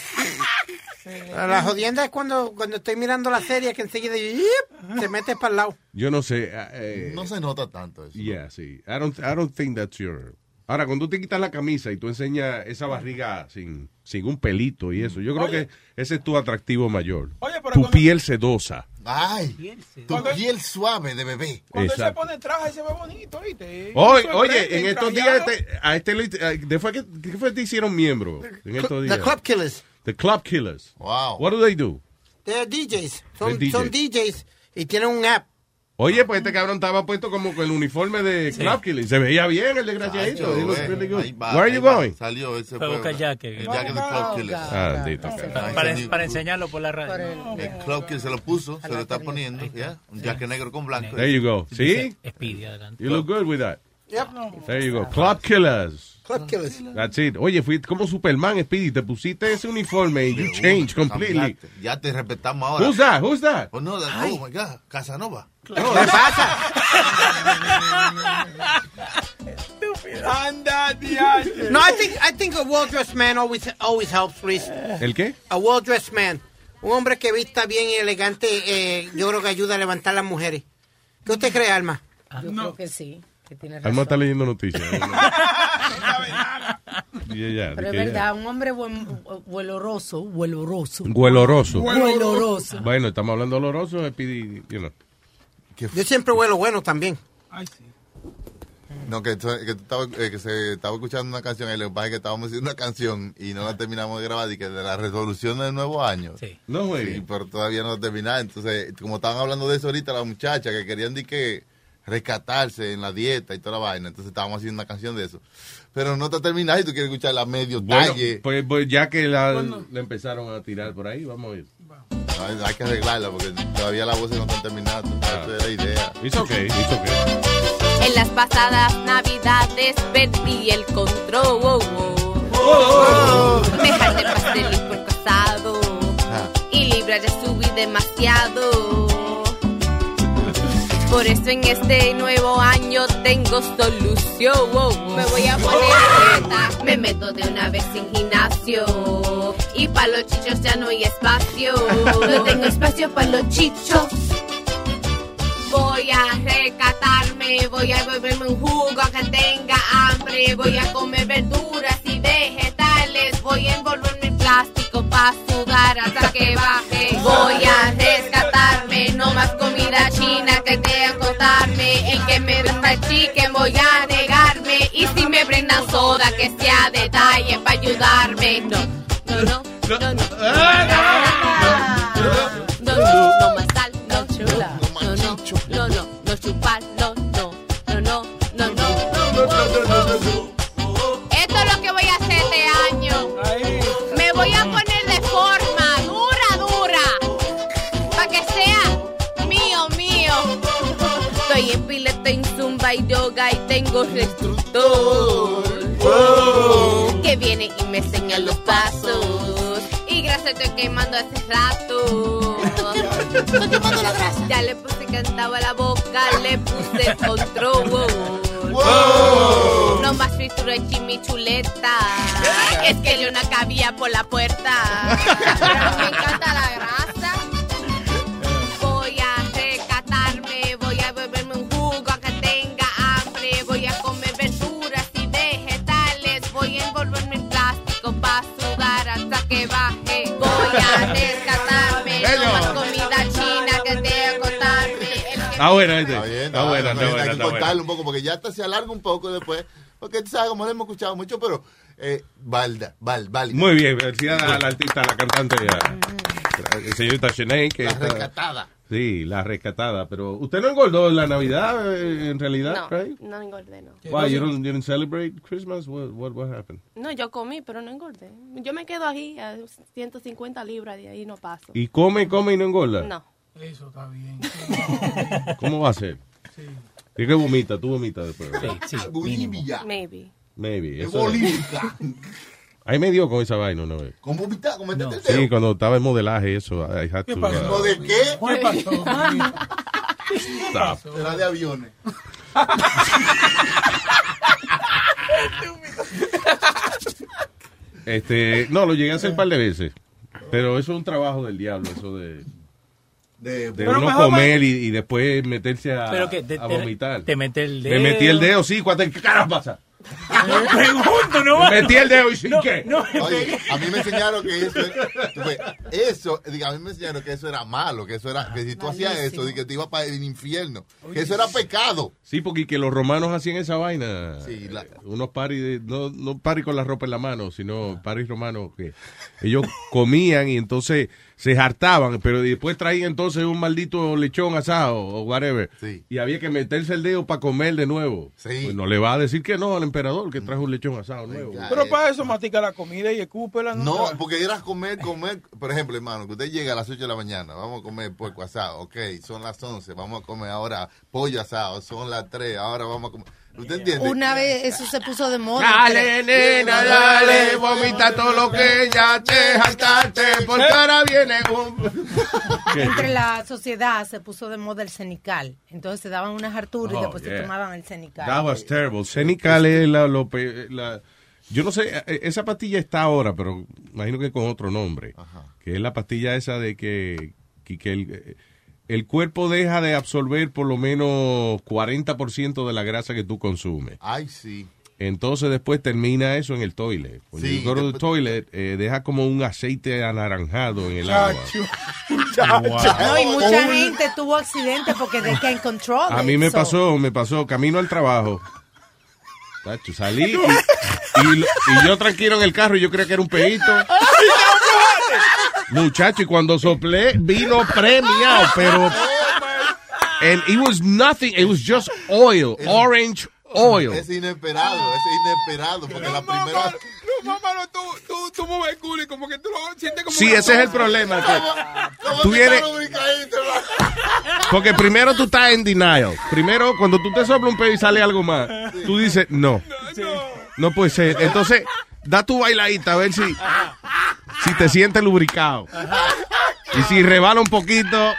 La jodienda es cuando, cuando estoy mirando la serie que enseguida yip, se mete para el lado. Yo no sé. eh, No se nota tanto eso. Yeah, sí. I don't, I don't think that's your... Ahora, cuando tú te quitas la camisa y tú enseñas esa barriga sin, sin un pelito y eso, yo creo que ese es tu atractivo mayor. Oye, pero tu cuando- piel sedosa. Ay, tu piel suave de bebé. Cuando él se Exacto. pone traje se ve bonito, ¿viste? Oye, en estos días este- a este lo- a- ¿de fue que, ¿qué fue que te hicieron miembro? En estos días. The Club Killers. The Club Killers. Wow. What do they do? They're DJs. Son, They're son DJs y tienen un app. Oye, pues este cabrón estaba puesto como con el uniforme de Club Killers. Se veía bien el desgraciadito. Eh, really va, Where are you va. going? Salió ese Fue a buscar jacket. El jacket de Club Killers. Ah, dito, Para, para, para enseñarlo por la radio. El Club Killers se lo puso, se lo está poniendo, ya. Un jacket negro con blanco. There you go. ¿Sí? Speedy, adelante. You look good with that. There you go. Club Killers. Club Killers. That's it. Oye, fui como Superman, Speedy. Te pusiste ese uniforme y you changed completely. Cambiaste. Ya te respetamos ahora. Who's that? Who's that? Oh, no, that- oh my God, Casanova. ¿Qué pasa? Anda, diache. No, I think, I think a well-dressed man always, always helps, Luis. ¿El qué? A well-dressed man. Un hombre que vista bien y elegante, eh, yo creo que ayuda a levantar las mujeres. ¿Qué usted cree, Alma? Yo creo que sí, que tiene razón. Alma está leyendo noticias. Y ella, Pero es que verdad, un hombre buen, vueloroso, vueloroso. Gueloroso. Vueloroso. Bueno, estamos hablando de oloroso, you know. Yo siempre huelo bueno también. No, que, tú- que, tú estabas- eh, que se estaba escuchando una canción y lo que que estábamos haciendo una canción y no la terminamos de grabar y que de la resolución del nuevo año. Sí. No, güey. Sí, pero todavía no terminada. Entonces, como estaban hablando de eso ahorita, las muchachas que querían de que rescatarse en la dieta y toda la vaina. Entonces estábamos haciendo una canción de eso. Pero no está terminada y tú quieres escuchar la medio Bueno, talle. pues, pues ya que la, la empezaron a tirar por ahí, vamos a ir. Hay, hay que arreglarla porque todavía las voces no están terminadas. esa es la idea. It's okay, it's okay. En las pasadas navidades perdí el control. Me jalé pastel y puerco asado. Y libra ya subí demasiado. Por eso en este nuevo año tengo solución. Me voy a poner a dieta. Me meto de una vez sin gimnasio. Y para los chichos ya no hay espacio. No tengo espacio para los chichos. Voy a recatarme, voy a beberme un jugo que tenga hambre, voy a comer verduras y vegetales, voy a envolverme en plástico para sudar hasta que baje. Voy a te acostarme. El que me venda chicken voy a negarme y si me brindan soda que sea detalle para ayudarme. No, no, no, no, no. No, no, no más sal, no chula. No, no, no, no, no chupar, no, no, no, no, no, no, no. Tengo instructor. Que viene y me enseña los pasos. Y grasa estoy quemando hace rato. Estoy quemando la grasa. Ya le puse cantaba la boca, le puse control. No más fritura y chimichuleta. Es que yo no cabía por la puerta. Me encanta la grasa. Está buena, este. Está bien, Está buena, Hay que cortarle buena. un poco porque ya hasta se alarga un poco después. Porque tú sabes, como lo hemos escuchado mucho, pero eh, valda, val, válida. Muy bien, felicidades a la artista, a la cantante, a, a- señorita Shanae. Que La está- rescatada. Sí, la rescatada. Pero usted no engordó en la Navidad, eh, en realidad, No, right? no engordé, no. Why, you don't, you didn't celebrate Christmas? What, what, what happened? No, yo comí, pero no engordé. Yo me quedo aquí a 150 libras, de ahí no paso. ¿Y come, come y no engorda? No. Eso está bien. ¿Cómo va a ser? ¿Y que vomita? ¿Tú vomitas después? ¿verdad? Sí, sí, Bolivia. Maybe. Maybe. Es eso- Bolivia. Ahí me dio con esa vaina una vez. ¿Con vomitar? ¿Con meterte el dedo? Sí, cuando estaba en modelaje, eso. I had ¿Qué to, pasó? uh, ¿De qué? ¿Qué pasó? stop. Era de aviones. Este, no, lo llegué a hacer un par de veces. Pero eso es un trabajo del diablo, eso de, De, de uno comer y, y después meterse a, Pero que te- a vomitar. te mete el Me dedo. metí el dedo, sí. ¿cuánto- ¿Qué carajo pasa? Pregunto, no Me metí el dedo y sin qué. Oye, a mí me enseñaron que eso, eso, diga, a mí me enseñaron que eso era malo, que eso era, que si tú hacías eso, de que te iba para el infierno, que eso era pecado. Sí, porque que los romanos hacían esa vaina. Sí, la- Unos paris, de- no, no paris con la ropa en la mano, sino paris romanos que ellos comían y entonces se hartaban, pero después traían entonces un maldito lechón asado o whatever. Y había que meterse el dedo para comer de nuevo. Pues no le va a decir que no al emperador que trajo un lechón asado nuevo. Pero para eso mastica la comida y escúpela. No, porque ir a comer, comer, por ejemplo, hermano, que usted llega a las 8 de la mañana, vamos a comer puerco asado, ok, son las 11, vamos a comer ahora pollo asado, son las 3, ahora vamos a comer. ¿Usted entiende? Una vez eso se puso de moda. Dale, entre- nena, dale, vomita todo lo que ya te jaltaste, porque ahora viene un... Entre la sociedad se puso de moda el cenical. Entonces se daban unas harturas y Oh, después yeah. se tomaban el cenical. That was terrible. Cenical es la, lo la- Yo no sé, eh, esa pastilla está ahora, pero imagino que con otro nombre. Que es la pastilla esa de que, que, que el, el cuerpo deja de absorber por lo menos 40% de la grasa que tú consumes. Ay, sí. Entonces después termina eso en el toilet. Cuando Sí, you go to the toilet, eh, deja como un aceite anaranjado en el agua. No, y mucha gente tuvo accidentes porque they can't control A it, mí me so- pasó, me pasó, camino al trabajo. Tacho, salí y, y lo- y yo tranquilo en el carro y yo creía que era un peito. Muchacho, y cuando soplé, vino premiado, pero... And it was nothing, it was just oil, orange oil. Es inesperado, es inesperado, porque la primera... No, mamá, no, tú, tú, tú mueves el culo y como que tú lo sientes como... Sí, una ese es el problema. que ¿Cómo tú vienes-? Porque primero tú estás en denial. Primero, cuando tú te soplas un pedo y sale algo más, tú dices, no, no puede ser. Entonces, da tu bailadita a ver si, si te sientes lubricado. Y si rebala un poquito,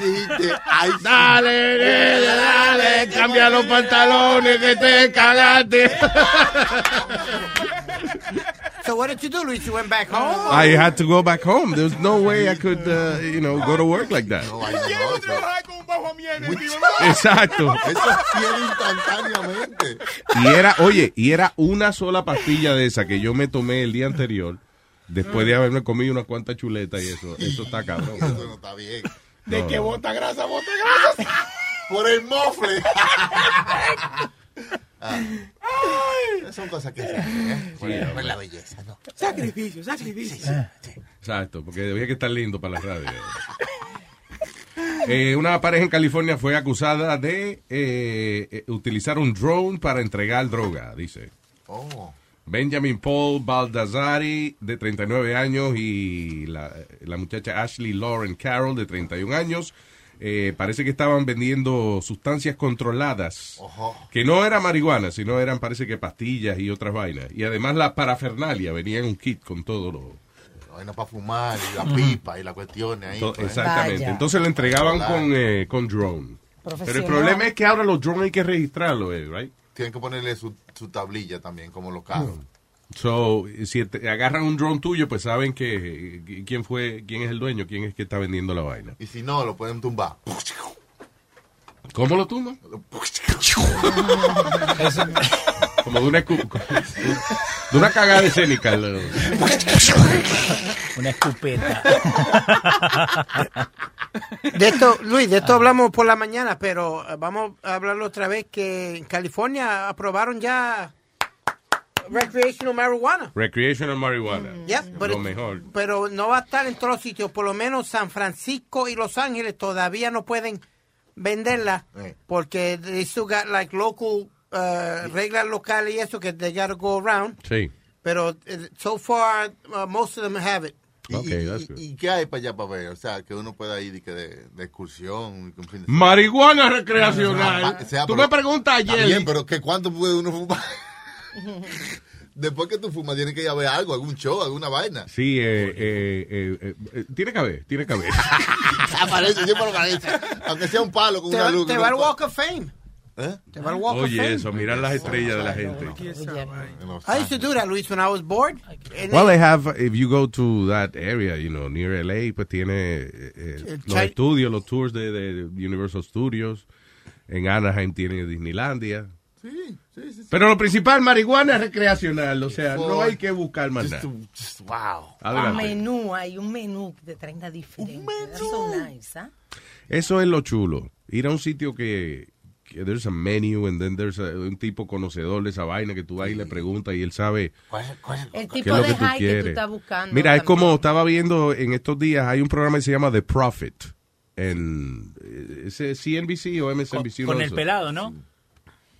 Dijiste, ay, sí. dale, nene, dale, cambia los pantalones que te cagaste. So what did you do, Luis? You went back home? I had to go back home. There's no way I could, uh, you know, go to work like that. Exacto. Eso tiene instantáneamente. Y era, oye, y era una sola pastilla de esa que yo me tomé el día anterior, después de haberme comido unas cuantas chuletas y eso. Eso está cabrón. Eso no está bien. De No, que no. bota grasa, bota grasa. Por el mofle. Ah. Son cosas que se hacen, ¿eh? Por, Sí, por la belleza, ¿no? Sacrificio, sacrificio. Exacto, porque debía que estar lindo para la radio. Eh, una pareja en California fue acusada de eh, eh, utilizar un drone para entregar droga, dice. Oh. Benjamin Paul Baldassari, de 39 años, y la, la muchacha Ashley Lauren Carroll, de 31 años. eh, parece que estaban vendiendo sustancias controladas, Ojo. que no era marihuana, sino eran, parece que pastillas y otras vainas. Y además la parafernalia, venía en un kit con todo lo... La vaina para fumar, y la pipa, y las cuestiones ahí. To- pues. Exactamente. Vaya. Entonces le entregaban con, eh, con drone. Pero el problema es que ahora los drones hay que registrarlos, eh, right? Tienen que ponerle su, su tablilla también, como los carros. So, si te agarran un drone tuyo, pues saben que eh, quién fue, quién es el dueño, quién es que está vendiendo la vaina. Y si no, lo pueden tumbar. ¿Cómo lo tumban? Como de una, de una cagada escénica. Una escupeta. De esto, Luis, de esto hablamos por la mañana, pero eh, vamos a hablarlo otra vez que en California aprobaron ya recreational marijuana. Recreational marijuana. Yeah, but lo it- mejor. Pero no va a estar en todos los sitios, por lo menos San Francisco y Los Ángeles todavía no pueden venderla Eh. porque they still got like local uh, reglas locales y eso que they gotta go around. Sí. Pero eh, so far uh, most of them have it. Y, Ok, y- that's y- good. y qué hay para allá para ver? O sea, que uno pueda ir y que de, de excursión. un fin de. Marihuana recreacional. Ah, o sea, Tú pero- me preguntas ayer. bien, pero que ¿cuánto puede uno fumar? Después que tú fumas, tienes que ir a ver algo, algún show, alguna vaina. Sí, eh, eh, eh, eh, eh, tiene que haber, tiene que haber. aparece, siempre aparece. Aunque sea un palo con Te, una va- luz. te va no- Walk of Fame. ¿Eh? Te va al Walk of Oye, Fame. eso, mirar las estrellas de la gente. I used to do that, Luis, when I was bored. And Well, they have, if you go to that area, you know, near LA, pues tiene eh, eh, los estudios, los tours de, de Universal Studios. En Anaheim tiene Disneylandia. Sí, sí, sí. sí. Pero lo principal, marihuana recreacional, o sea, no hay que buscar más nada. wow. Un Adelante. menú, hay un menú de 30 diferentes. Nice, ¿ah? Eso es lo chulo. Ir a un sitio que there's a menu and then there's a- un tipo conocedor de esa vaina que tú vas y le preguntas y él sabe ¿Cuál es- cuál es- El qué es tipo lo de que tú high que tú estás buscando. Mira, es también. como estaba viendo en estos días, hay un programa que se llama The Profit en eh, ese CNBC o MSNBC. Con de el pelado, ¿no?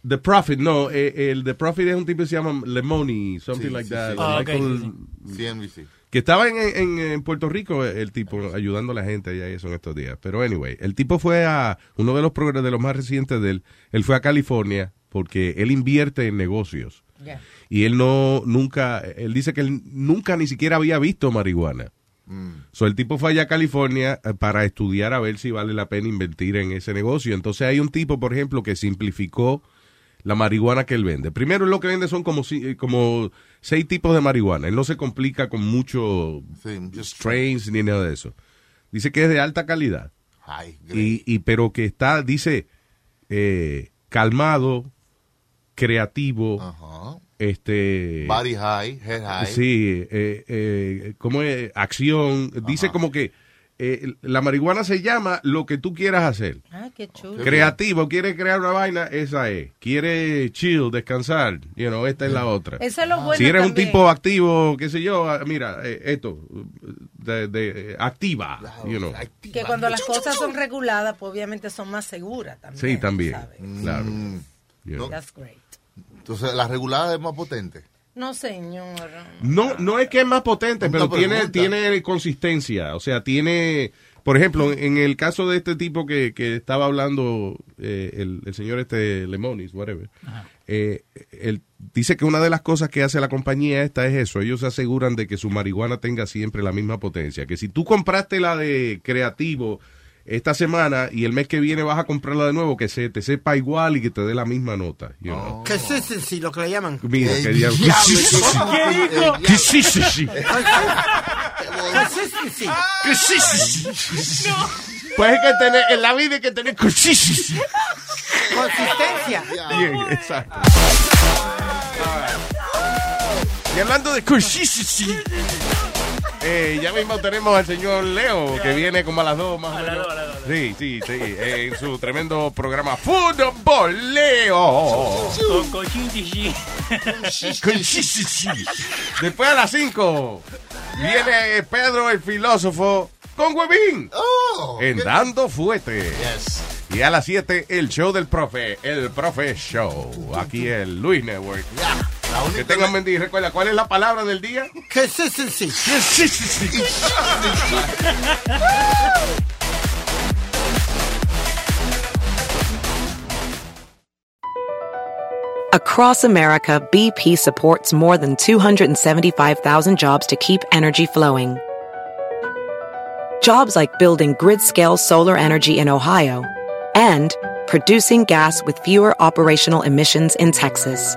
The Profit, no, eh, el The Profit es un tipo que se llama Lemoni, something Sí, like sí, that. sí. Ah, ok, Michael- sí, CNBC. Que estaba en, en- en Puerto Rico el tipo ayudando a la gente allá y eso en estos días. Pero anyway, el tipo fue a uno de los programas de los más recientes de él. Él fue a California porque él invierte en negocios. Y él no, nunca, él dice que él nunca ni siquiera había visto marihuana. So, el tipo fue allá a California eh, para estudiar a ver si vale la pena invertir en ese negocio. Entonces hay un tipo, por ejemplo, que simplificó la marihuana que él vende. Primero, lo que vende son como, eh, como seis tipos de marihuana. Él no se complica con mucho strains ni nada de eso. Dice que es de alta calidad. Ay, Y, y pero que está, dice, eh, calmado, creativo, este... Body high, head high. Sí, eh, eh, como es? acción. Dice como que eh, la marihuana se llama lo que tú quieras hacer. Ah, qué chulo. Creativo, quiere crear una vaina, esa es. Quiere chill, descansar, you know, esta es la otra. Eso es lo bueno si eres un tipo activo, qué sé yo, ah, mira, eh, esto, de, de- eh, activa, you know. Que cuando las cosas son reguladas, pues obviamente son más seguras también. Sí, también, claro. Mm. You know. That's great. Entonces, la regulada es más potente. No, señor. No, no es que es más potente, pero tiene, tiene consistencia. O sea, tiene, por ejemplo, en el caso de este tipo que, que estaba hablando eh, el, el señor este Lemonis, whatever, eh, él dice que una de las cosas que hace la compañía esta es eso. Ellos se aseguran de que su marihuana tenga siempre la misma potencia. Que si tú compraste la de creativo esta semana y el mes que viene vas a comprarla de nuevo, que se te sepa igual y que te dé la misma nota. you know. Sí, sí, lo que le llaman. Mira, que diablo. ¿Qué dijo? Que sí, sí, sí. Consistency. Pues hay que tener, en la vida hay que tener consistencia. Consistencia. Bien, exacto. Y hablando de consistency, eh, ya mismo tenemos al señor Leo, que viene como a las dos más o menos. Sí, sí, sí, eh, en su tremendo programa Fútbol Leo. Con. Después a las 5 viene Pedro el filósofo con Huevín. en Dando Fuete. Y a las 7 el show del profe, el profe show. Aquí el Luis Network. Que tengan buen día. Recuerda, ¿cuál es la palabra del día? Consistency. Consistency. Across America, BP supports more than 275,000 jobs to keep energy flowing. Jobs like building grid scale solar energy in Ohio and producing gas with fewer operational emissions in Texas.